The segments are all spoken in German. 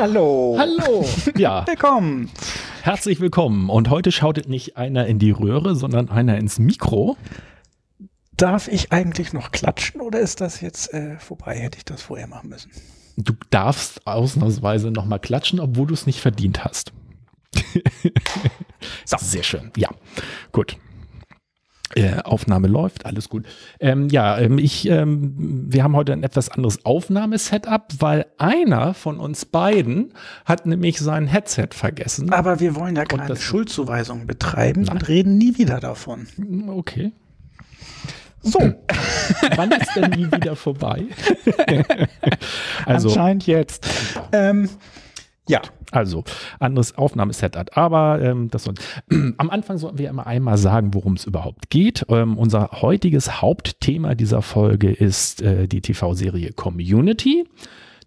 Hallo. Hallo. Ja, Willkommen. herzlich willkommen. Und heute schaut nicht einer in die Röhre, sondern einer ins Mikro. Darf ich eigentlich noch klatschen oder ist das jetzt äh, vorbei? Hätte ich das vorher machen müssen? Du darfst ausnahmsweise nochmal klatschen, obwohl du es nicht verdient hast. Sehr schön. Ja, gut. Äh, Aufnahme läuft, alles gut. Ähm, ja, ähm, ich, ähm, wir haben heute ein etwas anderes Aufnahmesetup, weil einer von uns beiden hat nämlich sein Headset vergessen. Aber wir wollen ja keine das- Schuldzuweisung betreiben Nein. und reden nie wieder davon. Okay. So, Wann ist denn nie wieder vorbei? also, anscheinend jetzt. Ähm, ja, Also, anderes Aufnahmesetup. Aber ähm, das soll, am Anfang sollten wir immer einmal sagen, worum es überhaupt geht. Ähm, unser heutiges Hauptthema dieser Folge ist äh, die TV-Serie Community,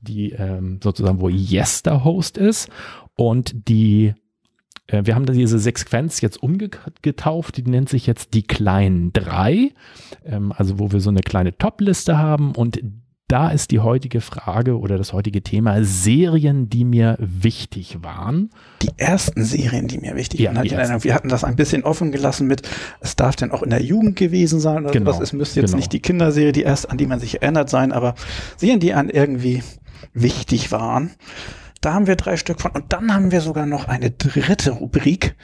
die ähm, sozusagen, wo Yes der Host ist. Und die, äh, wir haben diese Sequenz jetzt umgetauft, die nennt sich jetzt die kleinen drei. Ähm, also, wo wir so eine kleine Top-Liste haben und da ist die heutige Frage oder das heutige Thema Serien, die mir wichtig waren. die ersten Serien, die mir wichtig Ja, waren. hatte. Wir hatten das ein bisschen offen gelassen mit, es darf denn auch in der Jugend gewesen sein oder Genau, sowas. Es müsste jetzt genau. nicht die Kinderserie, die erst, an die man sich erinnert sein, aber Serien, die an irgendwie wichtig waren. Da haben wir drei Stück von. Und dann haben wir sogar noch eine dritte Rubrik,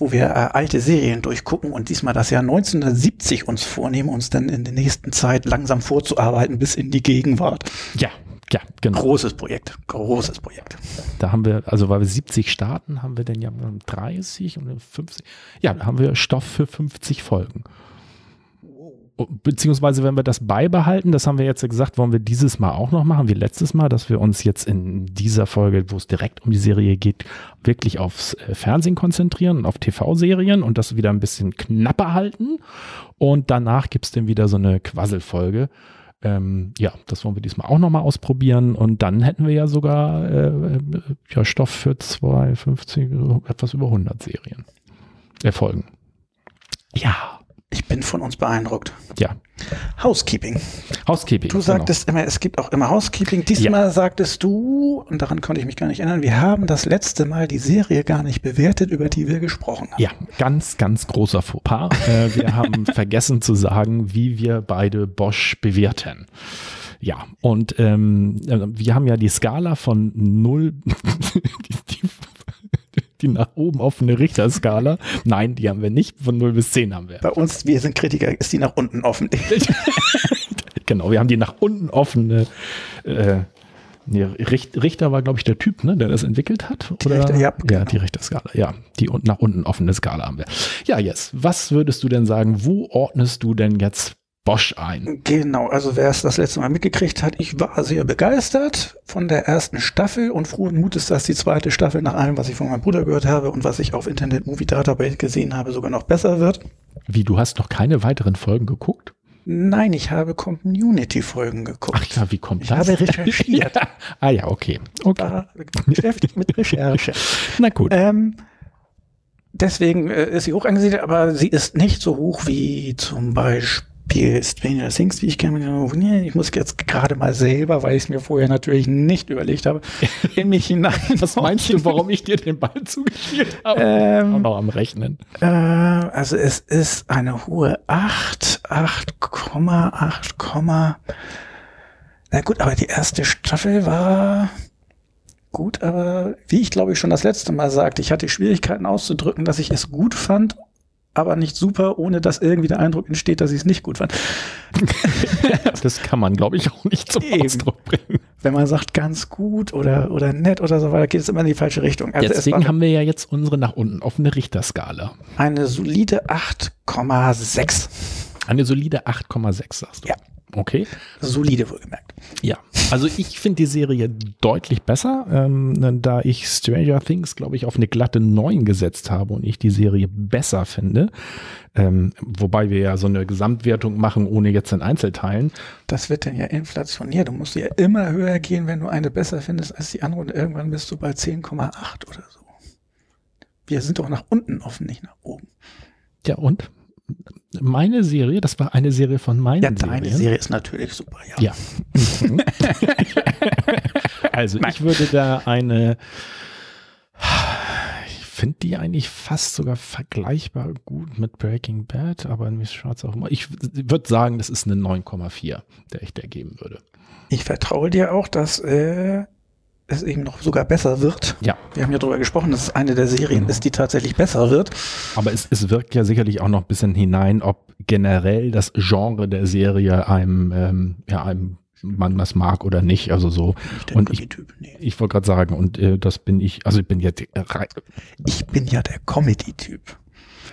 wo wir äh, alte Serien durchgucken und diesmal das Jahr 1970 uns vornehmen, uns dann in der nächsten Zeit langsam vorzuarbeiten bis in die Gegenwart. Ja, ja, genau. Großes Projekt, großes Projekt. Da haben wir, also weil wir 70 starten, haben wir denn ja 30 und 50. Ja, da haben wir Stoff für 50 Folgen. Beziehungsweise, wenn wir das beibehalten, das haben wir jetzt gesagt, wollen wir dieses Mal auch noch machen, wie letztes Mal, dass wir uns jetzt in dieser Folge, wo es direkt um die Serie geht, wirklich aufs äh, Fernsehen konzentrieren und auf TV-Serien und das wieder ein bisschen knapper halten. Und danach gibt es dann wieder so eine Quasselfolge. Ähm, ja, das wollen wir diesmal auch nochmal ausprobieren. Und dann hätten wir ja sogar äh, äh, ja, Stoff für 250, etwas über 100 Serien. Äh, Folgen. Ja, Ich bin von uns beeindruckt. ja. Housekeeping. Housekeeping. Du sagtest immer, es gibt auch immer Housekeeping. Diesmal sagtest du, und daran konnte ich mich gar nicht erinnern, wir haben das letzte Mal die Serie gar nicht bewertet, über die wir gesprochen haben. Ja, ganz, ganz großer Fauxpas. Äh, wir haben vergessen zu sagen, wie wir beide Bosch bewerten. Ja, und ähm, äh, wir haben ja die Skala von null, die, die, die nach oben offene Richterskala. Nein, die haben wir nicht. Von 0 bis 10 haben wir. Bei uns, wir sind Kritiker, ist die nach unten offen. Genau, wir haben die nach unten offene. Äh, nee, Richt- Richter war, glaube ich, der Typ, ne, der das entwickelt hat. Die Richter, ja, ja, die Richterskala. Ja, die nach unten offene Skala haben wir. Ja, jetzt, was würdest du denn sagen? Wo ordnest du denn jetzt Bosch ein? Genau, also wer es das letzte Mal mitgekriegt hat, ich war sehr begeistert von der ersten Staffel und frohen Mutes, dass die zweite Staffel nach allem, was ich von meinem Bruder gehört habe und was ich auf Internet Movie Database gesehen habe, sogar noch besser wird. Wie, du hast noch keine weiteren Folgen geguckt? Nein, ich habe Community-Folgen geguckt. Ach ja, wie kommt Ich das? habe recherchiert. ja. Ah ja, okay. okay. war beschäftigt mit Recherche. Na gut. Ähm, deswegen äh, ist sie hoch angesiedelt, aber sie ist nicht so hoch wie zum Beispiel Stranger Things, wie ich gerne. Ich muss jetzt gerade mal selber, weil ich es mir vorher natürlich nicht überlegt habe, in mich hinein. Was meinst du, warum ich dir den Ball zugespielt habe? Ähm, Auch noch am Rechnen. Äh, also es ist eine hohe 8, 8,8, Komma. Na gut, aber die erste Staffel war gut, aber wie ich glaube ich schon das letzte Mal sagte, ich hatte Schwierigkeiten auszudrücken, dass ich es gut fand, aber nicht super, ohne dass irgendwie der Eindruck entsteht, dass ich es nicht gut fand. Das kann man, glaube ich, auch nicht zum Eben. Ausdruck bringen. Wenn man sagt ganz gut oder, oder nett oder so weiter, geht es immer in die falsche Richtung. Also es Deswegen haben wir ja jetzt unsere nach unten offene Richterskala. eine solide 8,6. Eine solide 8,6, sagst du. Ja. Okay. Solide wohlgemerkt. Ja. Also ich finde die Serie deutlich besser, ähm, da ich Stranger Things, glaube ich, auf eine glatte 9 gesetzt habe und ich die Serie besser finde. Ähm, wobei wir ja so eine Gesamtwertung machen, ohne jetzt in Einzelteilen. Das wird dann ja inflationiert. Du musst ja immer höher gehen, wenn du eine besser findest als die andere und irgendwann bist du bei 10,8 oder so. Wir sind doch nach unten offen, nicht nach oben. Ja, und? Meine Serie, das war eine Serie von meinen Ja, deine Serien. Serie ist natürlich super, ja. Ja. Mhm. also ich würde da eine, ich finde die eigentlich fast sogar vergleichbar gut mit Breaking Bad, aber in Miss Schwarz auch immer. Ich würde sagen, das ist eine 9,4, der ich der geben würde. Ich vertraue dir auch, dass äh, es eben noch sogar besser wird. Ja. Wir haben ja darüber gesprochen, dass es eine der Serien ist, die tatsächlich besser wird. Aber es, es wirkt ja sicherlich auch noch ein bisschen hinein, ob generell das Genre der Serie einem, ähm, ja, einem man das mag oder nicht. Also so. Der Und ich, nee. ich wollte gerade sagen, und äh, das bin ich, also ich bin jetzt, äh, rei- Ich bin ja der Comedy-Typ.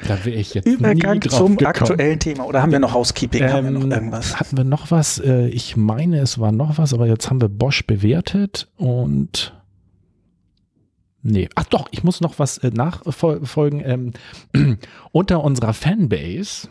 Da wäre ich jetzt Übergang zum gekommen. aktuellen Thema. Oder haben wir noch Housekeeping? haben wir noch Ähm, irgendwas? Hatten wir noch was? Äh, Ich meine, es war noch was, aber jetzt haben wir Bosch bewertet und Nee, ach doch, ich muss noch was äh, nachfolgen. Ähm, unter unserer Fanbase,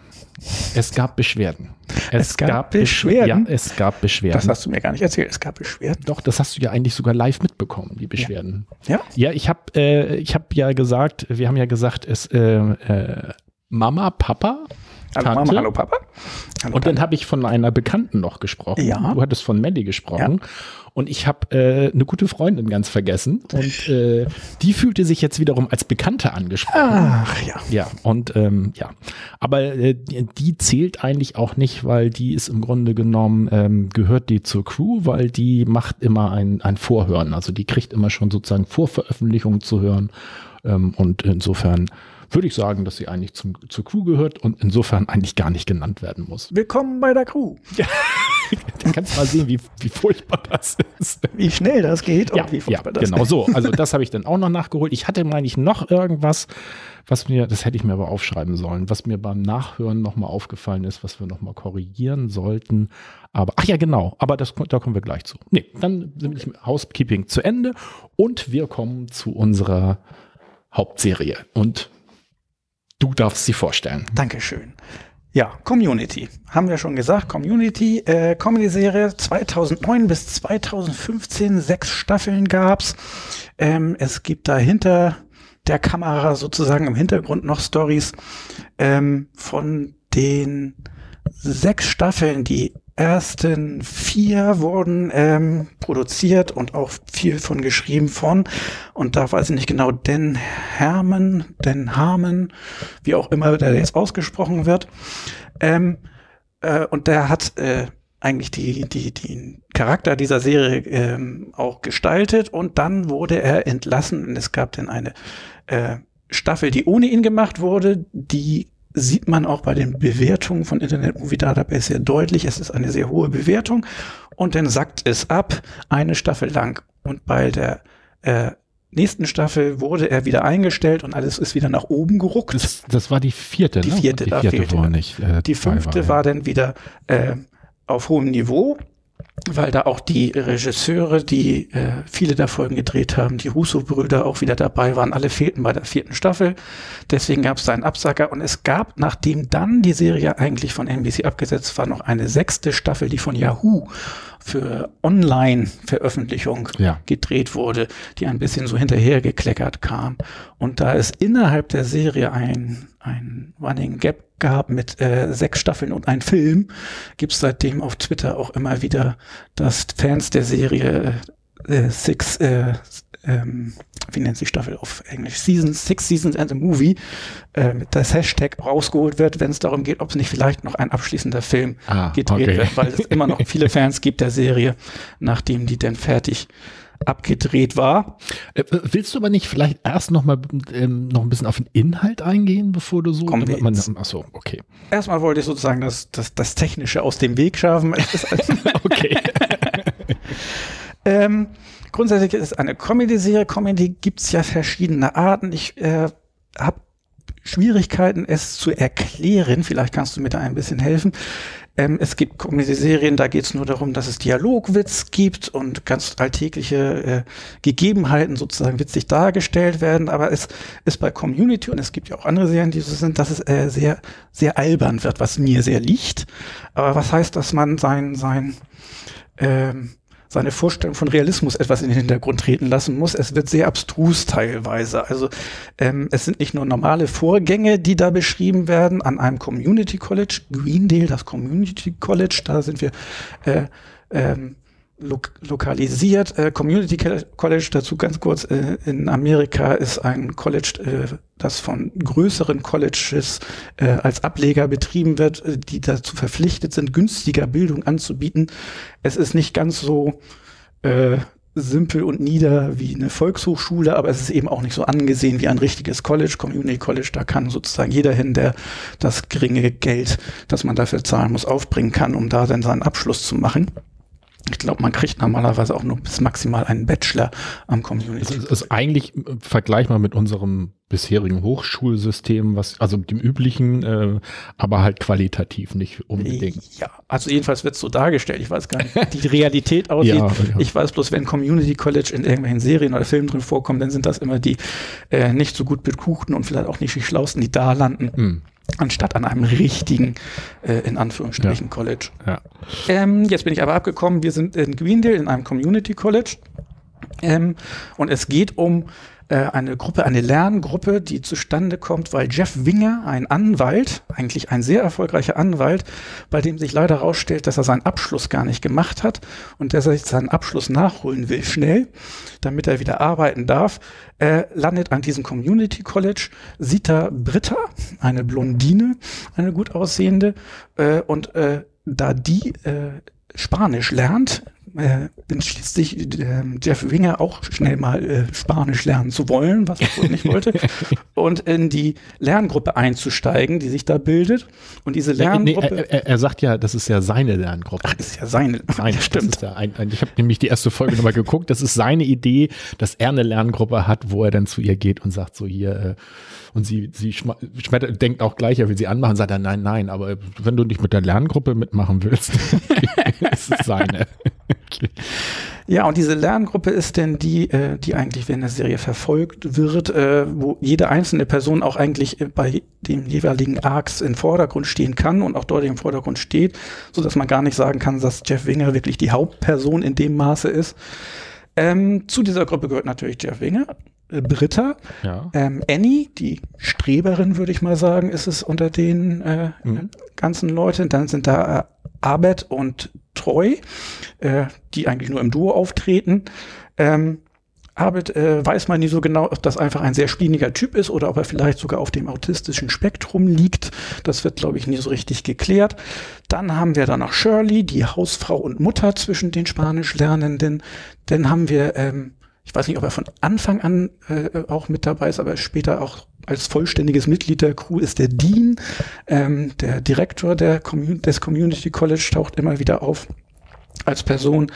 es gab Beschwerden. Es gab Besch- Beschwerden? Ja, es gab Beschwerden. Das hast du mir gar nicht erzählt. Es gab Beschwerden. Doch, das hast du ja eigentlich sogar live mitbekommen, die Beschwerden. Ja? Ja, ich habe äh, ich hab ja gesagt, wir haben ja gesagt, es äh, äh, Mama, Papa, Hallo Tante. Mama, hallo Papa. Hallo Und dann habe ich von einer Bekannten noch gesprochen. Ja. Du hattest von Melly gesprochen. Und ich habe äh, eine gute Freundin ganz vergessen. Und äh, die fühlte sich jetzt wiederum als Bekannte angesprochen. Ach ja. Ja, und ähm, ja. Aber äh, die, die zählt eigentlich auch nicht, weil die ist im Grunde genommen, ähm, gehört die zur Crew, weil die macht immer ein, ein Vorhören. Also die kriegt immer schon sozusagen Vorveröffentlichungen zu hören. Ähm, und insofern würde ich sagen, dass sie eigentlich zum, zur Crew gehört und insofern eigentlich gar nicht genannt werden muss. Willkommen bei der Crew. Du kannst mal sehen, wie, wie furchtbar das ist. Wie schnell das geht und Ja, wie ja furchtbar das genau ist. so. Also das habe ich dann auch noch nachgeholt. Ich hatte, meine ich, noch irgendwas, was mir, das hätte ich mir aber aufschreiben sollen, was mir beim Nachhören nochmal aufgefallen ist, was wir nochmal korrigieren sollten. Aber, ach ja, genau, aber das, da kommen wir gleich zu. Nee, dann sind wir mit Housekeeping zu Ende und wir kommen zu unserer Hauptserie. Und du darfst sie vorstellen. Dankeschön. Ja, Community. Haben wir schon gesagt. Community, äh, Comedy-Serie 2009 bis 2015. Sechs Staffeln gab's. Ähm, es gibt dahinter der Kamera sozusagen im Hintergrund noch Stories. Ähm, von den sechs Staffeln, die ersten vier wurden ähm, produziert und auch viel von geschrieben von. Und da weiß ich nicht genau, Den Herman, Den Harmon, wie auch immer der jetzt ausgesprochen wird. Ähm, äh, und der hat äh, eigentlich die, die, die Charakter dieser Serie ähm, auch gestaltet und dann wurde er entlassen und es gab dann eine äh, Staffel, die ohne ihn gemacht wurde, die sieht man auch bei den Bewertungen von Internet Movie Database sehr deutlich. Es ist eine sehr hohe Bewertung und dann sackt es ab, eine Staffel lang. Und bei der äh, nächsten Staffel wurde er wieder eingestellt und alles ist wieder nach oben geruckt. Das, das war die vierte, Die ne? vierte, die da vierte er er. nicht. Äh, Die fünfte ja. war dann wieder äh, auf hohem Niveau, weil da auch die Regisseure, die äh, viele der Folgen gedreht haben, die Russo-Brüder auch wieder dabei waren. Alle fehlten bei der vierten Staffel. Deswegen gab es da einen Absacker. Und es gab, nachdem dann die Serie eigentlich von NBC abgesetzt war, noch eine sechste Staffel, die von Yahoo für Online-Veröffentlichung Ja. gedreht wurde, die ein bisschen so hinterhergekleckert kam. Und da es innerhalb der Serie ein, ein Running Gap gab mit äh, sechs Staffeln und ein Film, gibt es seitdem auf Twitter auch immer wieder, dass Fans der Serie äh, Six, äh, ähm, wie nennt sich Staffel auf Englisch? Seasons, Six Seasons and a Movie, äh, mit das Hashtag rausgeholt wird, wenn es darum geht, ob es nicht vielleicht noch ein abschließender Film Ah, gedreht okay. wird, weil es immer noch viele Fans gibt der Serie, nachdem die dann fertig abgedreht war. Äh, Willst du aber nicht vielleicht erst noch mal ähm, noch ein bisschen auf den Inhalt eingehen, bevor du so? Wir man, jetzt. ach so, okay. Erstmal wollte ich sozusagen das, das, das Technische aus dem Weg schaffen. Okay. ähm, grundsätzlich ist es eine Comedy-Serie. Comedy gibt's ja verschiedene Arten. Ich äh, habe Schwierigkeiten, es zu erklären. Vielleicht kannst du mir da ein bisschen helfen. Ähm, es gibt Comedy-Serien, da geht es nur darum, dass es Dialogwitz gibt und ganz alltägliche äh, Gegebenheiten sozusagen witzig dargestellt werden. Aber es ist bei Community und es gibt ja auch andere Serien, die so sind, dass es äh, sehr, sehr albern wird, was mir sehr liegt. Aber was heißt, dass man sein, sein, ähm, seine Vorstellung von Realismus etwas in den Hintergrund treten lassen muss. Es wird sehr abstrus teilweise. Also ähm, es sind nicht nur normale Vorgänge, die da beschrieben werden an einem Community College, Greendale, das Community College, da sind wir äh, ähm, lo lokalisiert. Äh, Community College, dazu ganz kurz, äh, in Amerika ist ein College, äh, das von größeren Colleges äh, als Ableger betrieben wird, äh, die dazu verpflichtet sind, günstiger Bildung anzubieten. Es ist nicht ganz so äh, simpel und nieder wie eine Volkshochschule, aber es ist eben auch nicht so angesehen wie ein richtiges College, Community College. Da kann sozusagen jeder hin, der das geringe Geld, das man dafür zahlen muss, aufbringen kann, um da dann seinen Abschluss zu machen. Ich glaube, man kriegt normalerweise auch nur bis maximal einen Bachelor am Community. Es ist, ist eigentlich äh, vergleichbar mit unserem bisherigen Hochschulsystem, was also dem üblichen, äh, aber halt qualitativ nicht unbedingt. Ja, also jedenfalls wird es so dargestellt. Ich weiß gar nicht, wie die Realität aussieht. ja, ja. Ich weiß bloß, wenn Community College in irgendwelchen Serien oder Filmen drin vorkommen, dann sind das immer die äh, nicht so gut bekuchten und vielleicht auch nicht die schlausten, die da landen. Hm anstatt an einem richtigen, äh, in Anführungsstrichen, ja. College. Ja. Ähm, jetzt bin ich aber abgekommen. Wir sind in Greendale in einem Community College. Ähm, und es geht um äh, eine Gruppe, eine Lerngruppe, die zustande kommt, weil Jeff Winger, ein Anwalt, eigentlich ein sehr erfolgreicher Anwalt, bei dem sich leider herausstellt, dass er seinen Abschluss gar nicht gemacht hat und dass er seinen Abschluss nachholen will, schnell, damit er wieder arbeiten darf, äh, landet an diesem Community College, sieht da Britta, eine Blondine, eine gut aussehende, äh, und äh, da die Spanisch lernt, äh, entschließt sich äh, Jeff Winger auch schnell mal äh, Spanisch lernen zu wollen, was er wohl nicht wollte, und in die Lerngruppe einzusteigen, die sich da bildet. Und diese Lerngruppe. Nee, er, er, sagt ja, das ist ja seine Lerngruppe. Ach, ist ja seine. Seine, stimmt. Ja ein, ein, ich habe nämlich die erste Folge nochmal geguckt. Das ist seine Idee, dass er eine Lerngruppe hat, wo er dann zu ihr geht und sagt so hier, äh, und sie, sie denkt auch gleich, er will sie anmachen, sagt er, nein, nein, aber wenn du nicht mit der Lerngruppe mitmachen willst, ist es seine. Ja, und diese Lerngruppe ist denn die, äh, die eigentlich während der Serie verfolgt wird, äh, wo jede einzelne Person auch eigentlich bei dem jeweiligen Arcs im Vordergrund stehen kann und auch dort im Vordergrund steht, so dass man gar nicht sagen kann, dass Jeff Winger wirklich die Hauptperson in dem Maße ist. Ähm, zu dieser Gruppe gehört natürlich Jeff Winger, äh, Britta, ja. ähm, Annie, die Streberin, würde ich mal sagen, ist es unter den äh, mhm. ganzen Leuten. Dann sind da äh, Abed und Troy, äh, die eigentlich nur im Duo auftreten. Ähm, Abed äh, weiß man nie so genau, ob das einfach ein sehr spieniger Typ ist oder ob er vielleicht sogar auf dem autistischen Spektrum liegt. Das wird, glaube ich, nie so richtig geklärt. Dann haben wir da noch Shirley, die Hausfrau und Mutter zwischen den Spanischlernenden. Dann haben wir ähm, ich weiß nicht, ob er von Anfang an äh, auch mit dabei ist, aber später auch als vollständiges Mitglied der Crew ist der Dean, ähm, der Direktor der Commun des Community College taucht immer wieder auf als Person.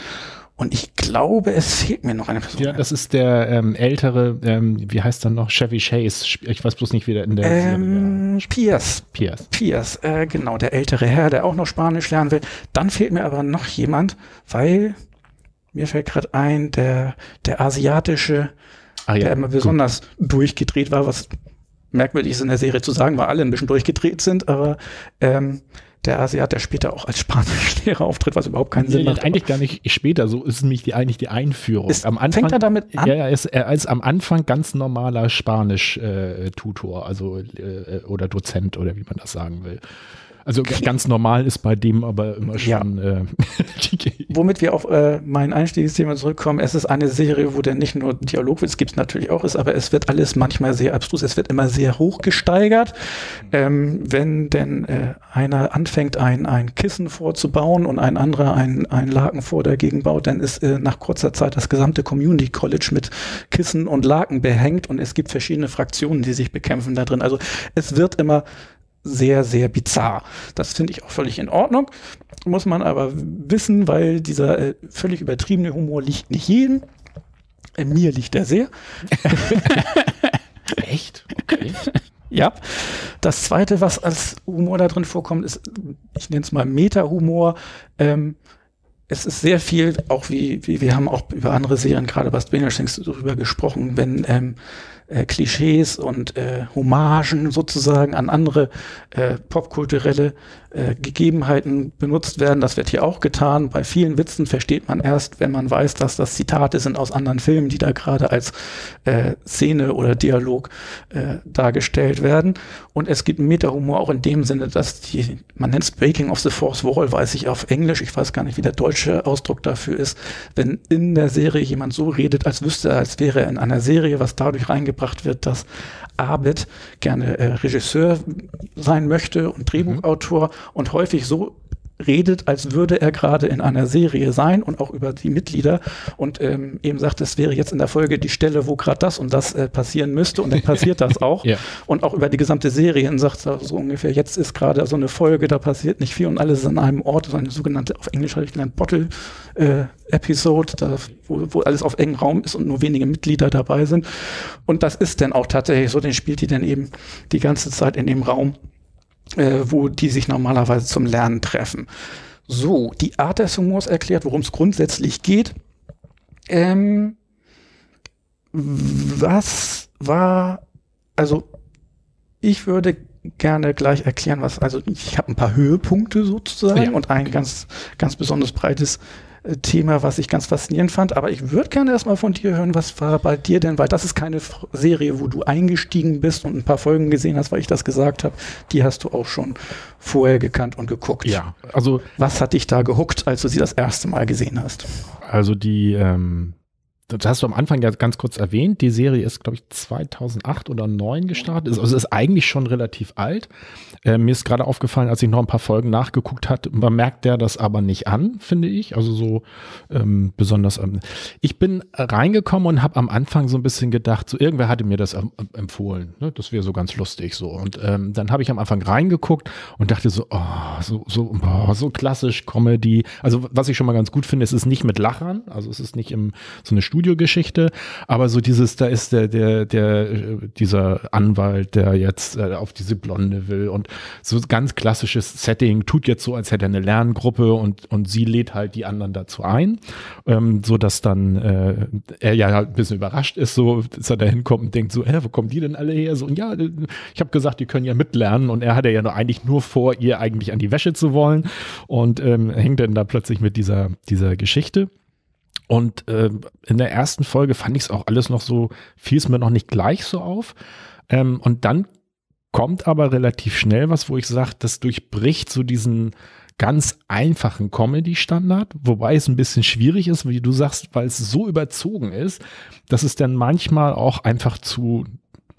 Und ich glaube, es fehlt mir noch eine Person. Ja, das ist der ähm, ältere, ähm, wie heißt er noch? Chevy Chase. Ich weiß bloß nicht, wie der in der ähm, Pierce. Pierce. Pierce, äh, genau, der ältere Herr, der auch noch Spanisch lernen will. Dann fehlt mir aber noch jemand, weil mir fällt gerade ein, der, der asiatische, ah, ja. der immer besonders Gut. durchgedreht war, was merkwürdig ist in der Serie zu sagen, weil alle ein bisschen durchgedreht sind, aber ähm, der Asiat, der später auch als Spanischlehrer auftritt, was überhaupt keinen Sinn nee, macht. Eigentlich gar nicht später, so ist nämlich die, eigentlich die Einführung. Ist, am Anfang, fängt er damit an? Ja, er ist, er ist am Anfang ganz normaler Spanisch-Tutor, äh, also äh, oder Dozent oder wie man das sagen will. Also ganz normal ist bei dem aber immer schon. Ja. Äh, Womit wir auf äh, mein Einstiegsthema zurückkommen, es ist eine Serie, wo der nicht nur Dialogwitz gibt es natürlich auch ist, aber es wird alles manchmal sehr abstrus, es wird immer sehr hoch gesteigert. Ähm, wenn denn äh, einer anfängt, ein, ein Kissen vorzubauen und ein anderer ein, ein Laken vor dagegen baut, dann ist äh, nach kurzer Zeit das gesamte Community College mit Kissen und Laken behängt und es gibt verschiedene Fraktionen, die sich bekämpfen da drin. Also es wird immer sehr, sehr bizarr. Das finde ich auch völlig in Ordnung. Muss man aber wissen, weil dieser äh, völlig übertriebene Humor liegt nicht jedem. Äh, mir liegt er sehr. Echt? Okay. Ja. Das zweite, was als Humor da drin vorkommt, ist, ich nenne es mal Meta-Humor. Ähm, es ist sehr viel, auch wie, wie wir haben auch über andere Serien, gerade bei Stranger Things darüber gesprochen, wenn ähm, äh, Klischees und äh, Hommagen sozusagen an andere äh, popkulturelle äh, Gegebenheiten benutzt werden. Das wird hier auch getan. Bei vielen Witzen versteht man erst, wenn man weiß, dass das Zitate sind aus anderen Filmen, die da gerade als äh, Szene oder Dialog äh, dargestellt werden. Und es gibt Meta-Humor auch in dem Sinne, dass die, man nennt es Breaking of the Fourth Wall, weiß ich auf Englisch, ich weiß gar nicht, wie der deutsche Ausdruck dafür ist, wenn in der Serie jemand so redet, als wüsste er, als wäre er in einer Serie, was dadurch reingebracht wird, dass Abed gerne äh, Regisseur sein möchte und Drehbuchautor mhm. Und häufig so redet, als würde er gerade in einer Serie sein und auch über die Mitglieder und ähm, eben sagt, es wäre jetzt in der Folge die Stelle, wo gerade das und das äh, passieren müsste und dann passiert das auch. ja. Und auch über die gesamte Serie und sagt so ungefähr, jetzt ist gerade so eine Folge, da passiert nicht viel und alles ist an einem Ort, so eine sogenannte, auf Englisch habe ich gelernt, Bottle äh, Episode, da, wo, wo alles auf engem Raum ist und nur wenige Mitglieder dabei sind. Und das ist dann auch tatsächlich so, den spielt die dann eben die ganze Zeit in dem Raum äh, wo die sich normalerweise zum Lernen treffen. So, die Art des Humors erklärt, worum es grundsätzlich geht. Ähm, was war, also ich würde gerne gleich erklären, was, also ich habe ein paar Höhepunkte sozusagen ja, und ein ganz, ganz besonders breites Thema, was ich ganz faszinierend fand. Aber ich würde gerne erstmal von dir hören, was war bei dir denn, weil das ist keine Serie, wo du eingestiegen bist und ein paar Folgen gesehen hast, weil ich das gesagt habe. Die hast du auch schon vorher gekannt und geguckt. Ja, also. Was hat dich da gehuckt, als du sie das erste Mal gesehen hast? Also die, ähm, das hast du am Anfang ja ganz kurz erwähnt. Die Serie ist, glaube ich, 2008 oder 2009 gestartet. Also ist eigentlich schon relativ alt. Äh, mir ist gerade aufgefallen, als ich noch ein paar Folgen nachgeguckt hat, man merkt der das aber nicht an, finde ich. Also so ähm, besonders. Ähm, ich bin reingekommen und habe am Anfang so ein bisschen gedacht, so irgendwer hatte mir das empfohlen. Ne? Das wäre so ganz lustig so. Und ähm, dann habe ich am Anfang reingeguckt und dachte so, oh, so, so, oh, so klassisch Comedy. Also was ich schon mal ganz gut finde, es ist nicht mit Lachern, also es ist nicht im so eine Studiogeschichte, aber so dieses, da ist der, der, der, dieser Anwalt, der jetzt äh, auf diese Blonde will und so ganz klassisches Setting, tut jetzt so, als hätte er eine Lerngruppe und, und sie lädt halt die anderen dazu ein, ähm, so dass dann äh, er ja halt ein bisschen überrascht ist, so, dass er da hinkommt und denkt so, hä, wo kommen die denn alle her? So, und ja, ich habe gesagt, die können ja mitlernen und er hatte ja nur eigentlich nur vor, ihr eigentlich an die Wäsche zu wollen und ähm, hängt dann da plötzlich mit dieser, dieser Geschichte. Und äh, in der ersten Folge fand ich es auch alles noch so, fiel es mir noch nicht gleich so auf. Ähm, und dann kommt aber relativ schnell was, wo ich sage, das durchbricht so diesen ganz einfachen Comedy-Standard, wobei es ein bisschen schwierig ist, wie du sagst, weil es so überzogen ist, dass es dann manchmal auch einfach zu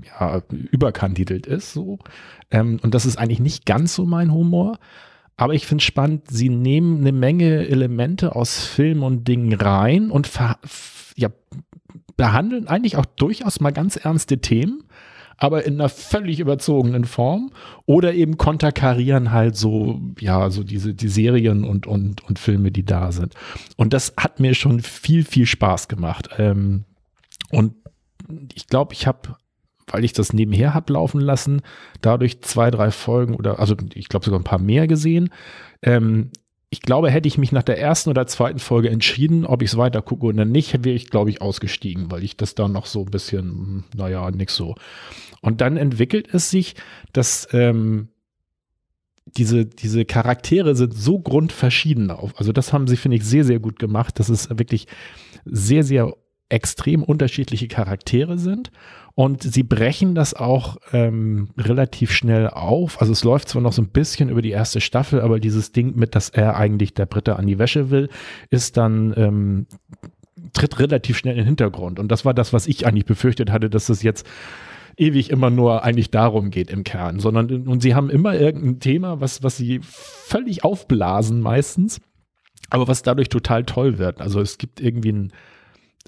ja, überkandidelt ist. So. Ähm, und das ist eigentlich nicht ganz so mein Humor. Aber ich finde es spannend, sie nehmen eine Menge Elemente aus Film und Dingen rein und ja, behandeln eigentlich auch durchaus mal ganz ernste Themen, aber in einer völlig überzogenen Form oder eben konterkarieren halt so, ja, so diese, die Serien und, und, und Filme, die da sind. Und das hat mir schon viel, viel Spaß gemacht. Ähm, und ich glaube, ich habe weil ich das nebenher habe laufen lassen, dadurch zwei, drei Folgen oder also ich glaube sogar ein paar mehr gesehen. Ähm, ich glaube, hätte ich mich nach der ersten oder zweiten Folge entschieden, ob ich es weiter gucke oder nicht, wäre ich, glaube ich, ausgestiegen, weil ich das dann noch so ein bisschen, hm, naja, nix so. Und dann entwickelt es sich, dass ähm, diese, diese Charaktere sind so grundverschieden. Also das haben sie, finde ich, sehr, sehr gut gemacht, dass es wirklich sehr, sehr extrem unterschiedliche Charaktere sind. Und sie brechen das auch ähm, relativ schnell auf. Also es läuft zwar noch so ein bisschen über die erste Staffel, aber dieses Ding mit, dass er eigentlich der Britte an die Wäsche will, ist dann ähm, tritt relativ schnell in den Hintergrund. Und das war das, was ich eigentlich befürchtet hatte, dass es jetzt ewig immer nur eigentlich darum geht im Kern, sondern und sie haben immer irgendein Thema, was, was sie völlig aufblasen meistens, aber was dadurch total toll wird. Also es gibt irgendwie ein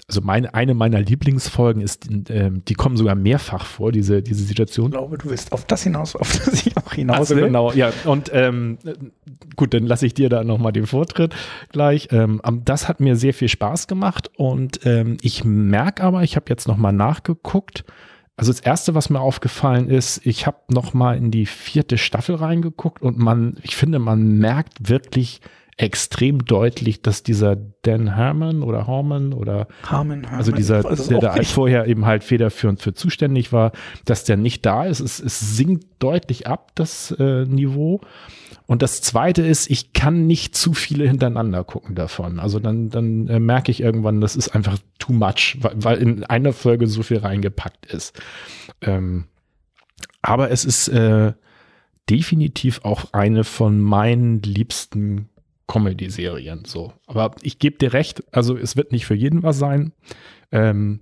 also meine, eine meiner Lieblingsfolgen ist, ähm, die kommen sogar mehrfach vor, diese, diese Situation. Ich glaube, du willst auf das hinaus, auf das ich auch hinaus will. Genau, ja. Und ähm, gut, dann lasse ich dir da nochmal den Vortritt gleich. Ähm, das hat mir sehr viel Spaß gemacht und ähm, ich merke aber, ich habe jetzt nochmal nachgeguckt, Also das erste, was mir aufgefallen ist, ich habe noch mal in die vierte Staffel reingeguckt und man, ich finde, man merkt wirklich extrem deutlich, dass dieser Dan Harmon oder Harmon oder Harmon, Harmon also dieser, der da vorher eben halt federführend für zuständig war, dass der nicht da ist. Es, es sinkt deutlich ab, das äh, Niveau. Und das zweite ist, ich kann nicht zu viele hintereinander gucken davon. Also dann, dann äh, merke ich irgendwann, das ist einfach too much, weil, weil in einer Folge so viel reingepackt ist. Ähm, aber es ist äh, definitiv auch eine von meinen liebsten Comedy-Serien. So. Aber ich gebe dir recht, also es wird nicht für jeden was sein. Ähm,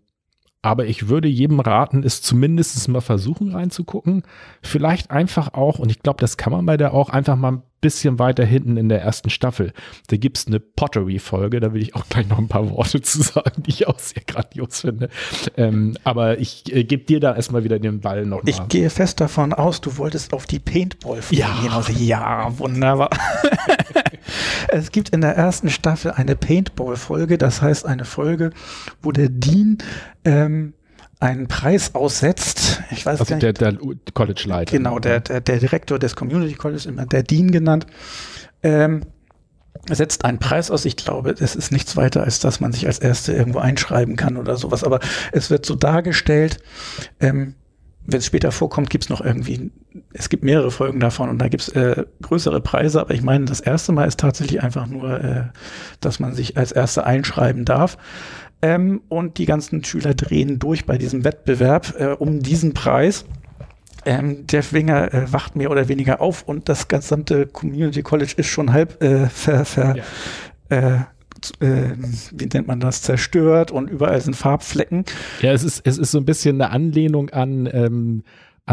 aber ich würde jedem raten, es zumindest mal versuchen reinzugucken. Vielleicht einfach auch, und ich glaube, das kann man bei der auch, einfach mal ein bisschen weiter hinten in der ersten Staffel. Da gibt's eine Pottery-Folge, da will ich auch gleich noch ein paar Worte zu sagen, die ich auch sehr grandios finde. Ähm, aber ich äh, gebe dir da erstmal wieder den Ball noch Ich gehe fest davon aus, du wolltest auf die Paintball-Folge ja. hinaus. Ja, wunderbar. es gibt in der ersten Staffel eine Paintball-Folge, das heißt eine Folge, wo der Dean ähm, einen Preis aussetzt. Ich weiß also nicht. Der, der College-Leiter. Genau, der, der, der Direktor des Community College, immer der Dean genannt, ähm, setzt einen Preis aus. Ich glaube, es ist nichts weiter, als dass man sich als Erste irgendwo einschreiben kann oder sowas. Aber es wird so dargestellt, ähm, wenn es später vorkommt, gibt es noch irgendwie, es gibt mehrere Folgen davon und da gibt es äh, größere Preise, aber ich meine, das erste Mal ist tatsächlich einfach nur, äh, dass man sich als Erste einschreiben darf. Ähm, und die ganzen Schüler drehen durch bei diesem Wettbewerb äh, um diesen Preis. Ähm, Jeff Winger äh, wacht mehr oder weniger auf und das gesamte Community College ist schon halb äh, ver, ver, ja. äh, äh, wie nennt man das, zerstört und überall sind Farbflecken. Ja, es ist, es ist so ein bisschen eine Anlehnung an ähm,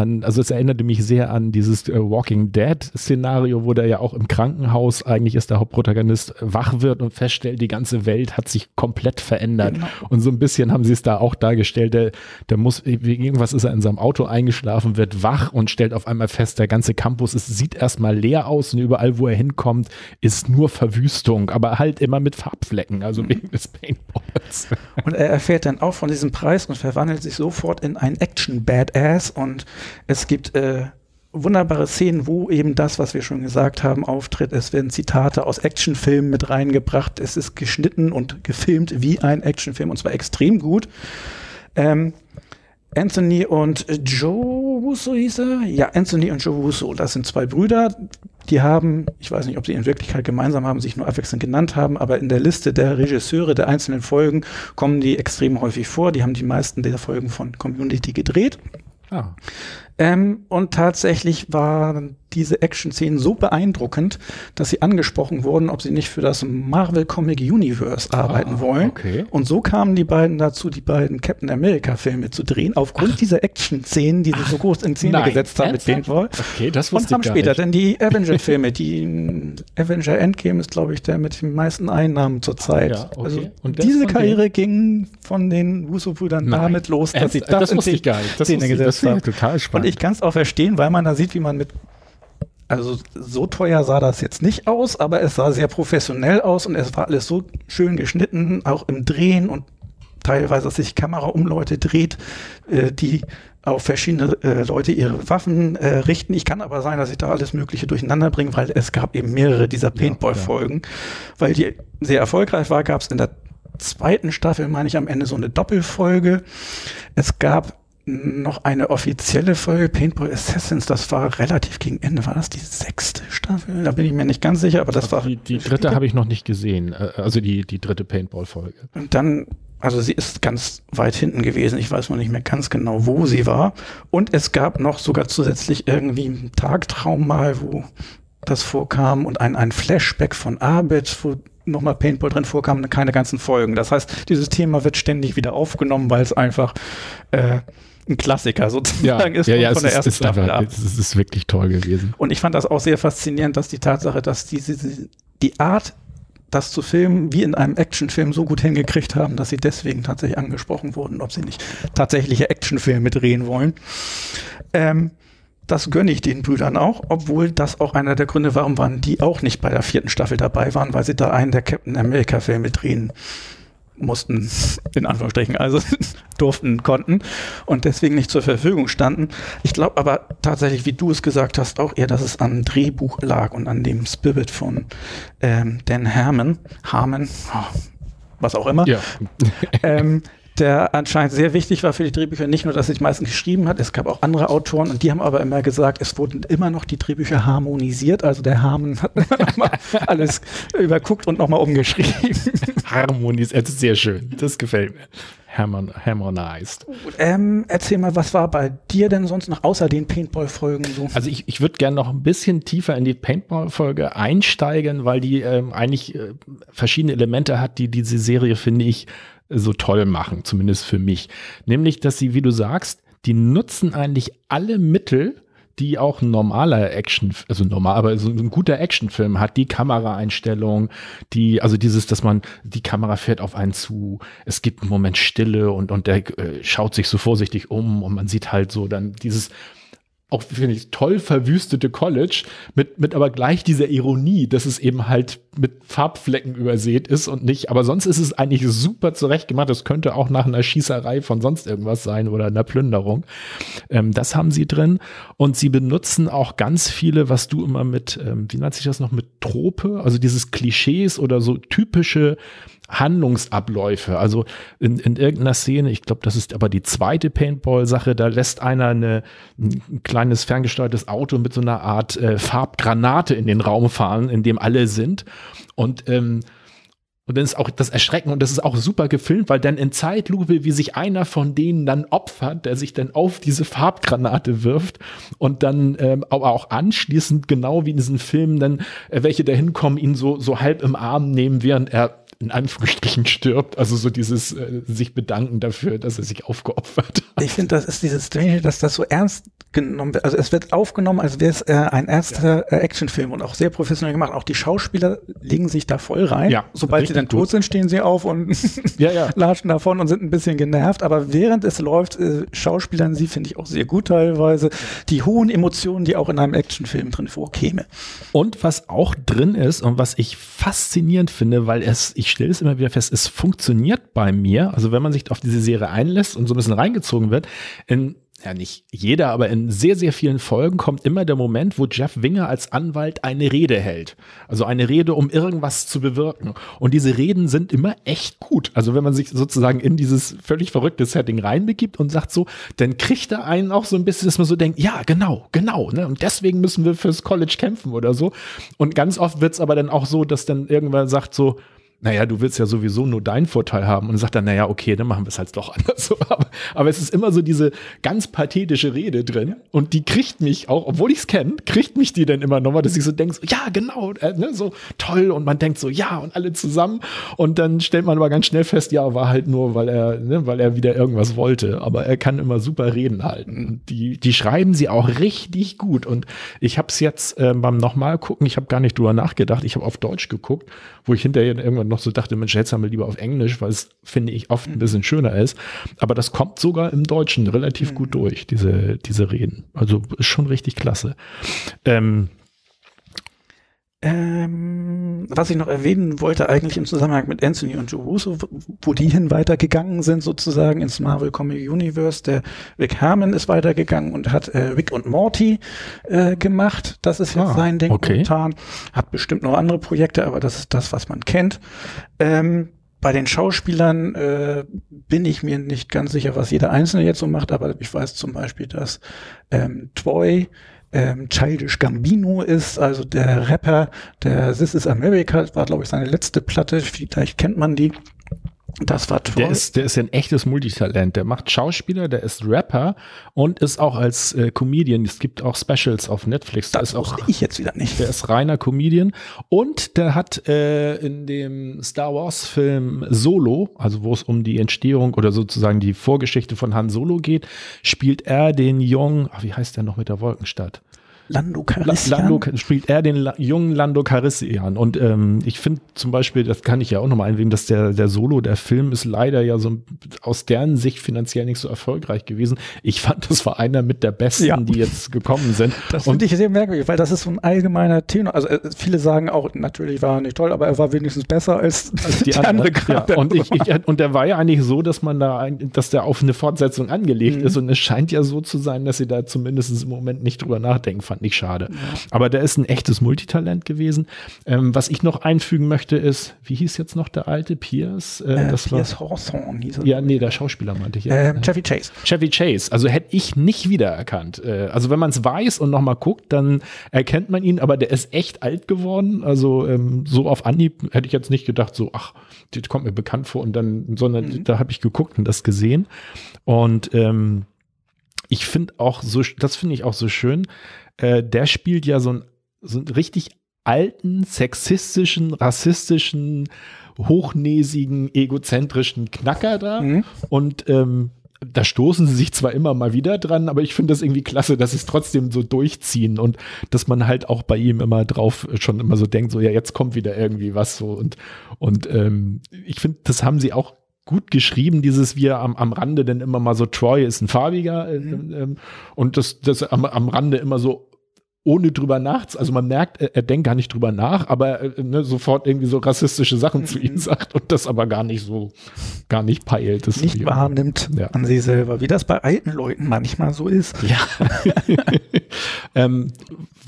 an, also es erinnerte mich sehr an dieses äh, Walking Dead-Szenario, wo der ja auch im Krankenhaus eigentlich ist der Hauptprotagonist wach wird und feststellt, die ganze Welt hat sich komplett verändert. Genau. Und so ein bisschen haben sie es da auch dargestellt. Der, der muss, irgendwas ist er in seinem Auto eingeschlafen, wird wach und stellt auf einmal fest, der ganze Campus ist, sieht erstmal leer aus und überall, wo er hinkommt, ist nur Verwüstung, aber halt immer mit Farbflecken, also mhm. wegen des Paintballs. Und er erfährt dann auch von diesem Preis und verwandelt sich sofort in ein Action-Badass und es gibt äh, wunderbare Szenen, wo eben das, was wir schon gesagt haben, auftritt. Es werden Zitate aus Actionfilmen mit reingebracht. Es ist geschnitten und gefilmt wie ein Actionfilm und zwar extrem gut. Ähm, Anthony und Joe Russo hieß er? Ja, Anthony und Joe Russo. Das sind zwei Brüder. Die haben, ich weiß nicht, ob sie in Wirklichkeit gemeinsam haben, sich nur abwechselnd genannt haben, aber in der Liste der Regisseure der einzelnen Folgen kommen die extrem häufig vor. Die haben die meisten der Folgen von Community gedreht. Ah. Ähm, und tatsächlich waren diese Action-Szenen so beeindruckend, dass sie angesprochen wurden, ob sie nicht für das Marvel Comic Universe arbeiten ah, wollen. Okay. Und so kamen die beiden dazu, die beiden Captain America-Filme zu drehen, aufgrund Ach. dieser Action-Szenen, die sie so groß in Szene Nein, gesetzt haben mit Paintball. Okay, das wusste Und haben später denn die Avenger-Filme, die Avenger Endgame ist, glaube ich, der mit den meisten Einnahmen zurzeit. Ja, okay. Also Und diese Karriere ging von den Russo-Brüdern damit los, dass sie das, das in ich gar nicht. Das Szene gesetzt haben. Total spannend. Ich kann es auch verstehen, weil man da sieht, wie man mit also so teuer sah das jetzt nicht aus, aber es sah sehr professionell aus und es war alles so schön geschnitten, auch im Drehen und teilweise, dass sich Kamera um Leute dreht, äh, die auf verschiedene äh, Leute ihre Waffen äh, richten. Ich kann aber sein, dass ich da alles Mögliche durcheinander bringe, weil es gab eben mehrere dieser Paintball-Folgen. Ja. Weil die sehr erfolgreich war, gab es in der zweiten Staffel, meine ich, am Ende so eine Doppelfolge. Es gab noch eine offizielle Folge Paintball Assassins, das war relativ gegen Ende. War das die sechste Staffel? Da bin ich mir nicht ganz sicher, aber das also war. Die, die dritte habe ich noch nicht gesehen, äh, also die, die dritte Paintball-Folge. Und dann, also sie ist ganz weit hinten gewesen. Ich weiß noch nicht mehr ganz genau, wo sie war. Und es gab noch sogar zusätzlich irgendwie einen Tagtraum mal, wo das vorkam und ein, ein Flashback von Arbit, wo nochmal Paintball drin vorkam, keine ganzen Folgen. Das heißt, dieses Thema wird ständig wieder aufgenommen, weil es einfach äh, ein Klassiker sozusagen ja, ist ja, ja, von der ist, ersten ist Staffel aber, Es ist wirklich toll gewesen. Und ich fand das auch sehr faszinierend, dass die Tatsache, dass diese, die Art, das zu filmen, wie in einem Actionfilm so gut hingekriegt haben, dass sie deswegen tatsächlich angesprochen wurden, ob sie nicht tatsächliche Actionfilme drehen wollen. Ähm, das gönne ich den Brüdern auch, obwohl das auch einer der Gründe, warum waren die auch nicht bei der vierten Staffel dabei waren, weil sie da einen der Captain America Filme drehen mussten, in Anführungsstrichen, also durften, konnten und deswegen nicht zur Verfügung standen. Ich glaube aber tatsächlich, wie du es gesagt hast, auch eher, dass es am Drehbuch lag und an dem Spirit von ähm, Dan Harmon, Harmon, oh, was auch immer. Ja. ähm, der anscheinend sehr wichtig war für die Drehbücher. Nicht nur, dass er die meisten geschrieben hat, es gab auch andere Autoren und die haben aber immer gesagt, es wurden immer noch die Drehbücher harmonisiert. Also der Harmon hat alles überguckt und nochmal umgeschrieben. Harmonisiert, sehr schön. Das gefällt mir. Harmon harmonized. Ähm, erzähl mal, was war bei dir denn sonst noch außer den Paintball-Folgen so? Also ich, ich würde gerne noch ein bisschen tiefer in die Paintball-Folge einsteigen, weil die ähm, eigentlich äh, verschiedene Elemente hat, die diese Serie, finde ich, so toll machen, zumindest für mich. Nämlich, dass sie, wie du sagst, die nutzen eigentlich alle Mittel, die auch ein normaler Action, also normal, aber so ein guter Actionfilm hat, die Kameraeinstellung, die, also dieses, dass man, die Kamera fährt auf einen zu, es gibt einen Moment Stille und, und der äh, schaut sich so vorsichtig um und man sieht halt so dann dieses, auch finde ich toll verwüstete College mit mit aber gleich dieser Ironie, dass es eben halt mit Farbflecken übersät ist und nicht, aber sonst ist es eigentlich super zurecht gemacht. Das könnte auch nach einer Schießerei von sonst irgendwas sein oder einer Plünderung. Ähm, das haben sie drin und sie benutzen auch ganz viele, was du immer mit, ähm, wie nennt sich das noch, mit Trope, also dieses Klischees oder so typische Handlungsabläufe. Also in, in irgendeiner Szene, ich glaube, das ist aber die zweite Paintball-Sache, da lässt einer eine, ein kleines ferngesteuertes Auto mit so einer Art äh, Farbgranate in den Raum fahren, in dem alle sind. Und ähm, und dann ist auch das Erschrecken und das ist auch super gefilmt, weil dann in Zeitlupe, wie sich einer von denen dann opfert, der sich dann auf diese Farbgranate wirft und dann ähm, aber auch anschließend, genau wie in diesen Filmen, dann äh, welche da hinkommen, ihn so, so halb im Arm nehmen, während er in Anführungsstrichen stirbt. Also so dieses äh, sich bedanken dafür, dass er sich aufgeopfert hat. Ich finde, das ist dieses Strange, dass das so ernst genommen wird. Also es wird aufgenommen, als wäre es äh, ein erster ja. äh, Actionfilm und auch sehr professionell gemacht. Auch die Schauspieler legen sich da voll rein. Ja, Sobald sie dann tot sind, stehen sie auf und ja, ja. latschen davon und sind ein bisschen genervt. Aber während es läuft, äh, schauspielern sie, finde ich auch sehr gut teilweise, die hohen Emotionen, die auch in einem Actionfilm drin vorkäme. Und was auch drin ist und was ich faszinierend finde, weil es, ich stelle es immer wieder fest, es funktioniert bei mir. Also wenn man sich auf diese Serie einlässt und so ein bisschen reingezogen wird, in ja nicht jeder, aber in sehr, sehr vielen Folgen kommt immer der Moment, wo Jeff Winger als Anwalt eine Rede hält. Also eine Rede, um irgendwas zu bewirken. Und diese Reden sind immer echt gut. Also wenn man sich sozusagen in dieses völlig verrückte Setting reinbegibt und sagt so, dann kriegt er einen auch so ein bisschen, dass man so denkt, ja, genau, genau. Ne? Und deswegen müssen wir fürs College kämpfen oder so. Und ganz oft wird es aber dann auch so, dass dann irgendwann sagt so, naja, du willst ja sowieso nur deinen Vorteil haben. Und sagt dann, naja, okay, dann machen wir es halt doch anders. Aber, aber, es ist immer so diese ganz pathetische Rede drin. Und die kriegt mich auch, obwohl ich es kenne, kriegt mich die dann immer nochmal, dass ich so denke, so, ja, genau, äh, ne, so toll. Und man denkt so, ja, und alle zusammen. Und dann stellt man aber ganz schnell fest, ja, war halt nur, weil er, ne, weil er wieder irgendwas wollte, aber er kann immer super Reden halten. Die, die schreiben sie auch richtig gut. Und ich habe es jetzt äh, beim nochmal gucken, ich habe gar nicht drüber nachgedacht, ich habe auf Deutsch geguckt, wo ich hinterher irgendwann noch so dachte, Mensch, jetzt haben wir lieber auf Englisch, weil es, finde ich, oft ein mhm. bisschen schöner ist. Aber das kommt sogar im Deutschen relativ mhm. gut durch, diese, diese Reden. Also ist schon richtig klasse. Ähm, ähm, was ich noch erwähnen wollte, eigentlich im Zusammenhang mit Anthony und Joe Russo, wo die hin weitergegangen sind, sozusagen ins Marvel Comic Universe. Der Rick Herman ist weitergegangen und hat äh, Rick und Morty äh, gemacht. Das ist jetzt ah, sein Ding okay. momentan. Hat bestimmt noch andere Projekte, aber das ist das, was man kennt. Ähm, bei den Schauspielern äh, bin ich mir nicht ganz sicher, was jeder Einzelne jetzt so macht, aber ich weiß zum Beispiel, dass ähm, Toy ähm, Childish Gambino ist, also der Rapper, der This is America, war glaube ich seine letzte Platte, vielleicht kennt man die. Das war toll. Der ist, der ist ein echtes Multitalent. Der macht Schauspieler, der ist Rapper und ist auch als äh, Comedian. Es gibt auch Specials auf Netflix. Das ist auch, ich jetzt wieder nicht. Der ist reiner Comedian und der hat äh, in dem Star Wars Film Solo, also wo es um die Entstehung oder sozusagen die Vorgeschichte von Han Solo geht, spielt er den jungen, ach, wie heißt der noch mit der Wolkenstadt? Lando Calrissian. Lando spielt er den La jungen Lando Calrissian und ähm, ich finde zum Beispiel, das kann ich ja auch nochmal einwählen, dass der, der Solo, der Film ist leider ja so aus deren Sicht finanziell nicht so erfolgreich gewesen. Ich fand, das war einer mit der besten, Ja. die jetzt gekommen sind. Das und finde ich sehr merkwürdig, weil das ist so ein allgemeiner Tenor. Also äh, viele sagen auch, natürlich war er nicht toll, aber er war wenigstens besser als, als die, andere ja, gerade. und, ich, ich, und der war ja eigentlich so, dass man da, ein, dass der auf eine Fortsetzung angelegt Mhm. ist und es scheint ja so zu sein, dass sie da zumindest im Moment nicht drüber nachdenken, fand ich schade. Aber der ist ein echtes Multitalent gewesen. Ähm, was ich noch einfügen möchte ist, wie hieß jetzt noch der alte Pierce? Äh, äh, das Piers Hawthorne hieß er. ja, nee, der Schauspieler meinte ich. ja. äh, Chevy Chase. Chevy Chase, also hätte ich nicht wiedererkannt. Äh, Also wenn man es weiß und nochmal guckt, dann erkennt man ihn, aber der ist echt alt geworden. Also ähm, so auf Anhieb hätte ich jetzt nicht gedacht, so, ach, das kommt mir bekannt vor und dann, sondern da habe ich geguckt und das gesehen. Und ähm, ich finde auch so, das finde ich auch so schön, äh, der spielt ja so, ein, so einen richtig alten, sexistischen, rassistischen, hochnäsigen, egozentrischen Knacker da. Mhm. Und ähm, da stoßen sie sich zwar immer mal wieder dran, aber ich finde das irgendwie klasse, dass sie es trotzdem so durchziehen und dass man halt auch bei ihm immer drauf schon immer so denkt, so ja, jetzt kommt wieder irgendwie was so und, und ähm, ich finde, das haben sie auch gut geschrieben, dieses wir am, am Rande denn immer mal so, Troy ist ein farbiger äh, ähm, und das, das am, am Rande immer so ohne drüber nach, also man merkt, er, er denkt gar nicht drüber nach, aber äh, ne, sofort irgendwie so rassistische Sachen zu ihm sagt und das aber gar nicht so, gar nicht peilt. Das Nicht wahrnimmt Ja. an sich selber, wie das bei alten Leuten manchmal so ist. Ja. ähm,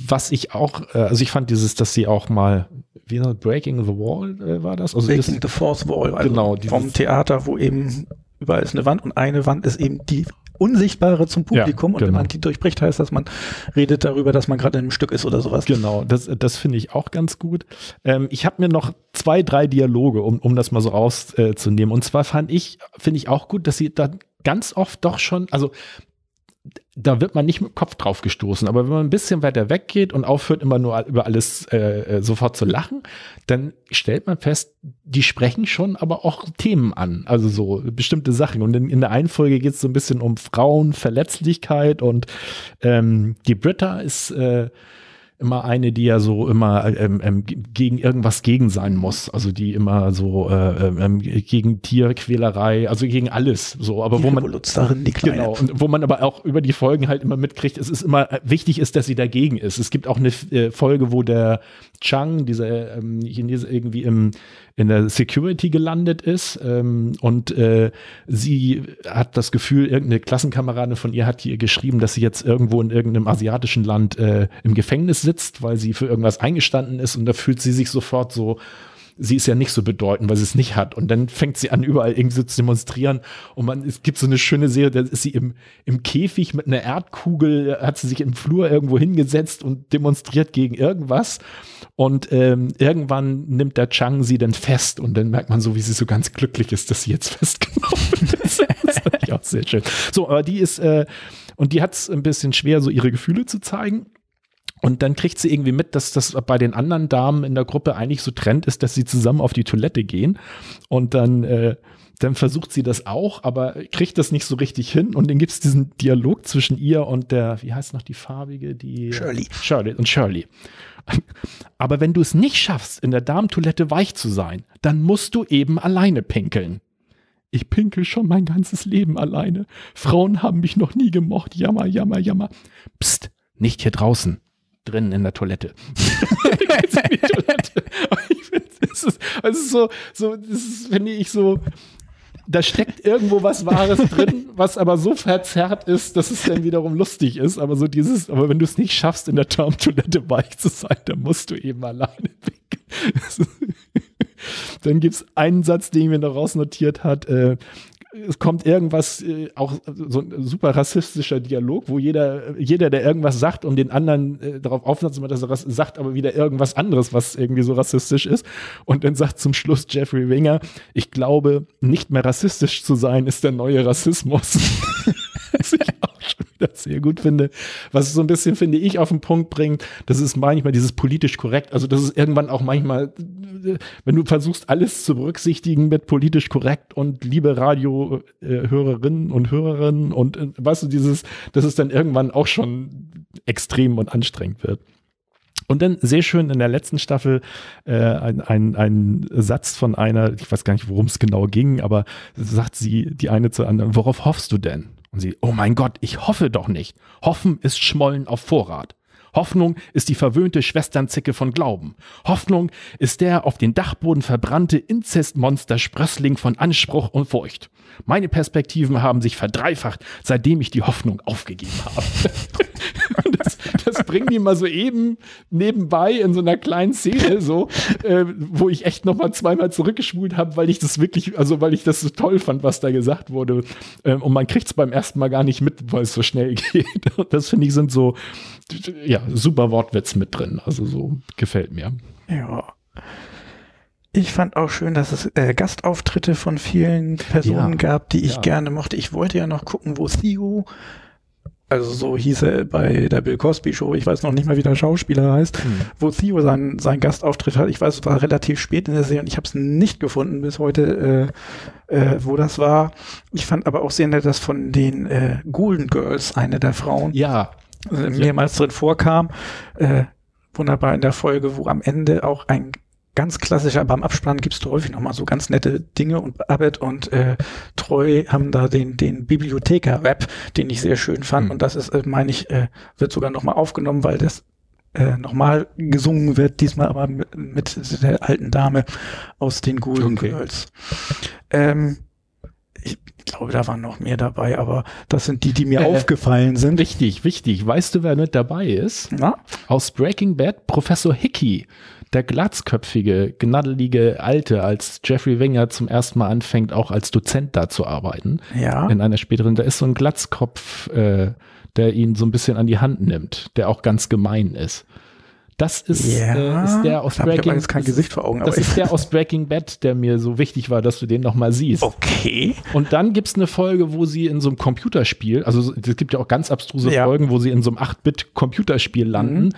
was ich auch, äh, also ich fand dieses, dass sie auch mal, wie noch, Breaking the Wall äh, war das? Also Breaking das, the Fourth Wall, also Genau, dieses- vom Theater, wo eben überall ist eine Wand und eine Wand ist eben die unsichtbare zum Publikum Ja, und wenn genau. man die durchbricht, heißt das, man redet darüber, dass man gerade in einem Stück ist oder sowas. Genau, das, das finde ich auch ganz gut. Ähm, ich habe mir noch zwei, drei Dialoge, um, um das mal so rauszunehmen. Äh, und zwar fand ich, finde ich auch gut, dass sie da ganz oft doch schon, also da wird man nicht mit dem Kopf drauf gestoßen, aber wenn man ein bisschen weiter weggeht und aufhört, immer nur über alles äh, äh, sofort zu lachen, dann stellt man fest, die sprechen schon aber auch Themen an, also so bestimmte Sachen. Und in, in der einen Folge geht es so ein bisschen um Frauenverletzlichkeit und ähm, die Britta ist äh, immer eine, die ja so immer ähm, ähm, gegen irgendwas gegen sein muss. Also die immer so äh, ähm, gegen Tierquälerei, also gegen alles. So, aber Die wo man Revoluzerin, die Kleine. Genau, und wo man aber auch über die Folgen halt immer mitkriegt, es ist immer äh, wichtig ist, dass sie dagegen ist. Es gibt auch eine äh, Folge, wo der Chang, dieser ähm, Chinese, irgendwie im, in der Security gelandet ist ähm, und äh, sie hat das Gefühl, irgendeine Klassenkameradin von ihr hat ihr geschrieben, dass sie jetzt irgendwo in irgendeinem asiatischen Land äh, im Gefängnis sitzt, weil sie für irgendwas eingestanden ist und da fühlt sie sich sofort so sie ist ja nicht so bedeutend, weil sie es nicht hat. Und dann fängt sie an, überall irgendwie so zu demonstrieren. Und man, es gibt so eine schöne Serie, da ist sie im, im Käfig mit einer Erdkugel, hat sie sich im Flur irgendwo hingesetzt und demonstriert gegen irgendwas. Und ähm, irgendwann nimmt der Chang sie dann fest und dann merkt man so, wie sie so ganz glücklich ist, dass sie jetzt festgenommen ist. das fand ich auch sehr schön. So, aber die ist, äh, und die hat es ein bisschen schwer, so ihre Gefühle zu zeigen. Und dann kriegt sie irgendwie mit, dass das bei den anderen Damen in der Gruppe eigentlich so Trend ist, dass sie zusammen auf die Toilette gehen. Und dann, äh, dann versucht sie das auch, aber kriegt das nicht so richtig hin. Und dann gibt es diesen Dialog zwischen ihr und der, wie heißt noch die farbige, die Shirley. Shirley und Shirley. Aber wenn du es nicht schaffst, in der Damentoilette weich zu sein, dann musst du eben alleine pinkeln. Ich pinkel schon mein ganzes Leben alleine. Frauen haben mich noch nie gemocht. Jammer, jammer, jammer. Psst, nicht hier draußen. Drinnen in der Toilette. In Toilette. Es ist, es ist so, so, das ist, finde ich so, da steckt irgendwo was Wahres drin, was aber so verzerrt ist, dass es dann wiederum lustig ist. Aber so dieses, aber wenn du es nicht schaffst, in der Darmtoilette weich zu sein, dann musst du eben alleine weg. Dann gibt es einen Satz, den ich mir noch rausnotiert hat. Äh, es kommt irgendwas, äh, auch so ein super rassistischer Dialog, wo jeder, jeder, der irgendwas sagt, um den anderen äh, darauf aufmerksam dass er rass- sagt, aber wieder irgendwas anderes, was irgendwie so rassistisch ist. Und dann sagt zum Schluss Jeffrey Winger, ich glaube, nicht mehr rassistisch zu sein, ist der neue Rassismus. Was das sehr gut finde. Was so ein bisschen, finde ich, auf den Punkt bringt, das ist manchmal dieses politisch korrekt. Also das ist irgendwann auch manchmal, wenn du versuchst, alles zu berücksichtigen mit politisch korrekt und liebe Radiohörerinnen und Hörerinnen und äh, weißt du, dieses, dass es dann irgendwann auch schon extrem und anstrengend wird. Und dann sehr schön in der letzten Staffel äh, ein, ein, ein Satz von einer, ich weiß gar nicht, worum es genau ging, aber sagt sie die eine zur anderen, worauf hoffst du denn? Und sie, oh mein Gott, ich hoffe doch nicht. Hoffen ist Schmollen auf Vorrat. Hoffnung ist die verwöhnte Schwesternzicke von Glauben. Hoffnung ist der auf den Dachboden verbrannte Inzestmonster Sprössling von Anspruch und Furcht. Meine Perspektiven haben sich verdreifacht, seitdem ich die Hoffnung aufgegeben habe. bringen die mal so eben nebenbei in so einer kleinen Szene, so, äh, wo ich echt noch mal zweimal zurückgespult habe, weil ich das wirklich, also weil ich das so toll fand, was da gesagt wurde. Ähm, und man kriegt es beim ersten Mal gar nicht mit, weil es so schnell geht. Das finde ich sind so, ja, super Wortwitz mit drin. Also so gefällt mir. Ja. Ich fand auch schön, dass es äh, Gastauftritte von vielen Personen Ja. gab, die ich Ja. gerne mochte. Ich wollte ja noch gucken, wo Theo, also so hieß er bei der Bill Cosby Show, ich weiß noch nicht mal, wie der Schauspieler heißt, Hm. wo Theo seinen sein Gastauftritt hat. Ich weiß, es war relativ spät in der Serie und ich habe es nicht gefunden bis heute, äh, äh, wo das war. Ich fand aber auch sehr nett, dass von den äh, Golden Girls eine der Frauen Ja, äh, mehrmals drin vorkam. Äh, wunderbar in der Folge, wo am Ende auch ein ganz klassischer, beim Abspann gibst du häufig nochmal so ganz nette Dinge und Abbott und äh, Treu haben da den, den Bibliotheker-Rap, den ich sehr schön fand Hm. und das ist, äh, meine ich, äh, wird sogar nochmal aufgenommen, weil das äh, nochmal gesungen wird, diesmal aber mit, mit der alten Dame aus den Golden Okay. Girls. Ähm, ich glaube, da waren noch mehr dabei, aber das sind die, die mir Äh, aufgefallen sind. wichtig, wichtig. Weißt du, wer mit dabei ist? Na? Aus Breaking Bad Professor Hickey, der glatzköpfige, gnaddelige Alte, als Jeffrey Wenger zum ersten Mal anfängt, auch als Dozent da zu arbeiten. Ja. In einer späteren, da ist so ein Glatzkopf, äh, der ihn so ein bisschen an die Hand nimmt, der auch ganz gemein ist. Das ist, äh, ist der aus ich Breaking jetzt kein das- Gesicht vor Augen. Das ist der aus Breaking Bad, der mir so wichtig war, dass du den nochmal siehst. Okay. Und dann gibt's eine Folge, wo sie in so einem Computerspiel, also so- es gibt ja auch ganz abstruse Ja. Folgen, wo sie in so einem 8-Bit-Computerspiel landen.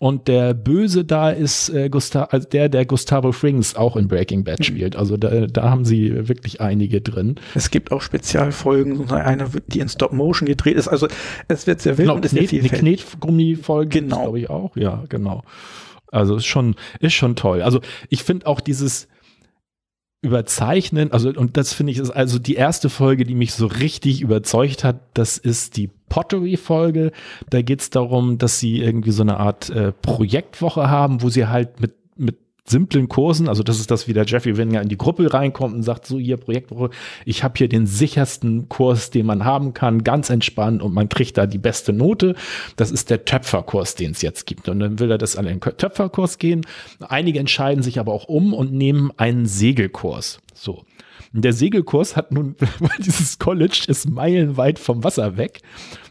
Und der Böse da ist äh, Gusta also der, der Gustavo Frings auch in Breaking Bad spielt. Also da, da haben sie wirklich einige drin. Es gibt auch Spezialfolgen, eine, die in Stop Motion gedreht ist. Also es wird sehr wild Genau, und ist sehr Knet, eine vielfältig. Knetgummi-Folge, Genau. glaube ich auch. Ja, genau. Also ist schon, ist schon toll. Also ich finde auch dieses Überzeichnen, also und das finde ich ist also die erste Folge, die mich so richtig überzeugt hat, das ist die Pottery-Folge. Da geht es darum, dass sie irgendwie so eine Art äh, Projektwoche haben, wo sie halt mit, mit simplen Kursen, also das ist das, wie der Jeffrey Wenger in die Gruppe reinkommt und sagt, so hier Projektwoche, ich habe hier den sichersten Kurs, den man haben kann, ganz entspannt und man kriegt da die beste Note. Das ist der Töpferkurs, den es jetzt gibt. Und dann will er das an den Töpferkurs gehen. Einige entscheiden sich aber auch um und nehmen einen Segelkurs. So. Der Segelkurs hat nun, weil dieses College ist meilenweit vom Wasser weg.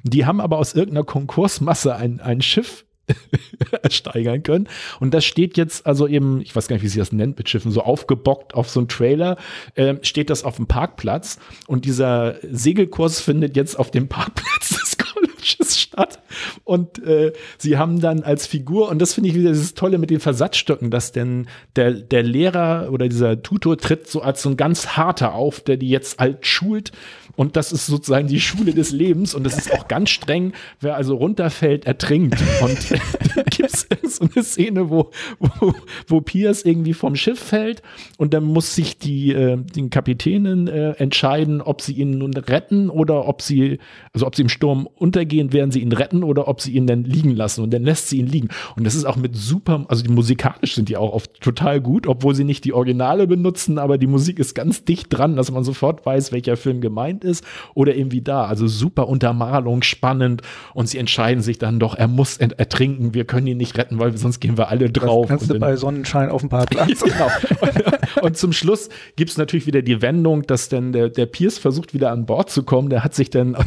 Die haben aber aus irgendeiner Konkursmasse ein, ein Schiff ersteigern können. Und das steht jetzt also eben, ich weiß gar nicht, wie sie das nennt mit Schiffen, so aufgebockt auf so einem Trailer, ähm, steht das auf dem Parkplatz. Und dieser Segelkurs findet jetzt auf dem Parkplatz des Colleges statt. Und äh, sie haben dann als Figur, und das finde ich wieder dieses Tolle mit den Versatzstücken, dass denn der, der Lehrer oder dieser Tutor tritt so als so ein ganz harter auf, der die jetzt halt schult. Und das ist sozusagen die Schule des Lebens. Und das ist auch ganz streng. Wer also runterfällt, ertrinkt. Und da gibt es so eine Szene, wo, wo, wo Piers irgendwie vom Schiff fällt. Und dann muss sich die, äh, die Kapitänin äh, entscheiden, ob sie ihn nun retten oder ob sie, also ob sie im Sturm untergehen, werden sie ihn retten oder ob sie ihn dann liegen lassen. Und dann lässt sie ihn liegen. Und das ist auch mit super, also die musikalisch sind die auch oft total gut, obwohl sie nicht die Originale benutzen, aber die Musik ist ganz dicht dran, dass man sofort weiß, welcher Film gemeint ist oder irgendwie da. Also super Untermalung, spannend. Und sie entscheiden sich dann doch, er muss ertrinken, wir können ihn nicht retten, weil sonst gehen wir alle drauf. Das kannst du Und dann- bei Sonnenschein auf dem Parkplatz. genau. Und, und zum Schluss gibt's natürlich wieder die Wendung, dass dann der, der Pierce versucht, wieder an Bord zu kommen. Der hat sich dann ein,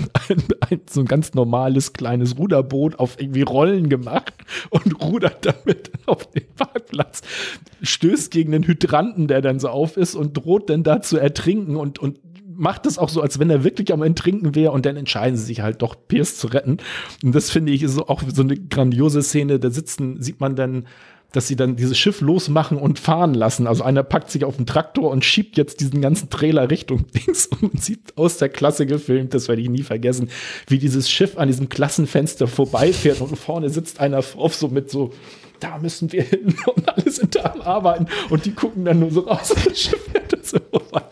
ein, so ein ganz normales kleines Ruderboot auf irgendwie Rollen gemacht und rudert damit auf den Parkplatz, stößt gegen den Hydranten, der dann so auf ist und droht dann da zu ertrinken und, und macht es auch so, als wenn er wirklich am Enttrinken wäre und dann entscheiden sie sich halt doch, Pierce zu retten. Und das finde ich ist auch so eine grandiose Szene. Da sitzen, sieht man dann dass sie dann dieses Schiff losmachen und fahren lassen. Also einer packt sich auf den Traktor und schiebt jetzt diesen ganzen Trailer Richtung Dings und sieht aus der Klasse gefilmt, das werde ich nie vergessen, wie dieses Schiff an diesem Klassenfenster vorbeifährt und vorne sitzt einer auf so mit so da müssen wir hin und alle sind da am Arbeiten und die gucken dann nur so raus und das Schiff fährt so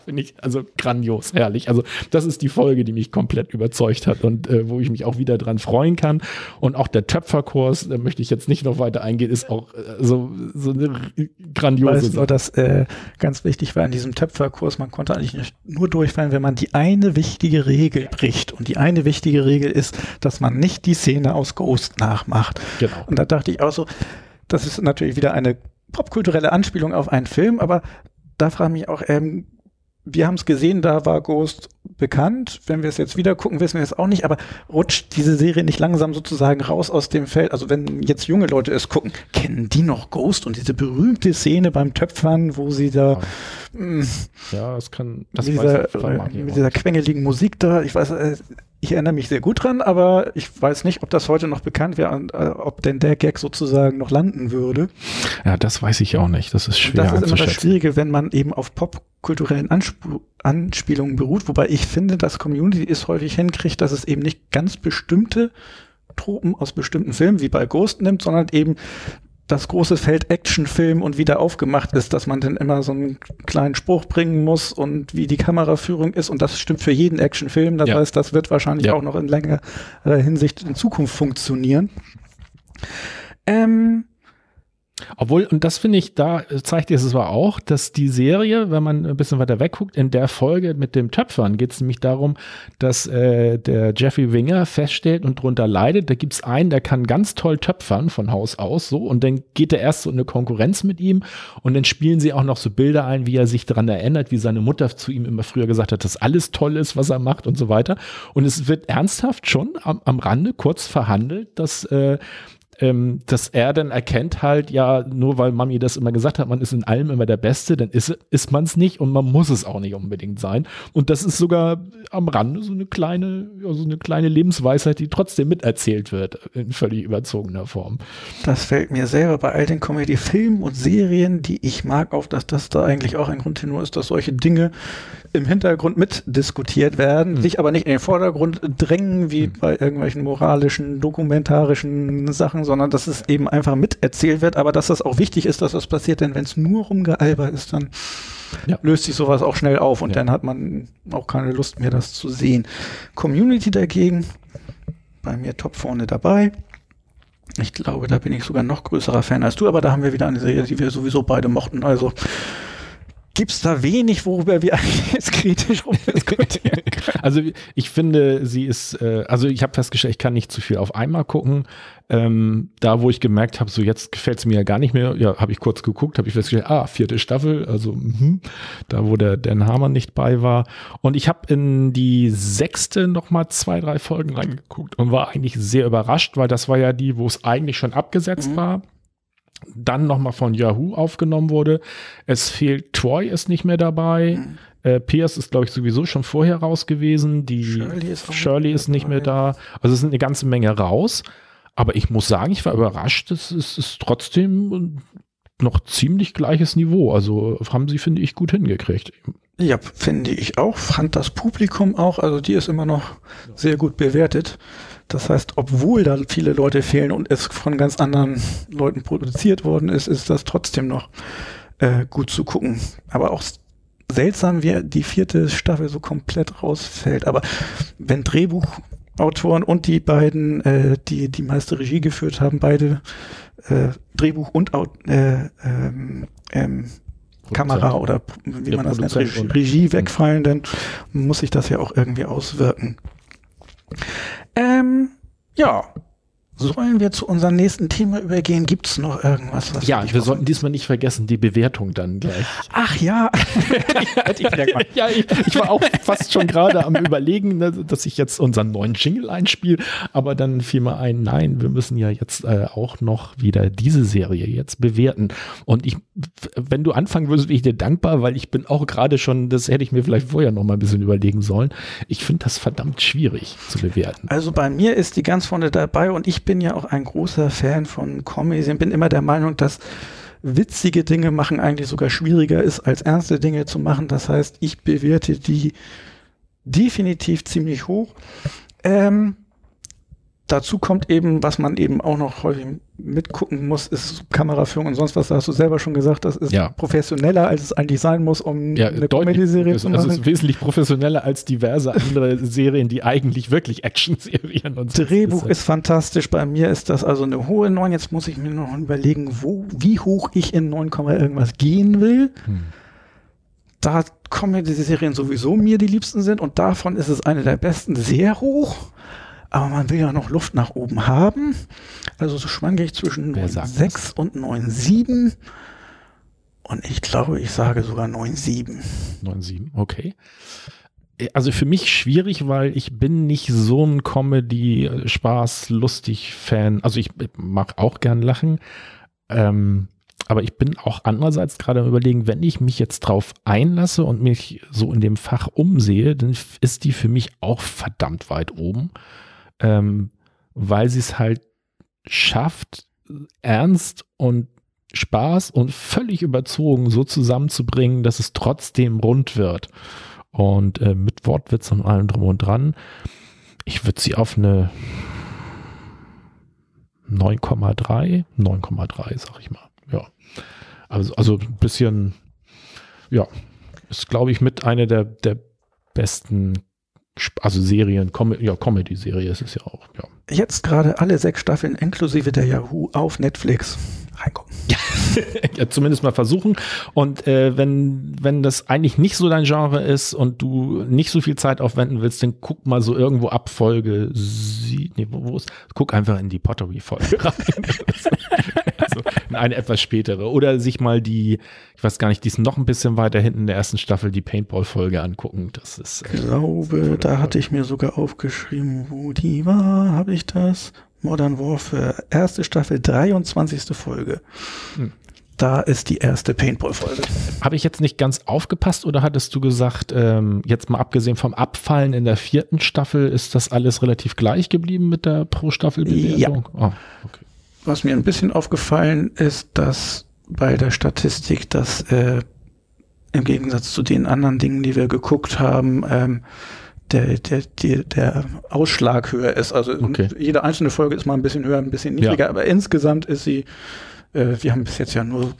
Finde ich also grandios, herrlich. Also das ist die Folge, die mich komplett überzeugt hat und äh, wo ich mich auch wieder dran freuen kann. Und auch der Töpferkurs, da möchte ich jetzt nicht noch weiter eingehen, ist auch äh, so, so eine grandiose Weißt du, dass äh, ganz wichtig war in diesem Töpferkurs, man konnte eigentlich nur durchfallen, wenn man die eine wichtige Regel bricht. Und die eine wichtige Regel ist, dass man nicht die Szene aus Ghost nachmacht. Genau. Und da dachte ich auch so, das ist natürlich wieder eine popkulturelle Anspielung auf einen Film, aber da frage ich mich auch, ähm, wir haben es gesehen, da war Ghost bekannt. Wenn wir es jetzt wieder gucken, wissen wir es auch nicht, aber rutscht diese Serie nicht langsam sozusagen raus aus dem Feld? Also wenn jetzt junge Leute es gucken, kennen die noch Ghost und diese berühmte Szene beim Töpfern, wo sie da ja, mm, ja das kann das mit, dieser, mit dieser quengeligen Musik da, ich weiß, äh, ich erinnere mich sehr gut dran, aber ich weiß nicht, ob das heute noch bekannt wäre und äh, ob denn der Gag sozusagen noch landen würde. Ja, das weiß ich auch nicht. Das ist schwer. Und das ist immer das Schwierige, wenn man eben auf popkulturellen Ansp Anspielungen beruht, wobei ich finde, dass Community es häufig hinkriegt, dass es eben nicht ganz bestimmte Tropen aus bestimmten Filmen wie bei Ghost nimmt, sondern eben das große Feld Actionfilm und wieder aufgemacht ist, dass man dann immer so einen kleinen Spruch bringen muss und wie die Kameraführung ist und das stimmt für jeden Actionfilm. Das ja. heißt, das wird wahrscheinlich ja. auch noch in längerer Hinsicht in Zukunft funktionieren. Ähm, obwohl, und das finde ich, da zeigt es zwar auch, dass die Serie, wenn man ein bisschen weiter wegguckt, in der Folge mit dem Töpfern geht es nämlich darum, dass äh, der Jeffrey Winger feststellt und drunter leidet. Da gibt es einen, der kann ganz toll töpfern von Haus aus so und dann geht er erst so in eine Konkurrenz mit ihm und dann spielen sie auch noch so Bilder ein, wie er sich daran erinnert, wie seine Mutter zu ihm immer früher gesagt hat, dass alles toll ist, was er macht und so weiter. Und es wird ernsthaft schon am, am Rande kurz verhandelt, dass äh, ähm, dass er dann erkennt halt, ja, nur weil Mami das immer gesagt hat, man ist in allem immer der Beste, dann ist, ist man es nicht und man muss es auch nicht unbedingt sein. Und das ist sogar am Rande so eine kleine, ja, so eine kleine Lebensweisheit, die trotzdem miterzählt wird, in völlig überzogener Form. Das fällt mir selber bei all den Comedy-Filmen und Serien, die ich mag, auf, dass das da eigentlich auch ein Grundtenor ist, dass solche Dinge im Hintergrund mitdiskutiert werden, mhm. sich aber nicht in den Vordergrund drängen, wie mhm. bei irgendwelchen moralischen, dokumentarischen Sachen, sondern dass es eben einfach miterzählt wird, aber dass das auch wichtig ist, dass das passiert, denn wenn es nur rumgealber ist, dann ja. löst sich sowas auch schnell auf und ja. dann hat man auch keine Lust mehr, das zu sehen. Community dagegen, bei mir top vorne dabei. Ich glaube, da bin ich sogar noch größerer Fan als du, aber da haben wir wieder eine Serie, die wir sowieso beide mochten. Also gibt es da wenig, worüber wir eigentlich jetzt kritisch rumdiskutieren können. Also ich finde, sie ist, äh, also ich habe festgestellt, ich kann nicht zu viel auf einmal gucken. Ähm, da, wo ich gemerkt habe, so jetzt gefällt es mir ja gar nicht mehr, ja, habe ich kurz geguckt, habe ich festgestellt, ah, vierte Staffel, also mh, da, wo der Dan Hammer nicht bei war. Und ich habe in die sechste noch mal zwei, drei Folgen reingeguckt und war eigentlich sehr überrascht, weil das war ja die, wo es eigentlich schon abgesetzt mhm. war dann nochmal von Yahoo aufgenommen wurde. Es fehlt Troy ist nicht mehr dabei. Mhm. Äh, Pierce ist, glaube ich, sowieso schon vorher raus gewesen. Die Shirley ist, Shirley ist nicht mehr da. Also es sind eine ganze Menge raus. Aber ich muss sagen, ich war überrascht. Es ist, ist trotzdem noch ziemlich gleiches Niveau. Also haben sie, finde ich, gut hingekriegt. Ja, finde ich auch. Fand das Publikum auch. Also die ist immer noch sehr gut bewertet. Das heißt, obwohl da viele Leute fehlen und es von ganz anderen Leuten produziert worden ist, ist das trotzdem noch äh, gut zu gucken. Aber auch seltsam, wie die vierte Staffel so komplett rausfällt. Aber wenn Drehbuchautoren und die beiden, äh, die die meiste Regie geführt haben, beide äh, Drehbuch und äh, ähm, ähm, Kamera oder wie man das nennt, Regie, Regie wegfallen, dann muss sich das ja auch irgendwie auswirken. Ähm, ja, Sollen wir zu unserem nächsten Thema übergehen? Gibt es noch irgendwas? Was ja, wir sollten diesmal nicht vergessen, die Bewertung dann gleich. Ach ja. Ich ja, ich, ich, war auch fast schon gerade am überlegen, ne, dass ich jetzt unseren neuen Jingle einspiele, aber dann fiel mir ein, nein, wir müssen ja jetzt äh, auch noch wieder diese Serie jetzt bewerten. Und ich, wenn du anfangen würdest, wäre ich dir dankbar, weil ich bin auch gerade schon, das hätte ich mir vielleicht vorher noch mal ein bisschen überlegen sollen. Ich finde das verdammt schwierig zu bewerten. Also bei mir ist die ganz vorne dabei und ich bin ja auch ein großer Fan von Comedy und bin immer der Meinung, dass witzige Dinge machen eigentlich sogar schwieriger ist, als ernste Dinge zu machen. Das heißt, ich bewerte die definitiv ziemlich hoch. Ähm, dazu kommt eben, was man eben auch noch häufig mitgucken muss, ist Kameraführung und sonst was. Da hast du selber schon gesagt, das ist ja. professioneller, als es eigentlich sein muss, um ja, eine Comedy-Serie zu machen. Also es ist wesentlich professioneller als diverse andere Serien, die eigentlich wirklich Action-Serien und so Drehbuch ist, fantastisch. Bei mir ist das also eine hohe 9. Jetzt muss ich mir noch überlegen, wo, wie hoch ich in 9, irgendwas gehen will. Hm. Da Comedy-Serien sowieso mir die liebsten sind und davon ist es eine der besten sehr hoch aber man will ja noch Luft nach oben haben. Also so schwanke ich zwischen 9,6 und 9,7. Und ich glaube, ich sage sogar 9,7. 9,7, okay. Also für mich schwierig, weil ich bin nicht so ein Comedy, Spaß, lustig Fan. Also ich mag auch gern lachen. Ähm, aber ich bin auch andererseits gerade am überlegen, wenn ich mich jetzt drauf einlasse und mich so in dem Fach umsehe, dann ist die für mich auch verdammt weit oben ähm, weil sie es halt schafft, ernst und Spaß und völlig überzogen so zusammenzubringen, dass es trotzdem rund wird. Und äh, mit Wortwitz und allem drum und dran. Ich würde sie auf eine 9,3, 9,3 sag ich mal. Ja. Also, also ein bisschen, ja, ist glaube ich mit einer der, der besten also Serien, Com ja, Comedy-Serie ist es ja auch, ja. Jetzt gerade alle sechs Staffeln inklusive der Yahoo auf Netflix. Reinkommen. ja, zumindest mal versuchen. Und äh, wenn, wenn das eigentlich nicht so dein Genre ist und du nicht so viel Zeit aufwenden willst, dann guck mal so irgendwo ab Folge sie, nee, wo, wo ist? Guck einfach in die Pottery-Folge rein. in eine etwas spätere. Oder sich mal die, ich weiß gar nicht, die ist noch ein bisschen weiter hinten in der ersten Staffel, die Paintball-Folge angucken. Das ist. Ich glaube, da hatte ich mir sogar aufgeschrieben, wo die war. Habe ich das? Modern Warfare, erste Staffel, 23. Folge. Hm. Da ist die erste Paintball-Folge. Habe ich jetzt nicht ganz aufgepasst oder hattest du gesagt, ähm, jetzt mal abgesehen vom Abfallen in der vierten Staffel, ist das alles relativ gleich geblieben mit der Pro-Staffel-Bewertung? Ja. Oh, okay. Was mir ein bisschen aufgefallen ist, dass bei der Statistik, dass äh, im Gegensatz zu den anderen Dingen, die wir geguckt haben, ähm, der, der, der, der Ausschlag höher ist. Also okay. jede einzelne Folge ist mal ein bisschen höher, ein bisschen niedriger, ja. aber insgesamt ist sie äh, wir haben bis jetzt ja nur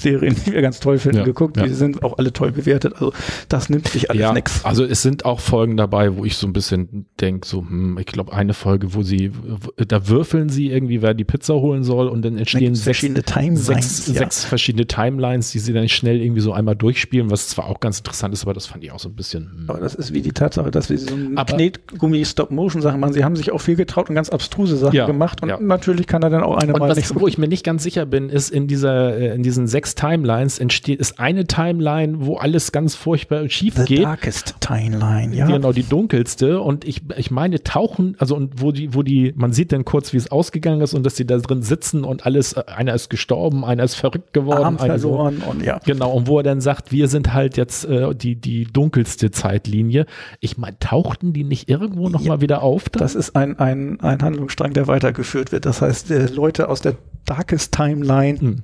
Serien, die wir ganz toll finden, ja, geguckt. Ja. Die sind auch alle toll bewertet. Also das nimmt sich alles ja, nix. Also es sind auch Folgen dabei, wo ich so ein bisschen denke, so, hm, ich glaube, eine Folge, wo sie, da würfeln sie irgendwie, wer die Pizza holen soll und dann entstehen sechs, verschiedene Timelines, sechs, ja. sechs verschiedene Timelines, die sie dann schnell irgendwie so einmal durchspielen, was zwar auch ganz interessant ist, aber das fand ich auch so ein bisschen. Hm. Aber das ist wie die Tatsache, dass wir so ein Knetgummi-Stop-Motion-Sachen machen. Sie haben sich auch viel getraut und ganz abstruse Sachen gemacht und natürlich kann da dann auch eine und mal was, nicht so Wo ich mir nicht ganz sicher bin, ist in dieser, äh, in diesen sechs Timelines entsteht, ist eine Timeline, wo alles ganz furchtbar schief The geht. Darkest Timeline, ja. Genau, die dunkelste. Und ich, ich meine, tauchen, also und wo die, wo die, man sieht dann kurz, wie es ausgegangen ist und dass sie da drin sitzen und alles, äh, einer ist gestorben, einer ist verrückt geworden. Arm verloren so, und ja. Genau, und wo er dann sagt, wir sind halt jetzt äh, die, die dunkelste Zeitlinie. Ich meine, tauchten die nicht irgendwo nochmal ja, wieder auf? Dann? Das ist ein, ein, ein Handlungsstrang, der weitergeführt wird. Das heißt, äh, Leute aus der Darkest Timeline hm.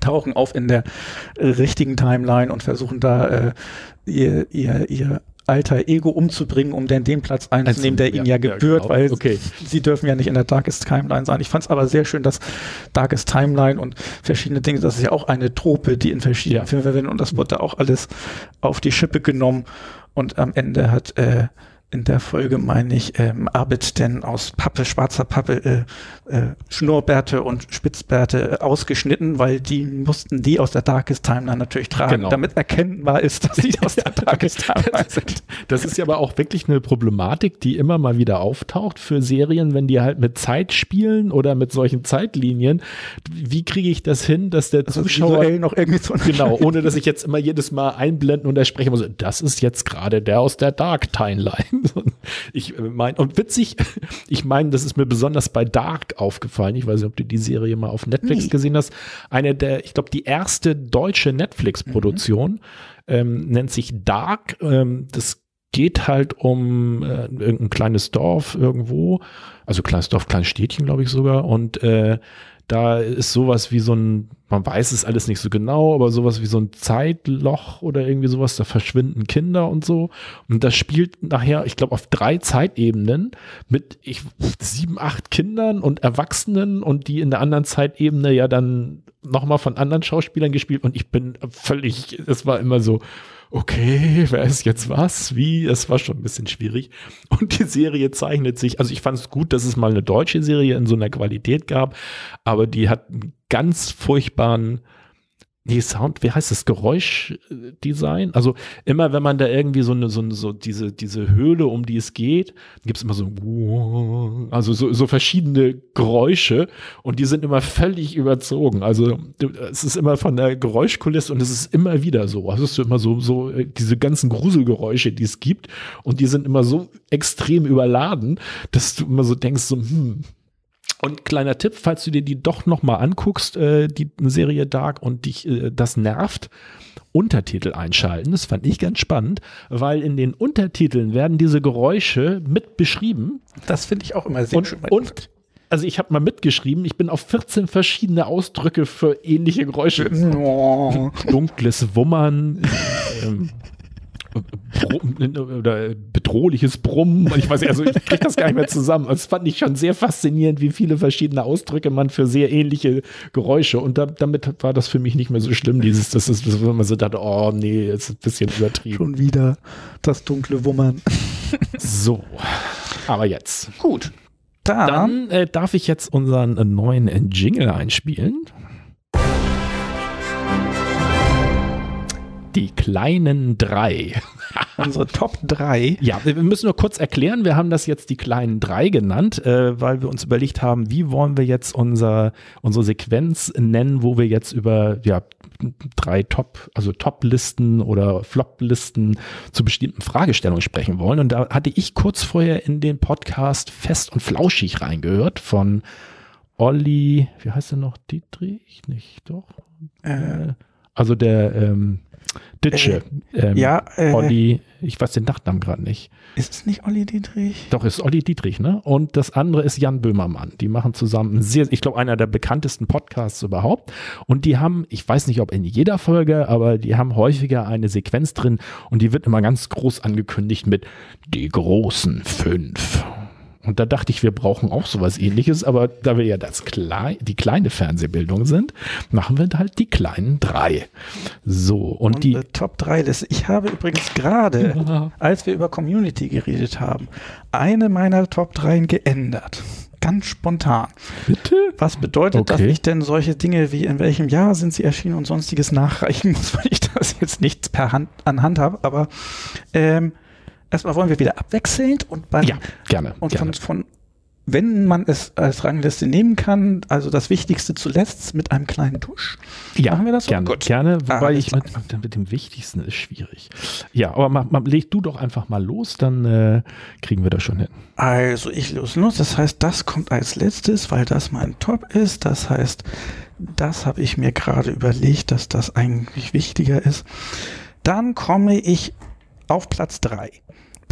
tauchen auf in der äh, richtigen Timeline und versuchen da äh, ihr, ihr, ihr alter Ego umzubringen, um dann den Platz einzunehmen, der ihnen ja, ja gebührt, ja, genau. weil okay. sie dürfen ja nicht in der Darkest Timeline sein. Ich fand es aber sehr schön, dass Darkest Timeline und verschiedene Dinge, das ist ja auch eine Trope, die in verschiedenen ja. Filmen verwendet und das wurde da auch alles auf die Schippe genommen und am Ende hat äh, in der Folge, meine ich, ähm, Arbit denn aus Pappe, schwarzer Pappe, äh, äh, Schnurrbärte und Spitzbärte äh, ausgeschnitten, weil die mussten die aus der Darkest Time dann natürlich tragen, Genau. damit erkennbar ist, dass die aus der Darkest Time sind. Das ist ja aber auch wirklich eine Problematik, die immer mal wieder auftaucht für Serien, wenn die halt mit Zeit spielen oder mit solchen Zeitlinien. Wie kriege ich das hin, dass der Also Zuschauer noch irgendwie so Genau, ohne dass ich jetzt immer jedes Mal einblenden und sprechen muss. Das ist jetzt gerade der aus der Dark Timeline. Ich meine, und witzig, ich meine, das ist mir besonders bei Dark aufgefallen. Ich weiß nicht, ob du die Serie mal auf Netflix Nee. gesehen hast. Eine der, ich glaube, die erste deutsche Netflix-Produktion ähm, nennt sich Dark. Ähm, das geht halt um äh, irgendein kleines Dorf irgendwo. Also kleines Dorf, kleines Städtchen, glaube ich sogar. Und äh, da ist sowas wie so ein, man weiß es alles nicht so genau, aber sowas wie so ein Zeitloch oder irgendwie sowas, da verschwinden Kinder und so. Und das spielt nachher, ich glaube, auf drei Zeitebenen mit ich, sieben, acht Kindern und Erwachsenen und die in der anderen Zeitebene ja dann nochmal von anderen Schauspielern gespielt und ich bin völlig, es war immer so, okay, wer ist jetzt was, wie, es war schon ein bisschen schwierig. Und die Serie zeichnet sich, also ich fand es gut, dass es mal eine deutsche Serie in so einer Qualität gab, aber die hat einen ganz furchtbaren, nee, Sound, wie heißt das, Geräuschdesign? Also immer, wenn man da irgendwie so eine, so, so diese, diese Höhle, um die es geht, gibt es immer so, also so, so verschiedene Geräusche und die sind immer völlig überzogen. Also es ist immer von der Geräuschkulisse und es ist immer wieder so. Also es ist immer so, so äh, diese ganzen Gruselgeräusche, die es gibt und die sind immer so extrem überladen, dass du immer so denkst, so, hm, und kleiner Tipp, falls du dir die doch noch mal anguckst, äh, die Serie Dark und dich äh, das nervt, Untertitel einschalten. Das fand ich ganz spannend, weil in den Untertiteln werden diese Geräusche mit beschrieben Das finde ich auch immer sehr und, schön. und also ich habe mal mitgeschrieben, ich bin auf 14 verschiedene Ausdrücke für ähnliche Geräusche. Dunkles Wummern, ähm, Brumm, oder bedrohliches Brummen. Ich weiß nicht, also ich kriege das gar nicht mehr zusammen. Das fand ich schon sehr faszinierend, wie viele verschiedene Ausdrücke man für sehr ähnliche Geräusche. Und da, damit war das für mich nicht mehr so schlimm, dieses, das ist, das, wenn man so dachte, oh nee, jetzt ist ein bisschen übertrieben. Schon wieder das dunkle Wummern. So. Aber jetzt. Gut. Dann, Dann äh, darf ich jetzt unseren äh, neuen äh, Jingle einspielen. Die kleinen drei. unsere Top 3. Ja, wir wir müssen nur kurz erklären, wir haben das jetzt die kleinen drei genannt, äh, weil wir uns überlegt haben, wie wollen wir jetzt unser, unsere Sequenz nennen, wo wir jetzt über ja, drei Top, also Top-Listen oder Flop-Listen zu bestimmten Fragestellungen sprechen wollen. Und da hatte ich kurz vorher in den Podcast Fest und Flauschig reingehört von Olli, wie heißt er noch? Dietrich? Nicht, doch? Äh, Also der ähm, Ditsche. ähm, ja, äh, Olli, ich weiß den Nachnamen gerade nicht. ist es nicht Olli Dietrich? Doch, ist Olli Dietrich, ne? Und das andere ist Jan Böhmermann. Die machen zusammen sehr, ich glaube, einer der bekanntesten Podcasts überhaupt. Und die haben, ich weiß nicht, ob in jeder Folge, aber die haben häufiger eine Sequenz drin und die wird immer ganz groß angekündigt mit die großen fünf. Und da dachte ich, wir brauchen auch sowas ähnliches, aber da wir ja das Klei die kleine Fernsehbildung sind, machen wir halt die kleinen drei. So, und, die. Unsere Top 3 Liste. Ich habe übrigens gerade, als wir über Community geredet haben, eine meiner Top 3 geändert. Ganz spontan. Bitte? Was bedeutet, dass Okay. ich denn solche Dinge wie in welchem Jahr sind sie erschienen und sonstiges nachreichen muss, weil ich das jetzt nicht per Hand an Hand habe. Aber ähm, erstmal wollen wir wieder abwechselnd und beim Ja, gerne. und gerne. von, von wenn man es als Rangliste nehmen kann, also das Wichtigste zuletzt mit einem kleinen Tusch. Ja, Machen wir das so? gerne, Gut. gerne, wobei Alles ich mit, mit dem Wichtigsten ist schwierig. Ja, aber mach, mach, leg du doch einfach mal los, dann äh, kriegen wir das schon hin. Also ich los los. Das heißt, das kommt als letztes, weil das mein Top ist. Das heißt, das habe ich mir gerade überlegt, dass das eigentlich wichtiger ist. Dann komme ich auf Platz drei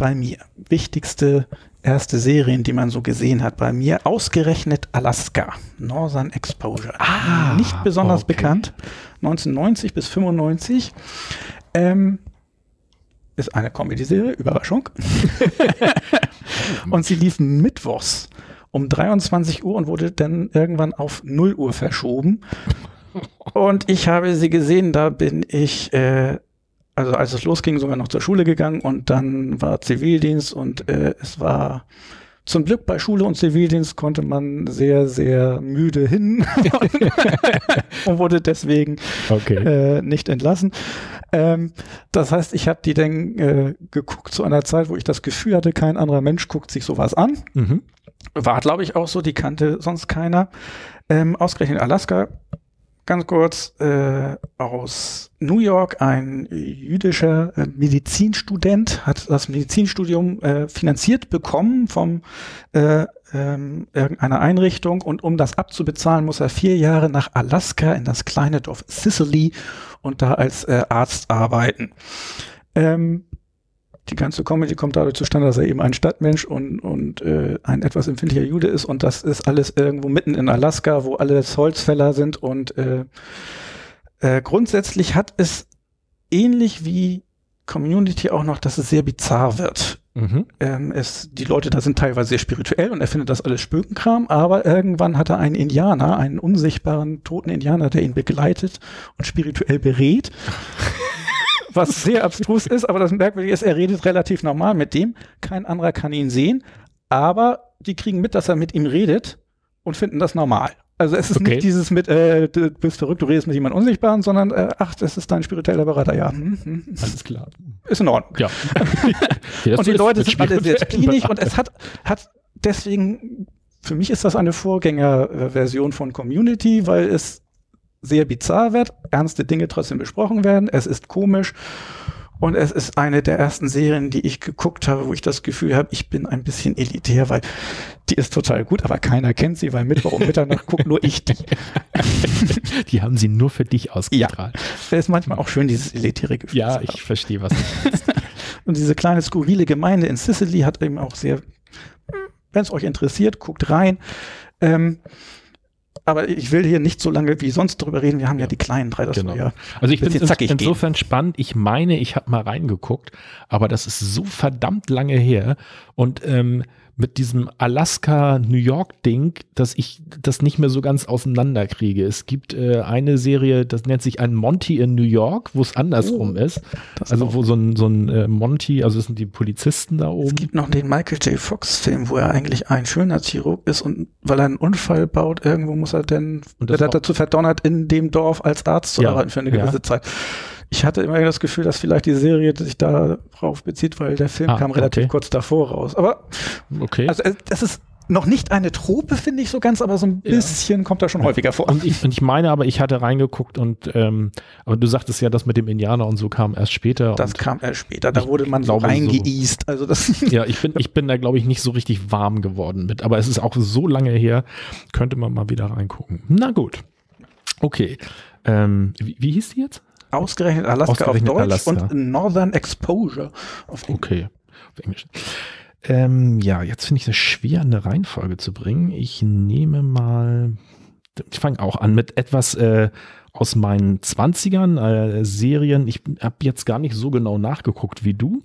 bei mir. Wichtigste erste Serien, die man so gesehen hat bei mir. Ausgerechnet Alaska. Northern Exposure. Ah, Nicht besonders okay. bekannt. 1990 bis 95. Ähm, ist eine Comedy-Serie, Überraschung. und sie lief mittwochs um 23 Uhr und wurde dann irgendwann auf 0 Uhr verschoben. Und ich habe sie gesehen, da bin ich, äh, also als es losging, sogar noch zur Schule gegangen und dann war Zivildienst und äh, es war zum Glück bei Schule und Zivildienst konnte man sehr, sehr müde hin und wurde deswegen Okay. äh, nicht entlassen. Ähm, das heißt, ich habe die dann äh, geguckt zu einer Zeit, wo ich das Gefühl hatte, kein anderer Mensch guckt sich sowas an. Mhm. War, glaube ich, auch so, die kannte sonst keiner. Ähm, ausgerechnet Alaska, ganz kurz, äh, aus New York, ein jüdischer äh, Medizinstudent, hat das Medizinstudium äh, finanziert bekommen vom äh, ähm, irgendeiner Einrichtung und um das abzubezahlen, muss er vier Jahre nach Alaska in das kleine Dorf Sicily und da als äh, Arzt arbeiten. Ähm, die ganze Comedy kommt dadurch zustande, dass er eben ein Stadtmensch und, und äh, ein etwas empfindlicher Jude ist und das ist alles irgendwo mitten in Alaska, wo alles Holzfäller sind und äh, äh, grundsätzlich hat es ähnlich wie Community auch noch, dass es sehr bizarr wird. Mhm. Ähm, es, die Leute da sind teilweise sehr spirituell und er findet das alles Spökenkram, aber irgendwann hat er einen Indianer, einen unsichtbaren toten Indianer, der ihn begleitet und spirituell berät. Was sehr abstrus ist, aber das Merkwürdige ist, er redet relativ normal mit dem. Kein anderer kann ihn sehen, aber die kriegen mit, dass er mit ihm redet und finden das normal. Also es ist Okay. nicht dieses mit, äh, du bist verrückt, du redest mit jemandem Unsichtbaren, sondern äh, ach, das ist dein spiritueller Berater, ja. Hm, hm, Alles klar. ist in Ordnung. Ja. Und die Leute sind alle sehr klinig und es hat, hat deswegen, für mich ist das eine Vorgängerversion von Community, weil es sehr bizarr wird, ernste Dinge trotzdem besprochen werden, es ist komisch und es ist eine der ersten Serien, die ich geguckt habe, wo ich das Gefühl habe, ich bin ein bisschen elitär, weil die ist total gut, aber keiner kennt sie, weil Mittwoch um Mitternacht guckt nur ich die. Die haben sie nur für dich ausgestrahlt. Das ist manchmal auch schön, dieses elitäre Gefühl. Ja, ich verstehe, was du meinst. Und diese kleine skurrile Gemeinde in Sicily hat eben auch sehr, wenn es euch interessiert, guckt rein. Ähm, aber ich will hier nicht so lange wie sonst drüber reden. Wir haben ja, die kleinen drei. Das Genau. ja Also ich es zackig insofern spannend. Ich meine, ich habe mal reingeguckt, aber das ist so verdammt lange her. Und ähm, mit diesem Alaska-New York-Ding, dass ich das nicht mehr so ganz auseinanderkriege. Es gibt äh, eine Serie, das nennt sich ein Monty in New York, wo es andersrum ist. das Also auch. wo so ein, so ein äh, Monty, also es sind die Polizisten da Es oben. gibt noch den Michael J. Fox-Film, wo er eigentlich ein Schönheitschirurg ist und weil er einen Unfall baut, irgendwo muss er denn, Und das wird er dazu verdonnert, in dem Dorf als Arzt zu Ja, arbeiten für eine ja. gewisse Zeit. Ich hatte immer das Gefühl, dass vielleicht die Serie sich darauf bezieht, weil der Film Ah, kam relativ okay. kurz davor raus. Aber Okay. Also äh, das ist noch nicht eine Trope, finde ich so ganz, aber so ein Ja. bisschen kommt da schon häufiger vor. Und ich, und ich meine aber, ich hatte reingeguckt und ähm, aber du sagtest ja, das mit dem Indianer und so kam erst später. Das kam erst später, da wurde man so glaube, so- reingeeast. Also das ja, ich bin, ich bin da, glaube ich, nicht so richtig warm geworden mit. Aber es ist auch so lange her, könnte man mal wieder reingucken. Na gut. Okay. Ähm, wie, wie hieß die jetzt? Ausgerechnet Alaska Ausgerechnet auf Deutsch Alaska. und Northern Exposure auf Englisch. Okay. Auf Englisch. Ähm, ja, jetzt finde ich es schwer, eine Reihenfolge zu bringen. Ich nehme mal, ich fange auch an mit etwas äh, aus meinen 20ern, äh, Serien. Ich habe jetzt gar nicht so genau nachgeguckt wie du.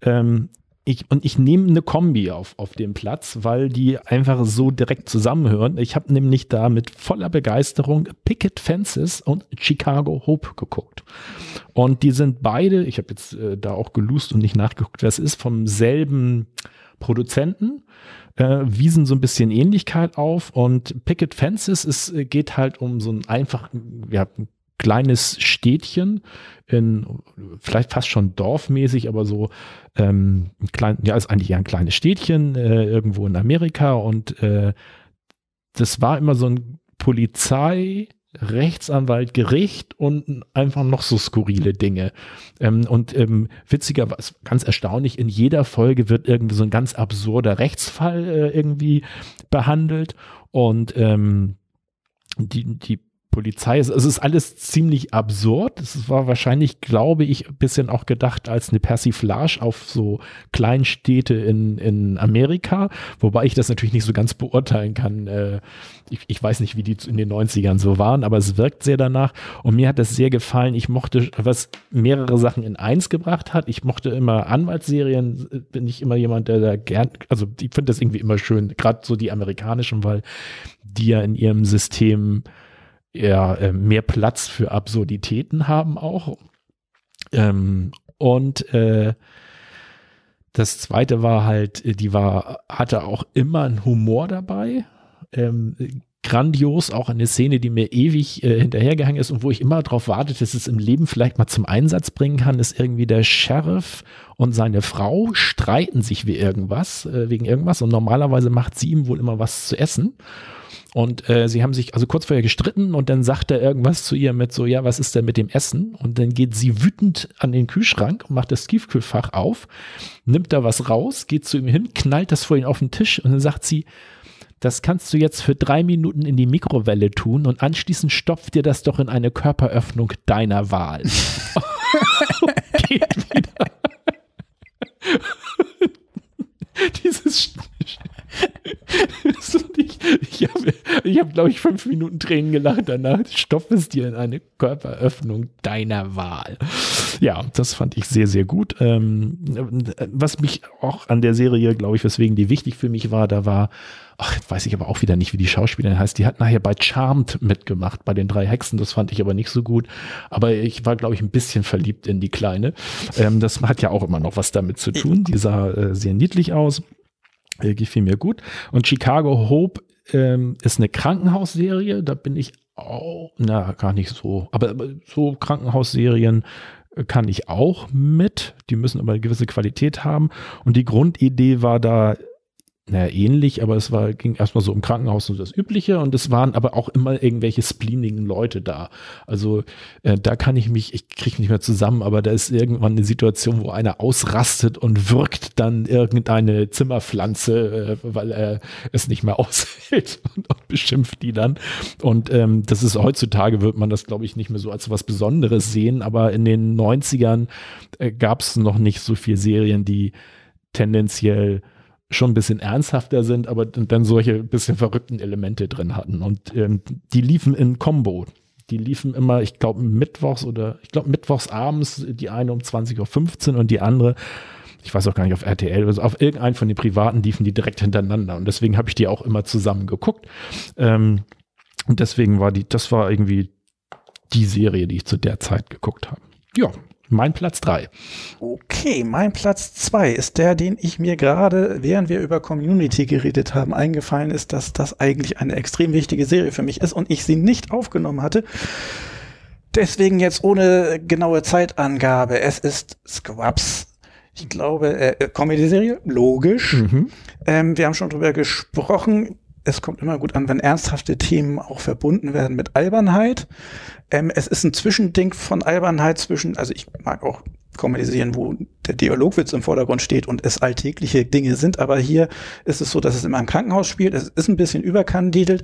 Ähm, ich, und ich nehme eine Kombi auf, auf dem Platz, weil die einfach so direkt zusammenhören. Ich habe nämlich da mit voller Begeisterung Picket Fences und Chicago Hope geguckt. Und die sind beide, ich habe jetzt äh, da auch gelust und nicht nachgeguckt, wer es ist, vom selben Produzenten, äh, wiesen so ein bisschen Ähnlichkeit auf. Und Picket Fences ist, äh, geht halt um so ein einfach, ja, kleines Städtchen in vielleicht fast schon dorfmäßig, aber so ähm, ein klein, ja, ist eigentlich eher ein kleines Städtchen äh, irgendwo in Amerika und äh, das war immer so ein Polizei, Rechtsanwalt, Gericht und einfach noch so skurrile Dinge. Ähm, und ähm, witziger, ganz erstaunlich, in jeder Folge wird irgendwie so ein ganz absurder Rechtsfall äh, irgendwie behandelt und ähm, die, die Polizei, es ist alles ziemlich absurd. Es war wahrscheinlich, glaube ich, ein bisschen auch gedacht als eine Persiflage auf so Kleinstädte in, in Amerika, wobei ich das natürlich nicht so ganz beurteilen kann. Äh, ich, ich weiß nicht, wie die in den 90ern so waren, aber es wirkt sehr danach. Und mir hat das sehr gefallen. Ich mochte, was mehrere Sachen in eins gebracht hat. Ich mochte immer Anwaltsserien, bin ich immer jemand, der da gern, also ich finde das irgendwie immer schön, gerade so die amerikanischen, weil die ja in ihrem System ja, äh, mehr Platz für Absurditäten haben auch. Ähm, und äh, das zweite war halt, die war, hatte auch immer einen Humor dabei. Ähm, grandios, auch eine Szene, die mir ewig äh, hinterhergehangen ist und wo ich immer darauf warte, dass es im Leben vielleicht mal zum Einsatz bringen kann, ist irgendwie der Sheriff und seine Frau streiten sich wie irgendwas, äh, wegen irgendwas und normalerweise macht sie ihm wohl immer was zu essen. Und äh, sie haben sich also kurz vorher gestritten und dann sagt er irgendwas zu ihr mit so, ja, was ist denn mit dem Essen? Und dann geht sie wütend an den Kühlschrank, macht das Tiefkühlfach auf, nimmt da was raus, geht zu ihm hin, knallt das vor ihn auf den Tisch und dann sagt sie, das kannst du jetzt für drei Minuten in die Mikrowelle tun und anschließend stopft dir das doch in eine Körperöffnung deiner Wahl. Geht wieder. Dieses ich ich habe, ich hab, glaube ich, fünf Minuten Tränen gelacht danach. Stopf es dir in eine Körperöffnung deiner Wahl. Ja, das fand ich sehr, sehr gut. Ähm, was mich auch an der Serie, glaube ich, weswegen die wichtig für mich war, da war ach, weiß ich aber auch wieder nicht, wie die Schauspielerin heißt. Die hat nachher bei Charmed mitgemacht, bei den drei Hexen. Das fand ich aber nicht so gut. Aber ich war, glaube ich, ein bisschen verliebt in die Kleine. Ähm, das hat ja auch immer noch was damit zu tun. Die sah äh, sehr niedlich aus. Äh, gefiel mir gut. Und Chicago Hope ähm, ist eine Krankenhausserie. Da bin ich auch, na, gar nicht so. Aber, so Krankenhausserien äh, kann ich auch mit. Die müssen aber eine gewisse Qualität haben. Und die Grundidee war da naja, ähnlich, aber es war, ging erstmal so im Krankenhaus und das Übliche und es waren aber auch immer irgendwelche spleenigen Leute da. Also äh, da kann ich mich, ich kriege nicht mehr zusammen, aber da ist irgendwann eine Situation, wo einer ausrastet und wirkt dann irgendeine Zimmerpflanze, äh, weil er es nicht mehr aushält und, und beschimpft die dann. Und ähm, das ist heutzutage, wird man das, glaube ich, nicht mehr so als was Besonderes sehen, aber in den 90ern äh, gab es noch nicht so viele Serien, die tendenziell schon ein bisschen ernsthafter sind, aber dann solche bisschen verrückten Elemente drin hatten. Und ähm, die liefen in Combo. Die liefen immer, ich glaube, mittwochs oder ich glaube, mittwochs abends, die eine um 20.15 Uhr und die andere, ich weiß auch gar nicht, auf RTL, also auf irgendeinen von den privaten liefen die direkt hintereinander. Und deswegen habe ich die auch immer zusammen geguckt. Ähm, und deswegen war die, das war irgendwie die Serie, die ich zu der Zeit geguckt habe. Ja, mein Platz drei. Okay, mein Platz zwei ist der, den ich mir gerade, während wir über Community geredet haben, eingefallen ist, dass das eigentlich eine extrem wichtige Serie für mich ist und ich sie nicht aufgenommen hatte. Deswegen jetzt ohne genaue Zeitangabe. Es ist Scrubs. Ich glaube, äh, Comedy-Serie, logisch. Mhm. Ähm, wir haben schon drüber gesprochen. Es kommt immer gut an, wenn ernsthafte Themen auch verbunden werden mit Albernheit. Ähm, es ist ein Zwischending von Albernheit zwischen, also ich mag auch Komödisieren, wo der Dialogwitz im Vordergrund steht und es alltägliche Dinge sind. Aber hier ist es so, dass es in einem Krankenhaus spielt. Es ist ein bisschen überkandidelt.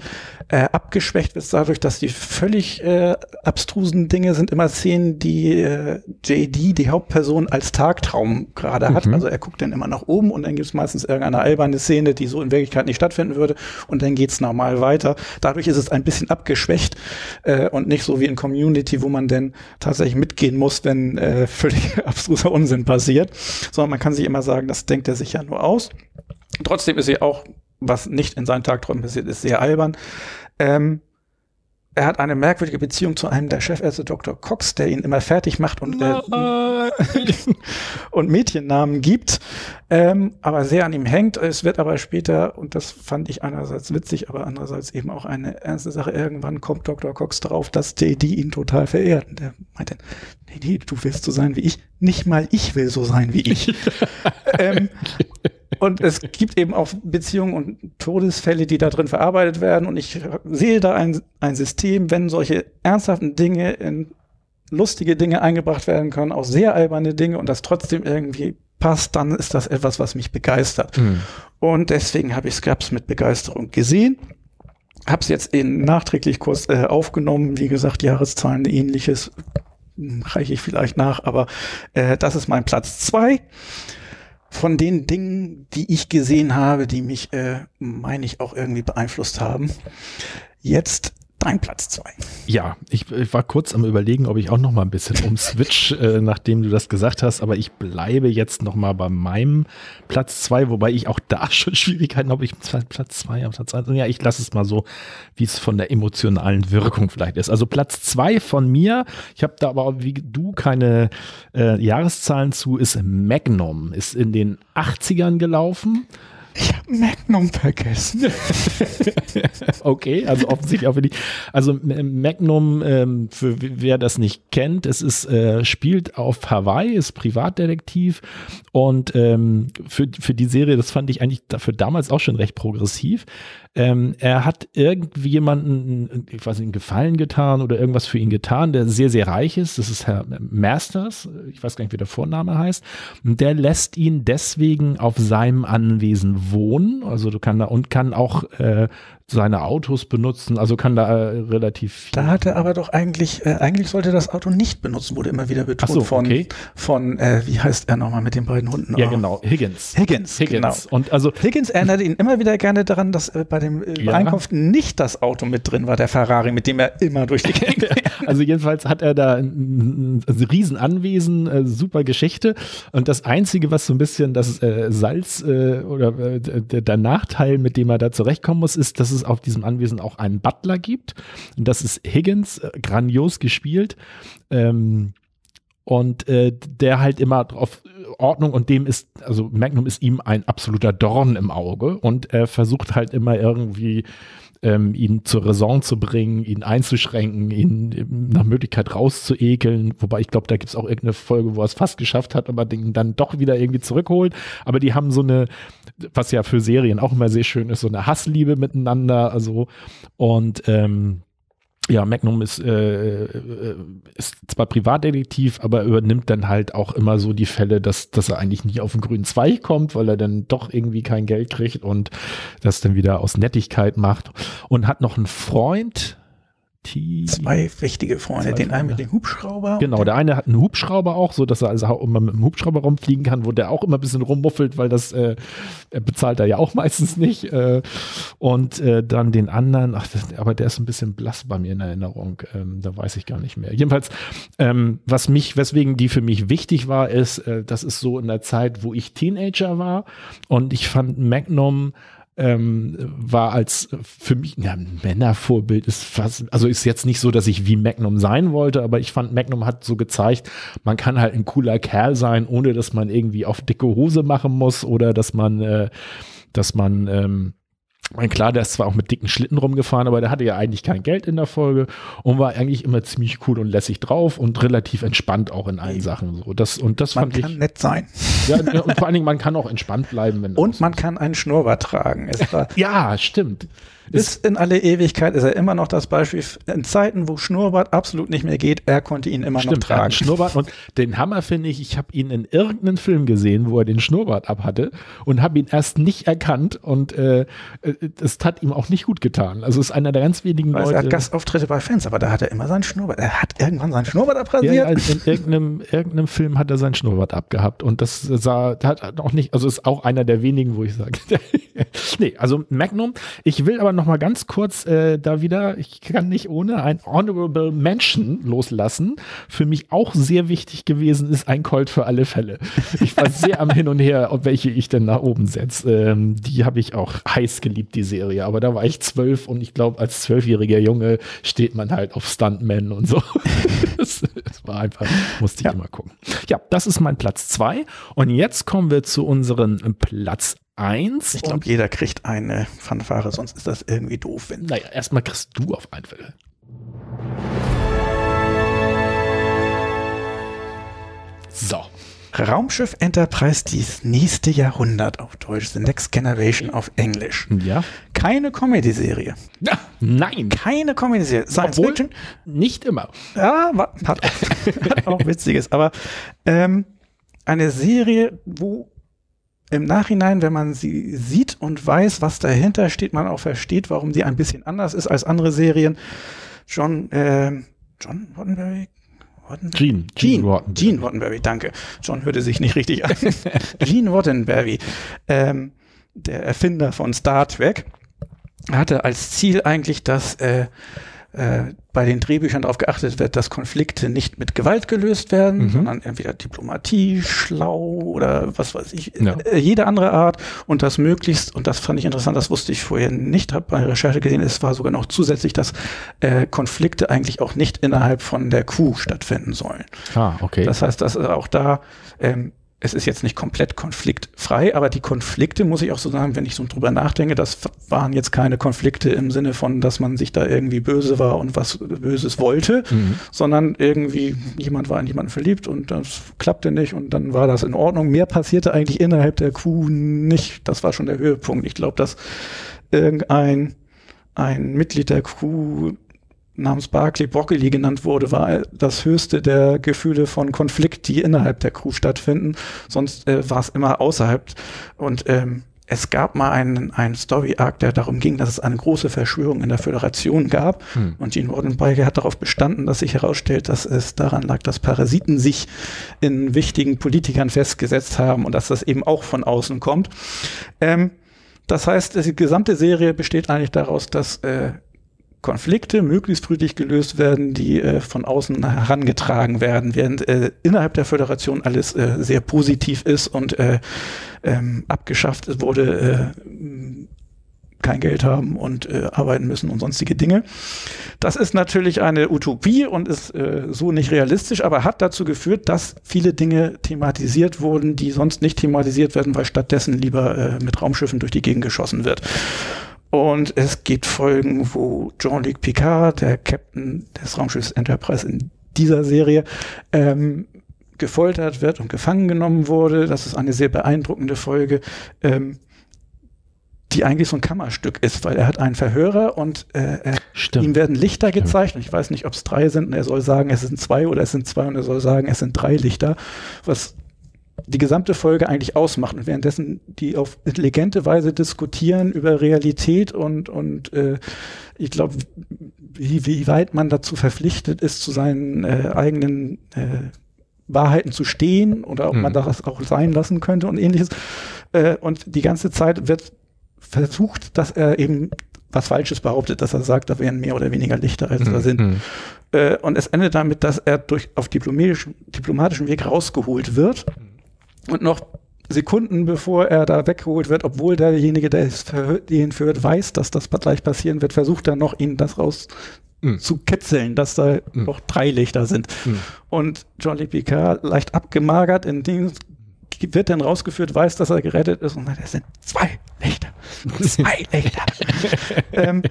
Äh, abgeschwächt wird dadurch, dass die völlig äh, abstrusen Dinge sind immer Szenen, die äh, JD, die Hauptperson, als Tagtraum gerade hat. Mhm. Also er guckt dann immer nach oben und dann gibt es meistens irgendeine alberne Szene, die so in Wirklichkeit nicht stattfinden würde. Und dann geht's normal weiter. Dadurch ist es ein bisschen abgeschwächt äh, und nicht so wie in Community, wo man denn tatsächlich mitgehen muss, wenn äh, völlig abstruser Unsinn passiert, sondern man kann sich immer sagen, das denkt er sich ja nur aus. Trotzdem ist sie auch, was nicht in seinen Tagträumen passiert ist, sehr albern. Ähm, er hat eine merkwürdige Beziehung zu einem der Chefärzte Dr. Cox, der ihn immer fertig macht und, äh, und Mädchennamen gibt, ähm, aber sehr an ihm hängt. Es wird aber später, und das fand ich einerseits witzig, aber andererseits eben auch eine ernste Sache, irgendwann kommt Dr. Cox darauf, dass JD ihn total verehrt. Und der meinte, nee, nee, du willst so sein wie ich. Nicht mal ich will so sein wie ich. ähm, und es gibt eben auch Beziehungen und Todesfälle, die da drin verarbeitet werden. Und ich sehe da ein, ein System, wenn solche ernsthaften Dinge in lustige Dinge eingebracht werden können, auch sehr alberne Dinge und das trotzdem irgendwie passt, dann ist das etwas, was mich begeistert. Mhm. Und deswegen habe ich Scraps mit Begeisterung gesehen. Habe es jetzt in nachträglich kurz äh, aufgenommen. Wie gesagt, Jahreszahlen ähnliches hm, reiche ich vielleicht nach, aber äh, das ist mein Platz zwei von den Dingen, die ich gesehen habe, die mich, äh, meine ich, auch irgendwie beeinflusst haben. Jetzt Dein Platz zwei. Ja, ich, ich, war kurz am überlegen, ob ich auch noch mal ein bisschen umswitch, äh, nachdem du das gesagt hast, aber ich bleibe jetzt noch mal bei meinem Platz zwei, wobei ich auch da schon Schwierigkeiten habe, ich Platz zwei, Platz eins, ja, ich lasse es mal so, wie es von der emotionalen Wirkung vielleicht ist. Also Platz zwei von mir, ich habe da aber wie du keine äh, Jahreszahlen zu, ist Magnum, ist in den 80ern gelaufen ich habe Magnum vergessen. okay, also offensichtlich auch für die. Also Magnum, ähm, für wer das nicht kennt, es ist äh, spielt auf Hawaii, ist Privatdetektiv und ähm, für für die Serie, das fand ich eigentlich dafür damals auch schon recht progressiv. Ähm, er hat irgendwie jemanden, ich weiß nicht, einen Gefallen getan oder irgendwas für ihn getan, der sehr, sehr reich ist. Das ist Herr Masters. Ich weiß gar nicht, wie der Vorname heißt. Und der lässt ihn deswegen auf seinem Anwesen wohnen. Also du kann da und kann auch äh, seine Autos benutzen, also kann da äh, relativ viel. Da hat er aber doch eigentlich, äh, eigentlich sollte das Auto nicht benutzen, wurde immer wieder betont so, von, okay. von äh, wie heißt er nochmal mit den beiden Hunden? Ja, oh. genau, Higgins. Higgins, Higgins. Genau. Und also Higgins erinnert ihn immer wieder gerne daran, dass äh, bei dem äh, ja. Einkunft nicht das Auto mit drin war, der Ferrari, mit dem er immer durch die Gegend Also jedenfalls hat er da ein, ein Riesenanwesen, äh, super Geschichte. Und das Einzige, was so ein bisschen das Salz oder der, der Nachteil, mit dem er da zurechtkommen muss, ist, dass es auf diesem Anwesen auch einen Butler gibt. Und das ist Higgins, äh, grandios gespielt. Ähm, und äh, der halt immer auf Ordnung und dem ist, also Magnum ist ihm ein absoluter Dorn im Auge und er versucht halt immer irgendwie ähm, ihn zur Raison zu bringen, ihn einzuschränken, ihn nach Möglichkeit rauszuekeln. Wobei ich glaube, da gibt es auch irgendeine Folge, wo er es fast geschafft hat, aber den dann doch wieder irgendwie zurückholt. Aber die haben so eine, was ja für Serien auch immer sehr schön ist, so eine Hassliebe miteinander. Also und ähm, ja, Magnum ist, äh, äh, ist zwar Privatdetektiv, aber übernimmt dann halt auch immer so die Fälle, dass, dass er eigentlich nie auf den grünen Zweig kommt, weil er dann doch irgendwie kein Geld kriegt und das dann wieder aus Nettigkeit macht. Und hat noch einen Freund, T Zwei wichtige Freunde. Zwei den einen mit dem Hubschrauber. Genau, der eine hat einen Hubschrauber auch, so dass er also immer mit dem Hubschrauber rumfliegen kann, wo der auch immer ein bisschen rummuffelt, weil das äh, bezahlt er ja auch meistens nicht. Äh, und äh, dann den anderen, ach, aber der ist ein bisschen blass bei mir in Erinnerung. Ähm, da weiß ich gar nicht mehr. Jedenfalls, ähm, was mich, weswegen die für mich wichtig war, ist, äh, das ist so in der Zeit, wo ich Teenager war und ich fand Magnum ähm, war als für mich ja, ein Männervorbild ist fast, also ist jetzt nicht so, dass ich wie Magnum sein wollte, aber ich fand Magnum hat so gezeigt, man kann halt ein cooler Kerl sein, ohne dass man irgendwie auf dicke Hose machen muss oder dass man, äh, dass man ähm, mein klar, der ist zwar auch mit dicken Schlitten rumgefahren, aber der hatte ja eigentlich kein Geld in der Folge und war eigentlich immer ziemlich cool und lässig drauf und relativ entspannt auch in allen Sachen. So, das, und das man fand kann nett sein. Ja, und vor allen Dingen, man kann auch entspannt bleiben. Wenn und man kann einen Schnurrbart tragen. ja, stimmt. Bis in alle Ewigkeit ist er immer noch das Beispiel. In Zeiten, wo Schnurrbart absolut nicht mehr geht, er konnte ihn immer Stimmt, noch tragen. Schnurrbart und den Hammer finde ich, ich habe ihn in irgendeinem Film gesehen, wo er den Schnurrbart abhatte und habe ihn erst nicht erkannt und äh, es hat ihm auch nicht gut getan. Also ist einer der ganz wenigen Weil Leute. Er hat Gastauftritte bei Fans, aber da hat er immer seinen Schnurrbart. Er hat irgendwann seinen Schnurrbart abrasiert. Ja, in irgendeinem, irgendeinem Film hat er seinen Schnurrbart abgehabt und das sah, hat auch nicht, also ist auch einer der wenigen, wo ich sage, nee, also Magnum. Ich will aber noch mal ganz kurz äh, da wieder, ich kann nicht ohne ein Honorable Mention loslassen. Für mich auch sehr wichtig gewesen ist ein Colt für alle Fälle. Ich war sehr am Hin und Her, ob welche ich denn nach oben setze. Ähm, die habe ich auch heiß geliebt, die Serie. Aber da war ich zwölf und ich glaube, als zwölfjähriger Junge steht man halt auf Stuntmen und so. das, das, war einfach, musste ich ja. immer gucken. Ja, das ist mein Platz zwei. Und jetzt kommen wir zu unserem Platz eins. Ich glaube, jeder kriegt eine Fanfare, sonst ist das irgendwie doof. Wenn naja, erstmal kriegst du auf einen Fall. So. Raumschiff Enterprise dies nächste Jahrhundert auf Deutsch, The Next Generation auf Englisch. Ja. Keine Comedy-Serie. Ja, nein. Keine Comedy-Serie. Science Obwohl, Fiction. Nicht immer. Ja, hat auch, hat auch Witziges. Aber ähm, eine Serie, wo im Nachhinein, wenn man sie sieht und weiß, was dahinter steht, man auch versteht, warum sie ein bisschen anders ist als andere Serien. John, äh, John Roddenberry? Roddenberry? Gene. Gene, Gene Roddenberry. Gene Roddenberry, danke. John hörte sich nicht richtig an. Gene Roddenberry, ähm, der Erfinder von Star Trek, hatte als Ziel eigentlich, dass äh, äh, bei den Drehbüchern darauf geachtet wird, dass Konflikte nicht mit Gewalt gelöst werden, mhm. sondern entweder Diplomatie, schlau oder was weiß ich, ja. äh, jede andere Art und das möglichst, und das fand ich interessant, das wusste ich vorher nicht, habe bei Recherche gesehen, es war sogar noch zusätzlich, dass äh, Konflikte eigentlich auch nicht innerhalb von der Kuh stattfinden sollen. Ah, okay. Das heißt, dass auch da ähm, es ist jetzt nicht komplett konfliktfrei, aber die Konflikte, muss ich auch so sagen, wenn ich so drüber nachdenke, das waren jetzt keine Konflikte im Sinne von, dass man sich da irgendwie böse war und was Böses wollte, mhm. sondern irgendwie jemand war in jemanden verliebt und das klappte nicht und dann war das in Ordnung. Mehr passierte eigentlich innerhalb der Kuh nicht. Das war schon der Höhepunkt. Ich glaube, dass irgendein ein Mitglied der Crew namens Barclay Broccoli genannt wurde, war das höchste der Gefühle von Konflikt, die innerhalb der Crew stattfinden. Sonst äh, war es immer außerhalb. Und ähm, es gab mal einen, einen Story-Arc, der darum ging, dass es eine große Verschwörung in der Föderation gab. Hm. Und Gene Roddenberry hat darauf bestanden, dass sich herausstellt, dass es daran lag, dass Parasiten sich in wichtigen Politikern festgesetzt haben und dass das eben auch von außen kommt. Ähm, das heißt, die gesamte Serie besteht eigentlich daraus, dass äh, Konflikte möglichst friedlich gelöst werden, die äh, von außen herangetragen werden, während äh, innerhalb der Föderation alles äh, sehr positiv ist und äh, ähm, abgeschafft wurde, äh, kein Geld haben und äh, arbeiten müssen und sonstige Dinge. Das ist natürlich eine Utopie und ist so nicht realistisch, aber hat dazu geführt, dass viele Dinge thematisiert wurden, die sonst nicht thematisiert werden, weil stattdessen lieber mit Raumschiffen durch die Gegend geschossen wird. Und es gibt Folgen, wo Jean-Luc Picard, der Captain des Raumschiffs Enterprise in dieser Serie, ähm, gefoltert wird und gefangen genommen wurde. Das ist eine sehr beeindruckende Folge, ähm, die eigentlich so ein Kammerstück ist, weil er hat einen Verhörer und äh, ihm werden Lichter Stimmt. gezeigt. Und ich weiß nicht, ob es drei sind. Und er soll sagen, es sind zwei oder es sind zwei und er soll sagen, es sind drei Lichter, was die gesamte Folge eigentlich ausmacht und währenddessen die auf intelligente Weise diskutieren über Realität und, und äh, ich glaube, wie, wie weit man dazu verpflichtet ist, zu seinen äh, eigenen äh, Wahrheiten zu stehen oder ob mhm. man das auch sein lassen könnte und ähnliches. Äh, und die ganze Zeit wird versucht, dass er eben was Falsches behauptet, dass er sagt, da wären mehr oder weniger Lichter, als mhm. da sind. Mhm. Äh, und es endet damit, dass er durch auf diplomatischem, Weg rausgeholt wird. Mhm und noch Sekunden bevor er da weggeholt wird, obwohl derjenige, der ihn führt, weiß, dass das gleich passieren wird, versucht er noch, ihn das raus mm. zu kitzeln, dass da mm. noch drei Lichter sind. Mm. Und Jolly Picard, leicht abgemagert, in dem wird dann rausgeführt, weiß, dass er gerettet ist und sagt, es sind zwei Lichter. Zwei Lichter. ähm,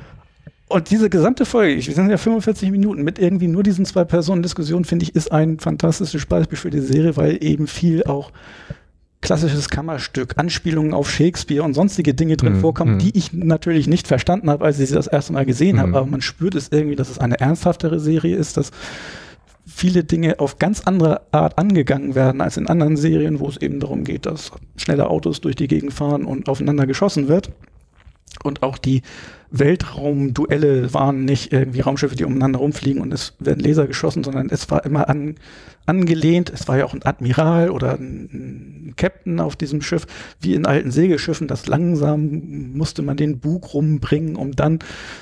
und diese gesamte Folge, wir sind ja 45 Minuten mit irgendwie nur diesen zwei Personen Diskussion, finde ich, ist ein fantastisches Beispiel für die Serie, weil eben viel auch klassisches Kammerstück, Anspielungen auf Shakespeare und sonstige Dinge drin mm, vorkommen, mm. die ich natürlich nicht verstanden habe, als ich sie das erste Mal gesehen mm. habe. Aber man spürt es irgendwie, dass es eine ernsthaftere Serie ist, dass viele Dinge auf ganz andere Art angegangen werden als in anderen Serien, wo es eben darum geht, dass schnelle Autos durch die Gegend fahren und aufeinander geschossen wird. Und auch die Weltraumduelle waren nicht irgendwie Raumschiffe, die umeinander rumfliegen und es werden Laser geschossen, sondern es war immer an, angelehnt. Es war ja auch ein Admiral oder ein Captain auf diesem Schiff, wie in alten Segelschiffen. Das langsam musste man den Bug rumbringen, um dann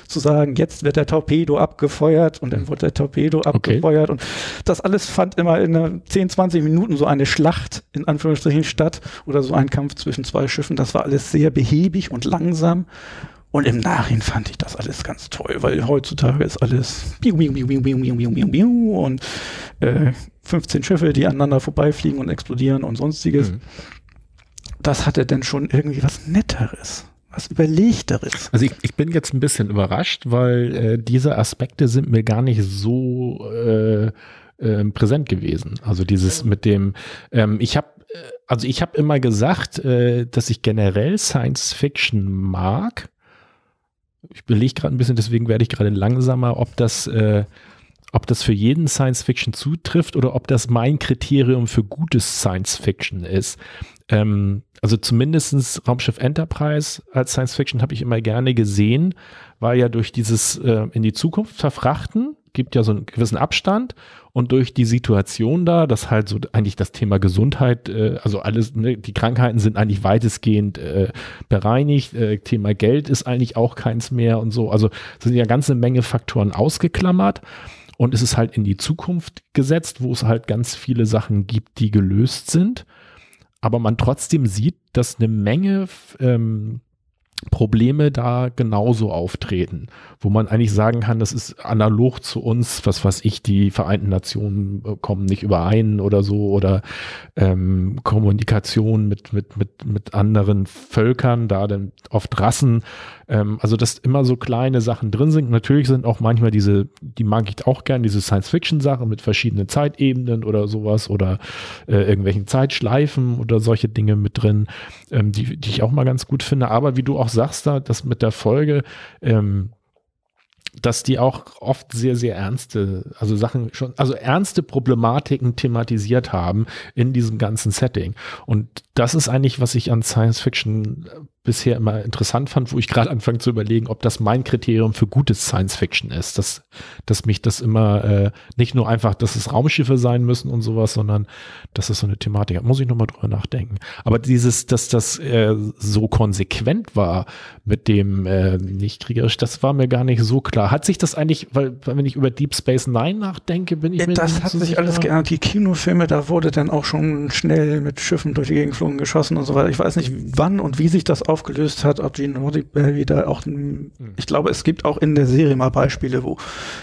zu sagen, jetzt wird der Torpedo abgefeuert und dann wurde der Torpedo okay. abgefeuert. Und das alles fand immer in 10, 20 Minuten so eine Schlacht in Anführungsstrichen statt oder so ein Kampf zwischen zwei Schiffen. Das war alles sehr behäbig und langsam. Und im Nachhinein fand ich das alles ganz toll, weil heutzutage ist alles und äh, 15 Schiffe, die aneinander vorbeifliegen und explodieren und sonstiges. Mhm. Das hatte denn schon irgendwie was Netteres was Überlegteres. Also ich, ich bin jetzt ein bisschen überrascht, weil äh, diese Aspekte sind mir gar nicht so äh, äh, präsent gewesen. Also dieses mit dem, ähm, ich habe, äh, also ich habe immer gesagt, äh, dass ich generell Science Fiction mag ich belege gerade ein bisschen, deswegen werde ich gerade langsamer, ob das, äh, ob das für jeden Science Fiction zutrifft oder ob das mein Kriterium für gutes Science Fiction ist. Ähm, also zumindestens Raumschiff Enterprise als Science Fiction habe ich immer gerne gesehen, war ja durch dieses äh, in die Zukunft verfrachten gibt ja so einen gewissen Abstand und durch die Situation da, dass halt so eigentlich das Thema Gesundheit, äh, also alles, ne, die Krankheiten sind eigentlich weitestgehend äh, bereinigt, äh, Thema Geld ist eigentlich auch keins mehr und so. Also sind ja ganze Menge Faktoren ausgeklammert. Und es ist halt in die Zukunft gesetzt, wo es halt ganz viele Sachen gibt, die gelöst sind. Aber man trotzdem sieht, dass eine Menge ähm, Probleme da genauso auftreten, wo man eigentlich sagen kann, das ist analog zu uns, was weiß ich, die Vereinten Nationen äh, kommen nicht überein oder so oder ähm, Kommunikation mit, mit, mit, mit anderen Völkern, da dann oft Rassen, ähm, also dass immer so kleine Sachen drin sind. Natürlich sind auch manchmal diese, die mag ich auch gern, diese Science-Fiction-Sachen mit verschiedenen Zeitebenen oder sowas oder äh, irgendwelchen Zeitschleifen oder solche Dinge mit drin, ähm, die, die ich auch mal ganz gut finde. Aber wie du auch sagst da, das mit der Folge, ähm, dass die auch oft sehr, sehr ernste, also Sachen schon, also ernste Problematiken thematisiert haben in diesem ganzen Setting. Und das ist eigentlich, was ich an Science Fiction bisher immer interessant fand, wo ich gerade anfange zu überlegen, ob das mein Kriterium für gutes Science Fiction ist, dass, dass mich das immer äh, nicht nur einfach, dass es Raumschiffe sein müssen und sowas, sondern dass es so eine Thematik hat. Muss ich nochmal drüber nachdenken. Aber dieses, dass das äh, so konsequent war mit dem äh, nicht kriegerisch, das war mir gar nicht so klar. Hat sich das eigentlich, weil wenn ich über Deep Space Nine nachdenke, bin ich ja, mir Das hat so sich sicher. alles geändert. Die Kinofilme, da wurde dann auch schon schnell mit Schiffen durch die Gegend geflogen, geschossen und so weiter. Ich weiß nicht, wann und wie sich das aufgelöst hat, ob Gene Roddenberry da auch, hm. ich glaube, es gibt auch in der Serie mal Beispiele, wo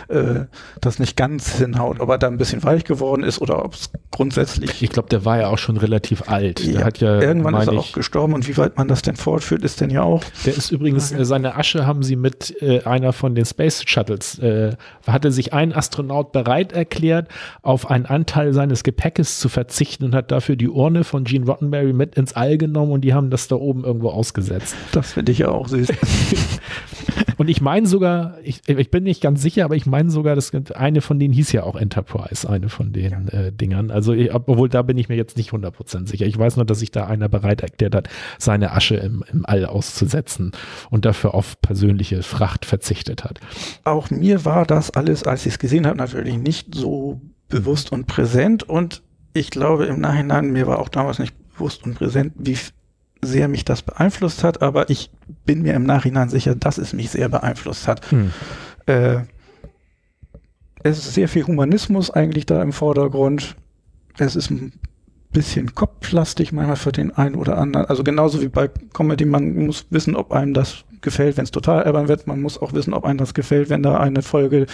äh, das nicht ganz hinhaut, ob er da ein bisschen weich geworden ist oder ob es grundsätzlich. Ich glaube, der war ja auch schon relativ alt. Ja, der hat ja, irgendwann ist er auch gestorben und wie weit man das denn fortführt, ist denn ja auch. Der ist übrigens, äh, seine Asche haben sie mit äh, einer von den Space Shuttles, äh, hatte sich ein Astronaut bereit erklärt, auf einen Anteil seines Gepäckes zu verzichten und hat dafür die Urne von Gene Roddenberry mit ins All genommen und die haben das da oben irgendwo ausgesetzt. Das finde ich ja auch süß. und ich meine sogar, ich, ich, bin nicht ganz sicher, aber ich meine sogar, dass eine von denen hieß ja auch Enterprise, eine von den ja. äh, Dingern. Also, ich, obwohl da bin ich mir jetzt nicht 100% sicher. Ich weiß nur, dass sich da einer bereit erklärt hat, seine Asche im, im All auszusetzen und dafür auf persönliche Fracht verzichtet hat. Auch mir war das alles, als ich es gesehen habe, natürlich nicht so bewusst und präsent und ich glaube im Nachhinein, mir war auch damals nicht bewusst und präsent, wie sehr mich das beeinflusst hat, aber ich bin mir im Nachhinein sicher, dass es mich sehr beeinflusst hat. Hm. Äh, es ist sehr viel Humanismus eigentlich da im Vordergrund. Es ist ein bisschen kopflastig manchmal für den einen oder anderen. Also genauso wie bei Comedy, man muss wissen, ob einem das gefällt, wenn es total albern wird. Man muss auch wissen, ob einem das gefällt, wenn da eine Folge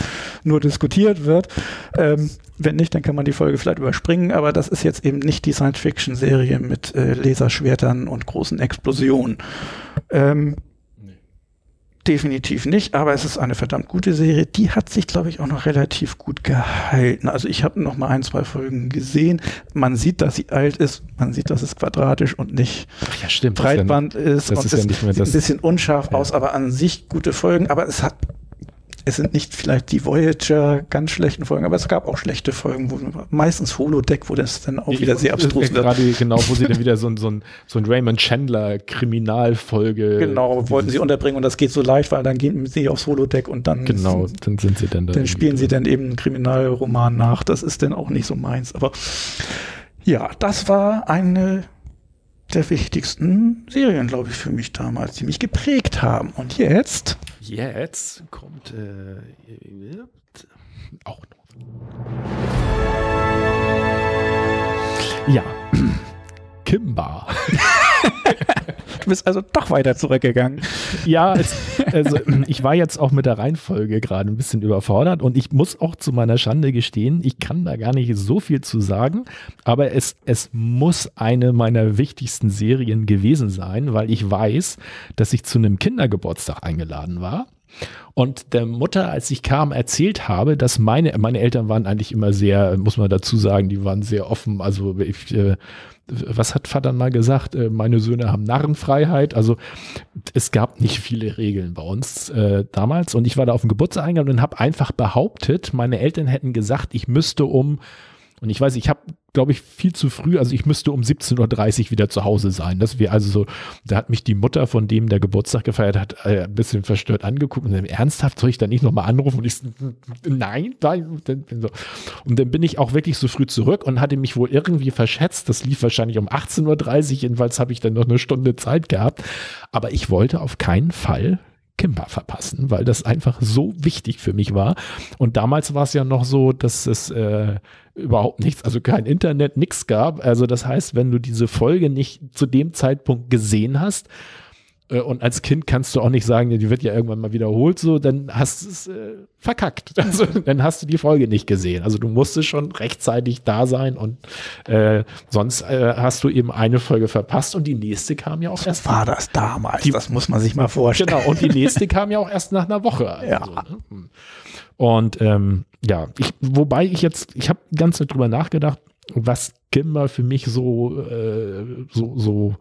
nur diskutiert wird. Ähm, wenn nicht, dann kann man die Folge vielleicht überspringen, aber das ist jetzt eben nicht die Science-Fiction-Serie mit äh, Laserschwertern und großen Explosionen. Ähm, definitiv nicht, aber es ist eine verdammt gute Serie. Die hat sich, glaube ich, auch noch relativ gut gehalten. Also ich habe noch mal ein, zwei Folgen gesehen. Man sieht, dass sie alt ist. Man sieht, dass es quadratisch und nicht Ach ja, stimmt, Breitband ist. Das und ist ja nicht mehr sieht das, ein bisschen unscharf ja. aus, aber an sich gute Folgen. Aber es hat es sind nicht vielleicht die Voyager ganz schlechten Folgen, aber es gab auch schlechte Folgen, wo meistens Holodeck, wo das dann auch ich wieder sehr abstrus wird. Gerade genau, wo sie dann wieder so ein, so ein, so ein Raymond Chandler Kriminalfolge. Genau, wollten sie unterbringen und das geht so leicht, weil dann gehen sie aufs Holodeck und dann. Genau, dann sind sie dann da. Dann spielen sie dann eben einen Kriminalroman nach. Das ist dann auch nicht so meins. Aber ja, das war eine der wichtigsten Serien, glaube ich, für mich damals, die mich geprägt haben. Und jetzt? Jetzt kommt äh, auch noch. Ja, Kimba. du bist also doch weiter zurückgegangen. Ja, es, also ich war jetzt auch mit der Reihenfolge gerade ein bisschen überfordert und ich muss auch zu meiner Schande gestehen, ich kann da gar nicht so viel zu sagen, aber es, es muss eine meiner wichtigsten Serien gewesen sein, weil ich weiß, dass ich zu einem Kindergeburtstag eingeladen war und der Mutter, als ich kam, erzählt habe, dass meine, meine Eltern waren eigentlich immer sehr, muss man dazu sagen, die waren sehr offen. Also ich, äh, was hat Vater mal gesagt? Äh, meine Söhne haben Narrenfreiheit. Also es gab nicht viele Regeln bei uns äh, damals. Und ich war da auf dem Geburtstag eingeladen und habe einfach behauptet, meine Eltern hätten gesagt, ich müsste um Und ich weiß, ich habe, glaube ich, viel zu früh, also ich müsste um 17.30 Uhr wieder zu Hause sein. Das wäre also so, da hat mich die Mutter von dem, der Geburtstag gefeiert hat, äh, ein bisschen verstört angeguckt und dann, ernsthaft, soll ich da nicht nochmal anrufen? Und ich, nein, nein. Und dann bin ich auch wirklich so früh zurück und hatte mich wohl irgendwie verschätzt. Das lief wahrscheinlich um 18.30 Uhr, jedenfalls habe ich dann noch eine Stunde Zeit gehabt. Aber ich wollte auf keinen Fall Kimba verpassen, weil das einfach so wichtig für mich war. Und damals war es ja noch so, dass es äh, überhaupt nichts, also kein Internet, nichts gab. Also das heißt, wenn du diese Folge nicht zu dem Zeitpunkt gesehen hast, und als Kind kannst du auch nicht sagen, die wird ja irgendwann mal wiederholt, so, dann hast du es äh, verkackt. Also dann hast du die Folge nicht gesehen. Also du musstest schon rechtzeitig da sein und äh, sonst äh, hast du eben eine Folge verpasst und die nächste kam ja auch so erst. War das damals? Die, das muss man sich mal vorstellen. Genau, und die nächste kam ja auch erst nach einer Woche. Also, ja. Ne? Hm. Und ähm, ja, ich, wobei ich jetzt, ich habe ganz drüber nachgedacht, was Kimber für mich so, äh, so, so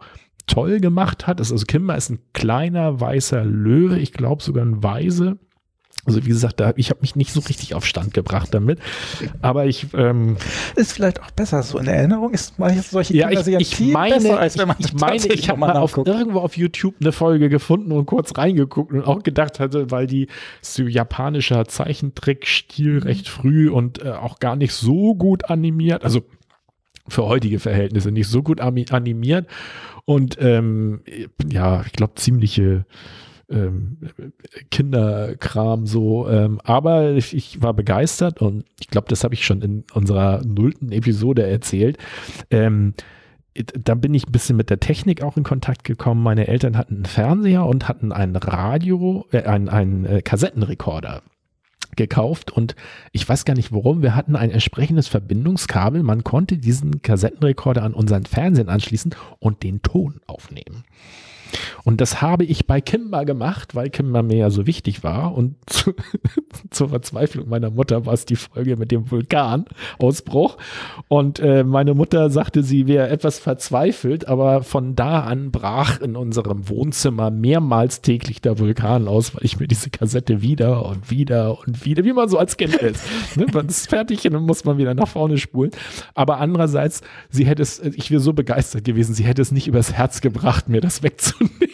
toll gemacht hat. Also Kimber ist ein kleiner weißer Löwe, ich glaube sogar ein Weise. Also wie gesagt, da, ich habe mich nicht so richtig auf Stand gebracht damit, aber ich ähm, ist vielleicht auch besser so in Erinnerung. Ist mal jetzt solche ja, ich, ich meine, besser, als wenn man ich, ich meine, ich habe mal auf, irgendwo auf YouTube eine Folge gefunden und kurz reingeguckt und auch gedacht hatte, weil die so japanischer Zeichentrick-Stil recht früh und äh, auch gar nicht so gut animiert, also für heutige Verhältnisse nicht so gut animiert und ähm, ja, ich glaube ziemliche ähm, Kinderkram so. Ähm, aber ich, ich, war begeistert und ich glaube, das habe ich schon in unserer nullten Episode erzählt. Ähm, da bin ich ein bisschen mit der Technik auch in Kontakt gekommen. Meine Eltern hatten einen Fernseher und hatten ein Radio, äh, einen, einen äh, Kassettenrekorder gekauft und ich weiß gar nicht warum, wir hatten ein entsprechendes Verbindungskabel. Man konnte diesen Kassettenrekorder an unseren Fernsehen anschließen und den Ton aufnehmen. Und das habe ich bei Kimber gemacht, weil Kimber mir ja so wichtig war. Und zu, zur Verzweiflung meiner Mutter war es die Folge mit dem Vulkanausbruch. Und äh, meine Mutter sagte, sie wäre etwas verzweifelt, aber von da an brach in unserem Wohnzimmer mehrmals täglich der Vulkan aus, weil ich mir diese Kassette wieder und wieder und wieder, wie man so als Kind ist. ne? Man ist fertig und dann muss man wieder nach vorne spulen. Aber andererseits, sie hätte es, ich wäre so begeistert gewesen, sie hätte es nicht übers Herz gebracht, mir das wegzunehmen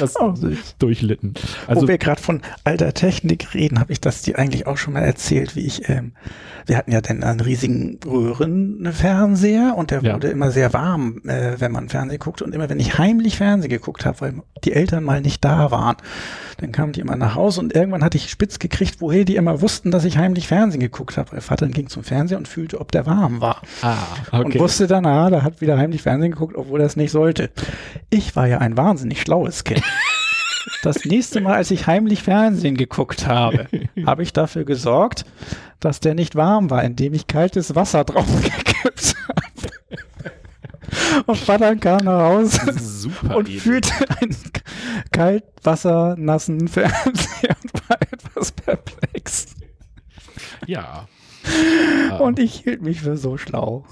das oh, durchlitten. Also, Wo wir gerade von alter Technik reden, habe ich das dir eigentlich auch schon mal erzählt, wie ich, ähm, wir hatten ja dann einen riesigen Röhrenfernseher und der ja. wurde immer sehr warm, äh, wenn man Fernsehen guckt und immer wenn ich heimlich Fernsehen geguckt habe, weil die Eltern mal nicht da waren, dann kamen die immer nach Hause und irgendwann hatte ich spitz gekriegt, woher die immer wussten, dass ich heimlich Fernsehen geguckt habe. Weil Vater ging zum Fernseher und fühlte, ob der warm war. Ah, okay. Und wusste dann, ah, da hat wieder heimlich Fernsehen geguckt, obwohl er es nicht sollte. Ich war ja ein wahnsinnig schlaues Kind. Das nächste Mal, als ich heimlich Fernsehen geguckt habe, habe ich dafür gesorgt, dass der nicht warm war, indem ich kaltes Wasser drauf gekippt habe. Und Vater kam nach Hause Super und Idee. fühlte einen kaltwassernassen Fernseher und war etwas perplex. Ja. Und ich hielt mich für so schlau.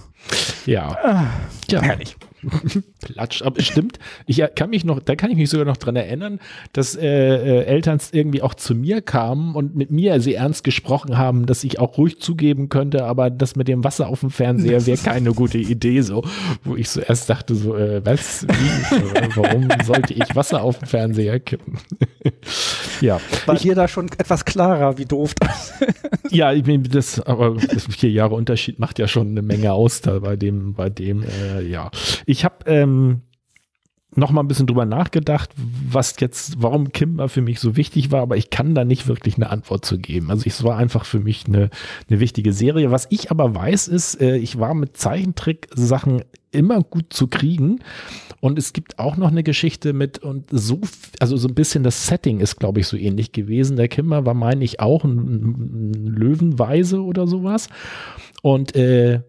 Ja. Ah, ja. Herrlich. Platsch, aber es stimmt. Ich kann mich noch, da kann ich mich sogar noch dran erinnern, dass äh, äh, Eltern irgendwie auch zu mir kamen und mit mir sehr ernst gesprochen haben, dass ich auch ruhig zugeben könnte, aber das mit dem Wasser auf dem Fernseher wäre keine gute Idee, so, wo ich so erst dachte, so, äh, was, wie, äh, warum sollte ich Wasser auf dem Fernseher kippen? ja. War dir da schon etwas klarer, wie doof das Ja, ich meine, das, aber das vier Jahre Unterschied macht ja schon eine Menge aus da bei dem, bei dem, äh, ja. Ich habe ähm, noch mal ein bisschen drüber nachgedacht, was jetzt, warum Kimber für mich so wichtig war, aber ich kann da nicht wirklich eine Antwort zu geben. Also es war einfach für mich eine, eine wichtige Serie. Was ich aber weiß, ist, äh, ich war mit Zeichentrick-Sachen immer gut zu kriegen. Und es gibt auch noch eine Geschichte mit und so, also so ein bisschen das Setting ist, glaube ich, so ähnlich gewesen. Der Kimber war, meine ich, auch ein, ein Löwenweise oder sowas. Und äh,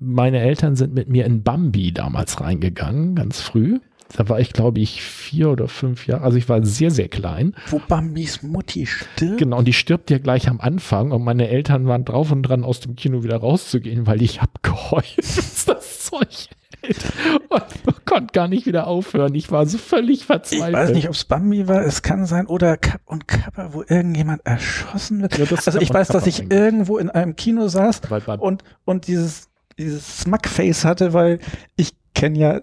meine Eltern sind mit mir in Bambi damals reingegangen, ganz früh. Da war ich, glaube ich, vier oder fünf Jahre. Also ich war sehr, sehr klein. Wo Bambis Mutti stirbt. Genau, und die stirbt ja gleich am Anfang. Und meine Eltern waren drauf und dran, aus dem Kino wieder rauszugehen, weil ich hab geheult. das Zeug. und konnte gar nicht wieder aufhören. Ich war so völlig verzweifelt. Ich weiß nicht, ob es Bambi war, es kann sein, oder Kapp und Kappa, wo irgendjemand erschossen wird. Ja, also ich weiß, dass ich irgendwo in einem Kino saß und, und dieses, dieses Smug-Face hatte, weil ich kenne ja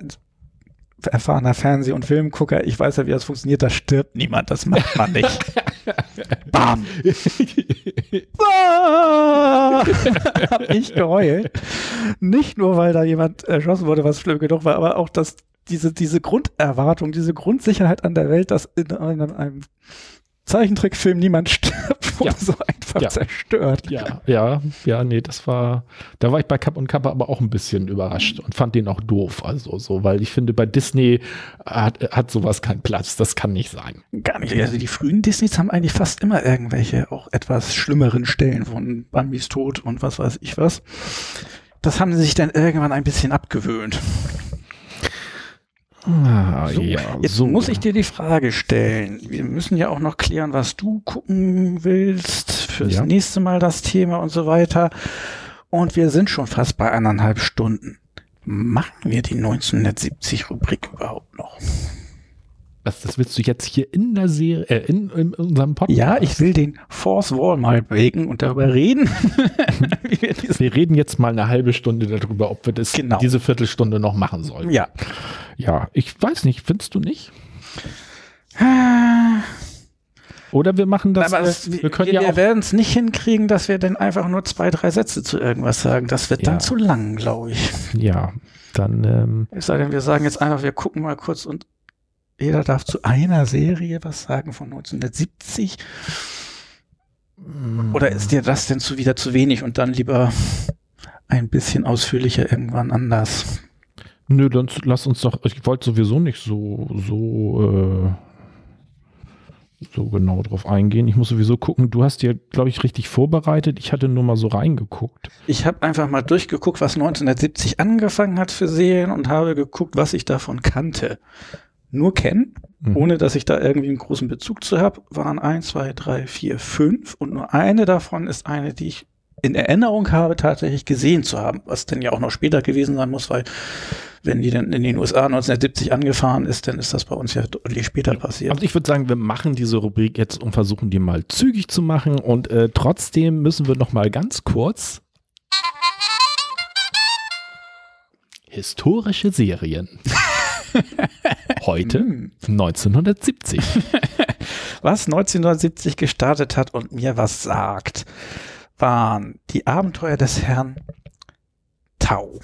erfahrener Fernseh- und Filmgucker, ich weiß ja, wie das funktioniert, da stirbt niemand, das macht man nicht. Bam! Ah! Hab ich geheult. Nicht nur, weil da jemand erschossen wurde, was schlimm genug war, aber auch, dass diese, diese Grunderwartung, diese Grundsicherheit an der Welt, dass in einem, einem Zeichentrickfilm niemand stirbt, wurde Ja. so einfach Ja. zerstört. Ja, ja, ja, nee, das war, da war ich bei Kapp und Kappa aber auch ein bisschen überrascht und fand den auch doof, also so, weil ich finde, bei Disney hat, hat sowas keinen Platz, das kann nicht sein. Gar nicht. Also die frühen Disneys haben eigentlich fast immer irgendwelche auch etwas schlimmeren Stellen von Bambis Tod und was weiß ich was. Das haben sie sich dann irgendwann ein bisschen abgewöhnt. Ah, So, jetzt muss ich dir die Frage stellen. Wir müssen ja auch noch klären, was du gucken willst fürs Ja. nächste Mal das Thema und so weiter. Und wir sind schon fast bei eineinhalb Stunden. Machen wir die 1970-Rubrik überhaupt noch? Was, das willst du jetzt hier in der Serie, äh, in, in unserem Podcast? Ja, ich will den Force Wall mal breaken und darüber reden. wir Wir reden jetzt mal eine halbe Stunde darüber, ob wir das Genau. diese Viertelstunde noch machen sollen. ja. Ja, ich weiß nicht, findest du nicht? Oder wir machen das, Aber äh, es, wir, wir können wir, ja auch, werden es nicht hinkriegen, dass wir dann einfach nur zwei, drei Sätze zu irgendwas sagen. Das wird Ja. dann zu lang, glaube ich. ja, dann, ähm, Es sei denn, wir sagen jetzt einfach, wir gucken mal kurz und jeder darf zu einer Serie was sagen von 1970. Oder ist dir das denn zu wieder zu wenig und dann lieber ein bisschen ausführlicher irgendwann anders? Nö, dann lass uns doch, ich wollte sowieso nicht so, so, äh, so genau drauf eingehen. Ich muss sowieso gucken, du hast dir, glaube ich, richtig vorbereitet. Ich hatte nur mal so reingeguckt. Ich habe einfach mal durchgeguckt, was 1970 angefangen hat für Serien und habe geguckt, was ich davon kannte. Nur kennen, Mhm. ohne dass ich da irgendwie einen großen Bezug zu habe, waren eins, zwei, drei, vier, fünf und nur eine davon ist eine, die ich in Erinnerung habe, tatsächlich gesehen zu haben, was denn ja auch noch später gewesen sein muss, weil wenn die dann in den USA 1970 angefahren ist, dann ist das bei uns ja deutlich später passiert. Also ich würde sagen, wir machen diese Rubrik jetzt und versuchen die mal zügig zu machen und äh, trotzdem müssen wir noch mal ganz kurz historische Serien. Heute Hm. 1970. Was 1970 gestartet hat und mir was sagt, waren die Abenteuer des Herrn Tau.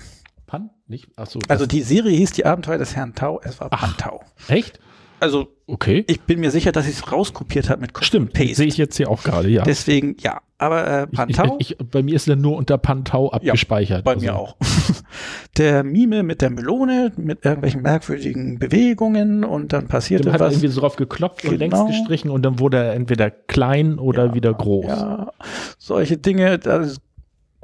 Pan? Nicht? Achso. Also die Serie hieß die Abenteuer des Herrn Tau, es war Ach. Pantau. echt? Also Okay. ich bin mir sicher, dass ich es rauskopiert habe mit Copy Stimmt, sehe ich jetzt hier auch gerade, ja. Deswegen, ja. Aber äh, Ich, Pantau, ich, ich, bei mir ist er nur unter Pantau abgespeichert. bei Also, mir auch. Der Mime mit der Melone, mit irgendwelchen merkwürdigen Bewegungen und dann passierte Dem hat er was. irgendwie so drauf geklopft und längs Genau. gestrichen und dann wurde er entweder klein oder wieder groß. Ja, solche Dinge, das ist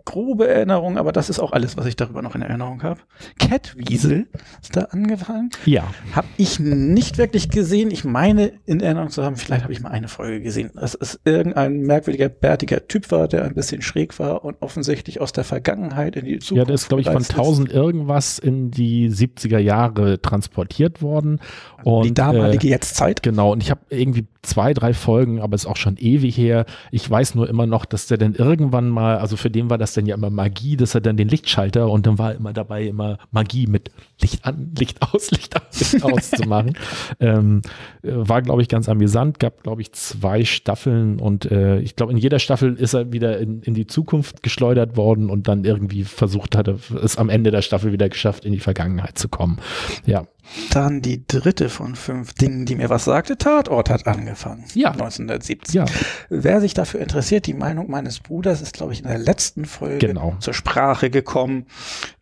grobe Erinnerung, aber das ist auch alles, was ich darüber noch in Erinnerung habe. Catwiesel ist da angefangen. Ja. Habe ich nicht wirklich gesehen. Ich meine, in Erinnerung zu haben, vielleicht habe ich mal eine Folge gesehen, dass es irgendein merkwürdiger, bärtiger Typ war, der ein bisschen schräg war und offensichtlich aus der Vergangenheit in die Zukunft. Ja, der ist, glaube ich, von gereist ist. 1000 irgendwas in die 70er Jahre transportiert worden. Und, die damalige äh, Jetztzeit. Genau, und ich habe irgendwie zwei, drei Folgen, aber ist auch schon ewig her. Ich weiß nur immer noch, dass der dann irgendwann mal, also für den war das dann ja immer Magie, dass er dann den Lichtschalter und dann war immer dabei immer Magie mit Licht an, Licht aus, Licht an, Licht aus zu machen. Ähm, äh, war, glaube ich, ganz amüsant, gab, glaube ich, zwei Staffeln und äh, ich glaube, in jeder Staffel ist er wieder in, in die Zukunft geschleudert worden und dann irgendwie versucht hatte, es am Ende der Staffel wieder geschafft, in die Vergangenheit zu kommen. Ja, Dann die dritte von fünf Dingen, die mir was sagte. Tatort hat angefangen. Ja. 1970. ja, Wer sich dafür interessiert, die Meinung meines Bruders ist, glaube ich, in der letzten Folge Genau. zur Sprache gekommen.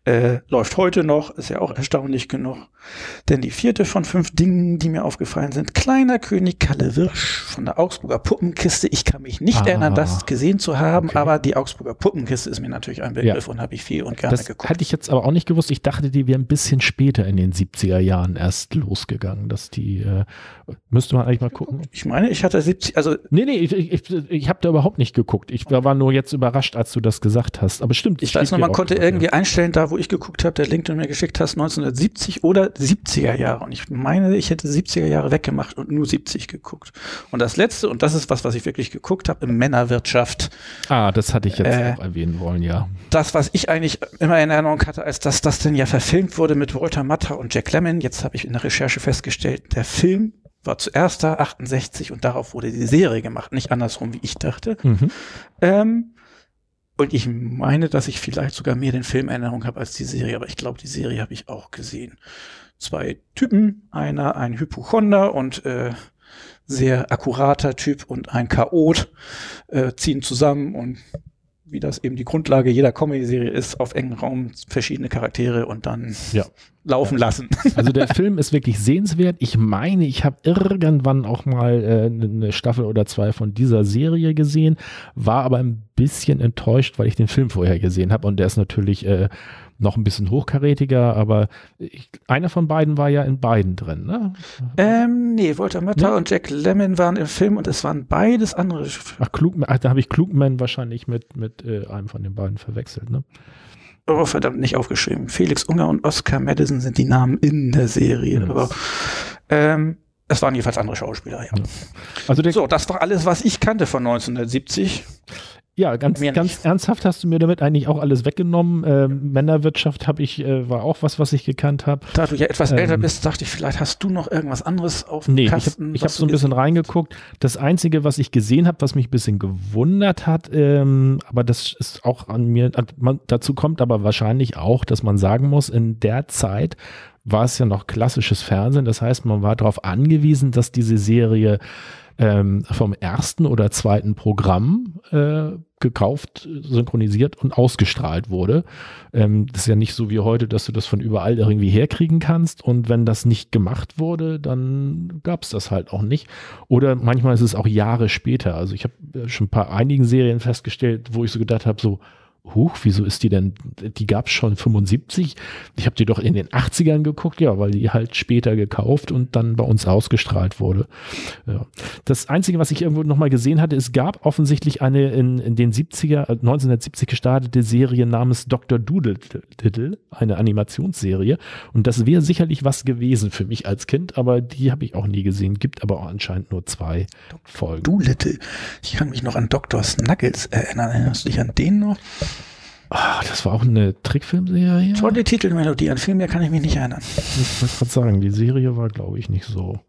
Äh, läuft heute noch, ist ja auch erstaunlich genug. Denn die vierte von fünf Dingen, die mir aufgefallen sind, Kleiner König Kalle Wirsch von der Augsburger Puppenkiste. Ich kann mich nicht Ah. erinnern, das gesehen zu haben, Okay. aber die Augsburger Puppenkiste ist mir natürlich ein Begriff und habe ich viel und gerne das geguckt. hatte ich jetzt aber auch nicht gewusst. Ich dachte, die wäre ein bisschen später in den 70er Jahren. Jahren erst losgegangen, dass die, äh, müsste man eigentlich mal gucken. Ich meine, ich hatte 70, also. Nee, nee, ich, ich, ich habe da überhaupt nicht geguckt. Ich war nur jetzt überrascht, als du das gesagt hast. Aber stimmt. Ich weiß noch, man konnte irgendwie ja. einstellen, da wo ich geguckt habe, der Link, den du mir geschickt hast, 1970 oder 70er Jahre. Und ich meine, ich hätte 70er Jahre weggemacht und nur 70 geguckt. Und das letzte, und das ist was, was ich wirklich geguckt habe, im Männerwirtschaft. Ah, das hatte ich jetzt äh, auch erwähnen wollen, ja. Das, was ich eigentlich immer in Erinnerung hatte, als dass das denn ja verfilmt wurde mit Walter Matter und Jack Lemmon. Jetzt habe ich in der Recherche festgestellt, der Film war zuerst da, 68, und darauf wurde die Serie gemacht, nicht andersrum, wie ich dachte. Mhm. Ähm, und ich meine, dass ich vielleicht sogar mehr den Film Erinnerung habe als die Serie, aber ich glaube, die Serie habe ich auch gesehen. Zwei Typen, einer ein Hypochonder und äh, sehr akkurater Typ und ein Chaot äh, ziehen zusammen und wie das eben die Grundlage jeder Comedy-Serie ist, auf engen Raum verschiedene Charaktere und dann ja. laufen ja. lassen. Also der Film ist wirklich sehenswert. Ich meine, ich habe irgendwann auch mal äh, eine Staffel oder zwei von dieser Serie gesehen, war aber ein bisschen enttäuscht, weil ich den Film vorher gesehen habe und der ist natürlich äh, noch ein bisschen hochkarätiger, aber ich, einer von beiden war ja in beiden drin, ne? Ähm, nee, Walter Mötter ja. und Jack Lemmon waren im Film und es waren beides andere. Ach, Klug, ach da habe ich Klugman wahrscheinlich mit, mit äh, einem von den beiden verwechselt, ne? Oh, verdammt, nicht aufgeschrieben. Felix Unger und Oscar Madison sind die Namen in der Serie. Yes. Aber ähm, es waren jedenfalls andere Schauspieler, ja. ja. Also so, das war alles, was ich kannte von 1970. Ja, ganz, ganz ernsthaft hast du mir damit eigentlich auch alles weggenommen. Ähm, Männerwirtschaft habe ich, äh, war auch was, was ich gekannt habe. Da du ja etwas ähm, älter bist, dachte ich, vielleicht hast du noch irgendwas anderes auf dem nee, Kasten. Ich habe hab so ein bisschen reingeguckt. Das Einzige, was ich gesehen habe, was mich ein bisschen gewundert hat, ähm, aber das ist auch an mir, man, dazu kommt aber wahrscheinlich auch, dass man sagen muss, in der Zeit war es ja noch klassisches Fernsehen. Das heißt, man war darauf angewiesen, dass diese Serie ähm, vom ersten oder zweiten Programm äh, gekauft, synchronisiert und ausgestrahlt wurde. Ähm, das ist ja nicht so wie heute, dass du das von überall irgendwie herkriegen kannst. Und wenn das nicht gemacht wurde, dann gab es das halt auch nicht. Oder manchmal ist es auch Jahre später. Also ich habe schon ein paar einigen Serien festgestellt, wo ich so gedacht habe, so, huch, wieso ist die denn, die gab es schon 75? Ich habe die doch in den 80ern geguckt, ja, weil die halt später gekauft und dann bei uns ausgestrahlt wurde. Ja. Das Einzige, was ich irgendwo nochmal gesehen hatte, es gab offensichtlich eine in, in den 70er, 1970 äh, gestartete Serie namens Dr. Doodle, eine Animationsserie und das wäre sicherlich was gewesen für mich als Kind, aber die habe ich auch nie gesehen, gibt aber auch anscheinend nur zwei. Folgen. Doolittle. Ich kann mich noch an Dr. Snuggles erinnern. Erinnerst du dich an den noch? Ah, das war auch eine Trickfilmserie. Tolle Titelmelodie, an viel mehr kann ich mich nicht erinnern. Ich wollte gerade sagen, die Serie war, glaube ich, nicht so.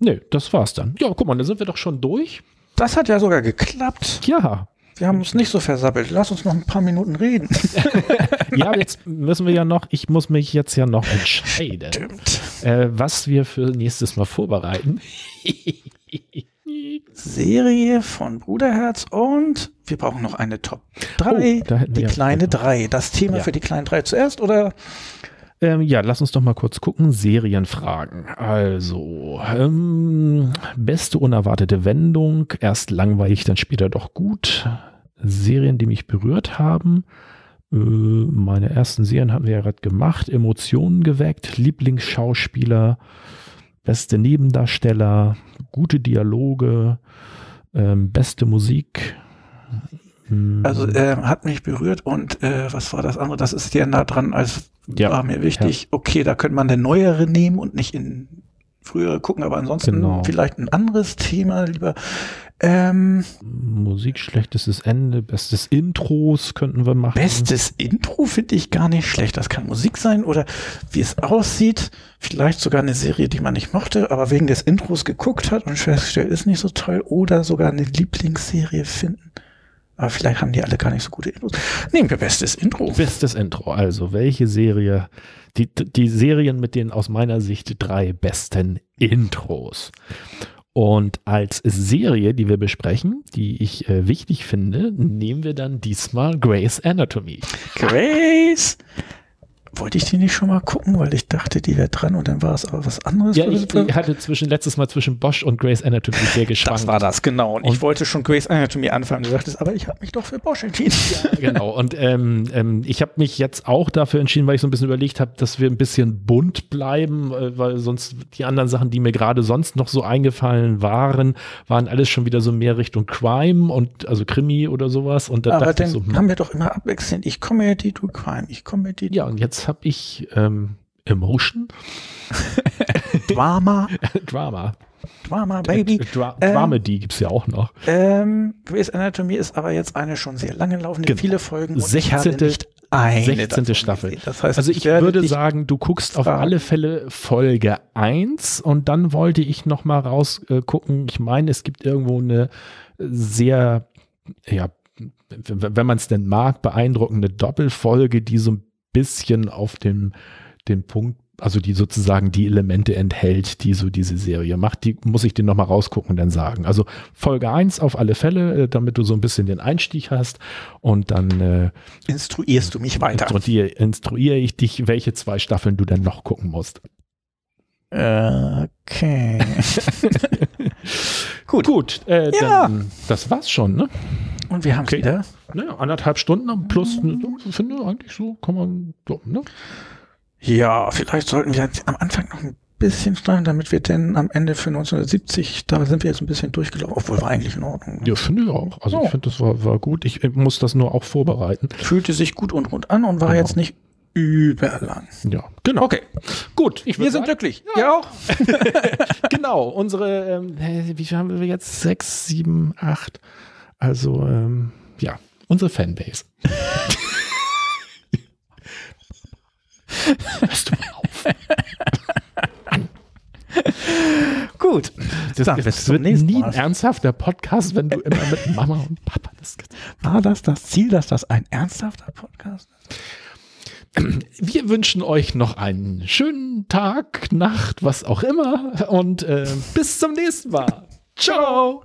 Nee, das war's dann. Ja, guck mal, da sind wir doch schon durch. Das hat ja sogar geklappt. Ja. Wir haben uns nicht so versappelt. Lass uns noch ein paar Minuten reden. ja, jetzt müssen wir ja noch, ich muss mich jetzt ja noch entscheiden, Stimmt. Äh, was wir für nächstes Mal vorbereiten. Serie von Bruderherz und wir brauchen noch eine Top 3. Oh, die kleine 3. Das Thema ja. für die kleinen 3 zuerst oder? Ähm, ja, lass uns doch mal kurz gucken. Serienfragen. Also, ähm, beste unerwartete Wendung. Erst langweilig, dann später doch gut. Serien, die mich berührt haben. Äh, meine ersten Serien haben wir ja gerade gemacht. Emotionen geweckt. Lieblingsschauspieler. Beste Nebendarsteller. Gute Dialoge. Ähm, beste Musik. Hm. Also äh, hat mich berührt und äh, was war das andere? Das ist ja nah dran, als ja. war mir wichtig. Ja. Okay, da könnte man eine neuere nehmen und nicht in frühere gucken, aber ansonsten genau. vielleicht ein anderes Thema lieber. Ähm, Musik, schlechtestes Ende, bestes Intros könnten wir machen. Bestes Intro finde ich gar nicht schlecht. Das kann Musik sein oder wie es aussieht. Vielleicht sogar eine Serie, die man nicht mochte, aber wegen des Intros geguckt hat und festgestellt, ist nicht so toll. Oder sogar eine Lieblingsserie finden. Aber vielleicht haben die alle gar nicht so gute Intros. Nehmen wir bestes Intro. Bestes Intro. Also, welche Serie, die, die Serien mit den aus meiner Sicht drei besten Intros. Und als Serie, die wir besprechen, die ich äh, wichtig finde, nehmen wir dann diesmal Grey's Anatomy. Grace! Wollte ich die nicht schon mal gucken, weil ich dachte, die wäre dran und dann war es aber was anderes. Ja, ich, ich hatte zwischen letztes Mal zwischen Bosch und Grace Anatomy sehr geschwankt. Das war das, genau. Und, und ich wollte schon Grace Anatomy anfangen. Du sagtest, aber ich habe mich doch für Bosch entschieden. Ja, genau. Und ähm, ähm, ich habe mich jetzt auch dafür entschieden, weil ich so ein bisschen überlegt habe, dass wir ein bisschen bunt bleiben, äh, weil sonst die anderen Sachen, die mir gerade sonst noch so eingefallen waren, waren alles schon wieder so mehr Richtung Crime und also Krimi oder sowas. Und da aber dann so, hm. haben wir doch immer abwechselnd. Ich Comedy, du Crime. Ich Comedy. Ja, und jetzt habe ich ähm, Emotion. Drama. Drama. Drama, Baby. Dra ähm, Dramedy gibt es ja auch noch. Ähm, Grey's Anatomy ist aber jetzt eine schon sehr lange laufende, genau. viele Folgen. Und 16. nicht eine 16. Staffel. Das heißt, also ich, ich würde sagen, du guckst auf alle Fälle Folge 1 und dann wollte ich noch mal rausgucken. Äh, ich meine, es gibt irgendwo eine sehr, ja, wenn man es denn mag, beeindruckende Doppelfolge, die so ein bisschen auf dem, den Punkt also die sozusagen die Elemente enthält, die so diese Serie macht, die muss ich dir nochmal rausgucken und dann sagen. Also Folge 1 auf alle Fälle, äh, damit du so ein bisschen den Einstieg hast und dann äh, instruierst du mich weiter. Instruiere, instruiere ich dich, welche zwei Staffeln du dann noch gucken musst. Okay. Gut. Gut, äh, ja. dann, das war's schon, ne? Und wir haben okay. wieder. Ne, anderthalb Stunden plus, ne, finde eigentlich so, kann man, so, ne? Ja, vielleicht sollten wir am Anfang noch ein bisschen schneiden, damit wir denn am Ende für 1970, da sind wir jetzt ein bisschen durchgelaufen, obwohl war eigentlich in Ordnung. Ja, finde ich auch. Also oh. ich finde, das war, war gut. Ich muss das nur auch vorbereiten. Fühlte sich gut und rund an und war genau. jetzt nicht überlang. Ja, genau. Okay, gut. wir sind sagen, glücklich. Ja, ja auch. genau. Unsere, ähm, wie viel haben wir jetzt? Sechs, sieben, acht. Also, ähm, ja, unsere Fanbase. Hörst du mal auf. Gut. Das, Dann, das wird nie ein ernsthafter Podcast, wenn du immer mit Mama und Papa das War das das Ziel, dass das ein ernsthafter Podcast ist? Wir wünschen euch noch einen schönen Tag, Nacht, was auch immer und äh, bis zum nächsten Mal. Ciao.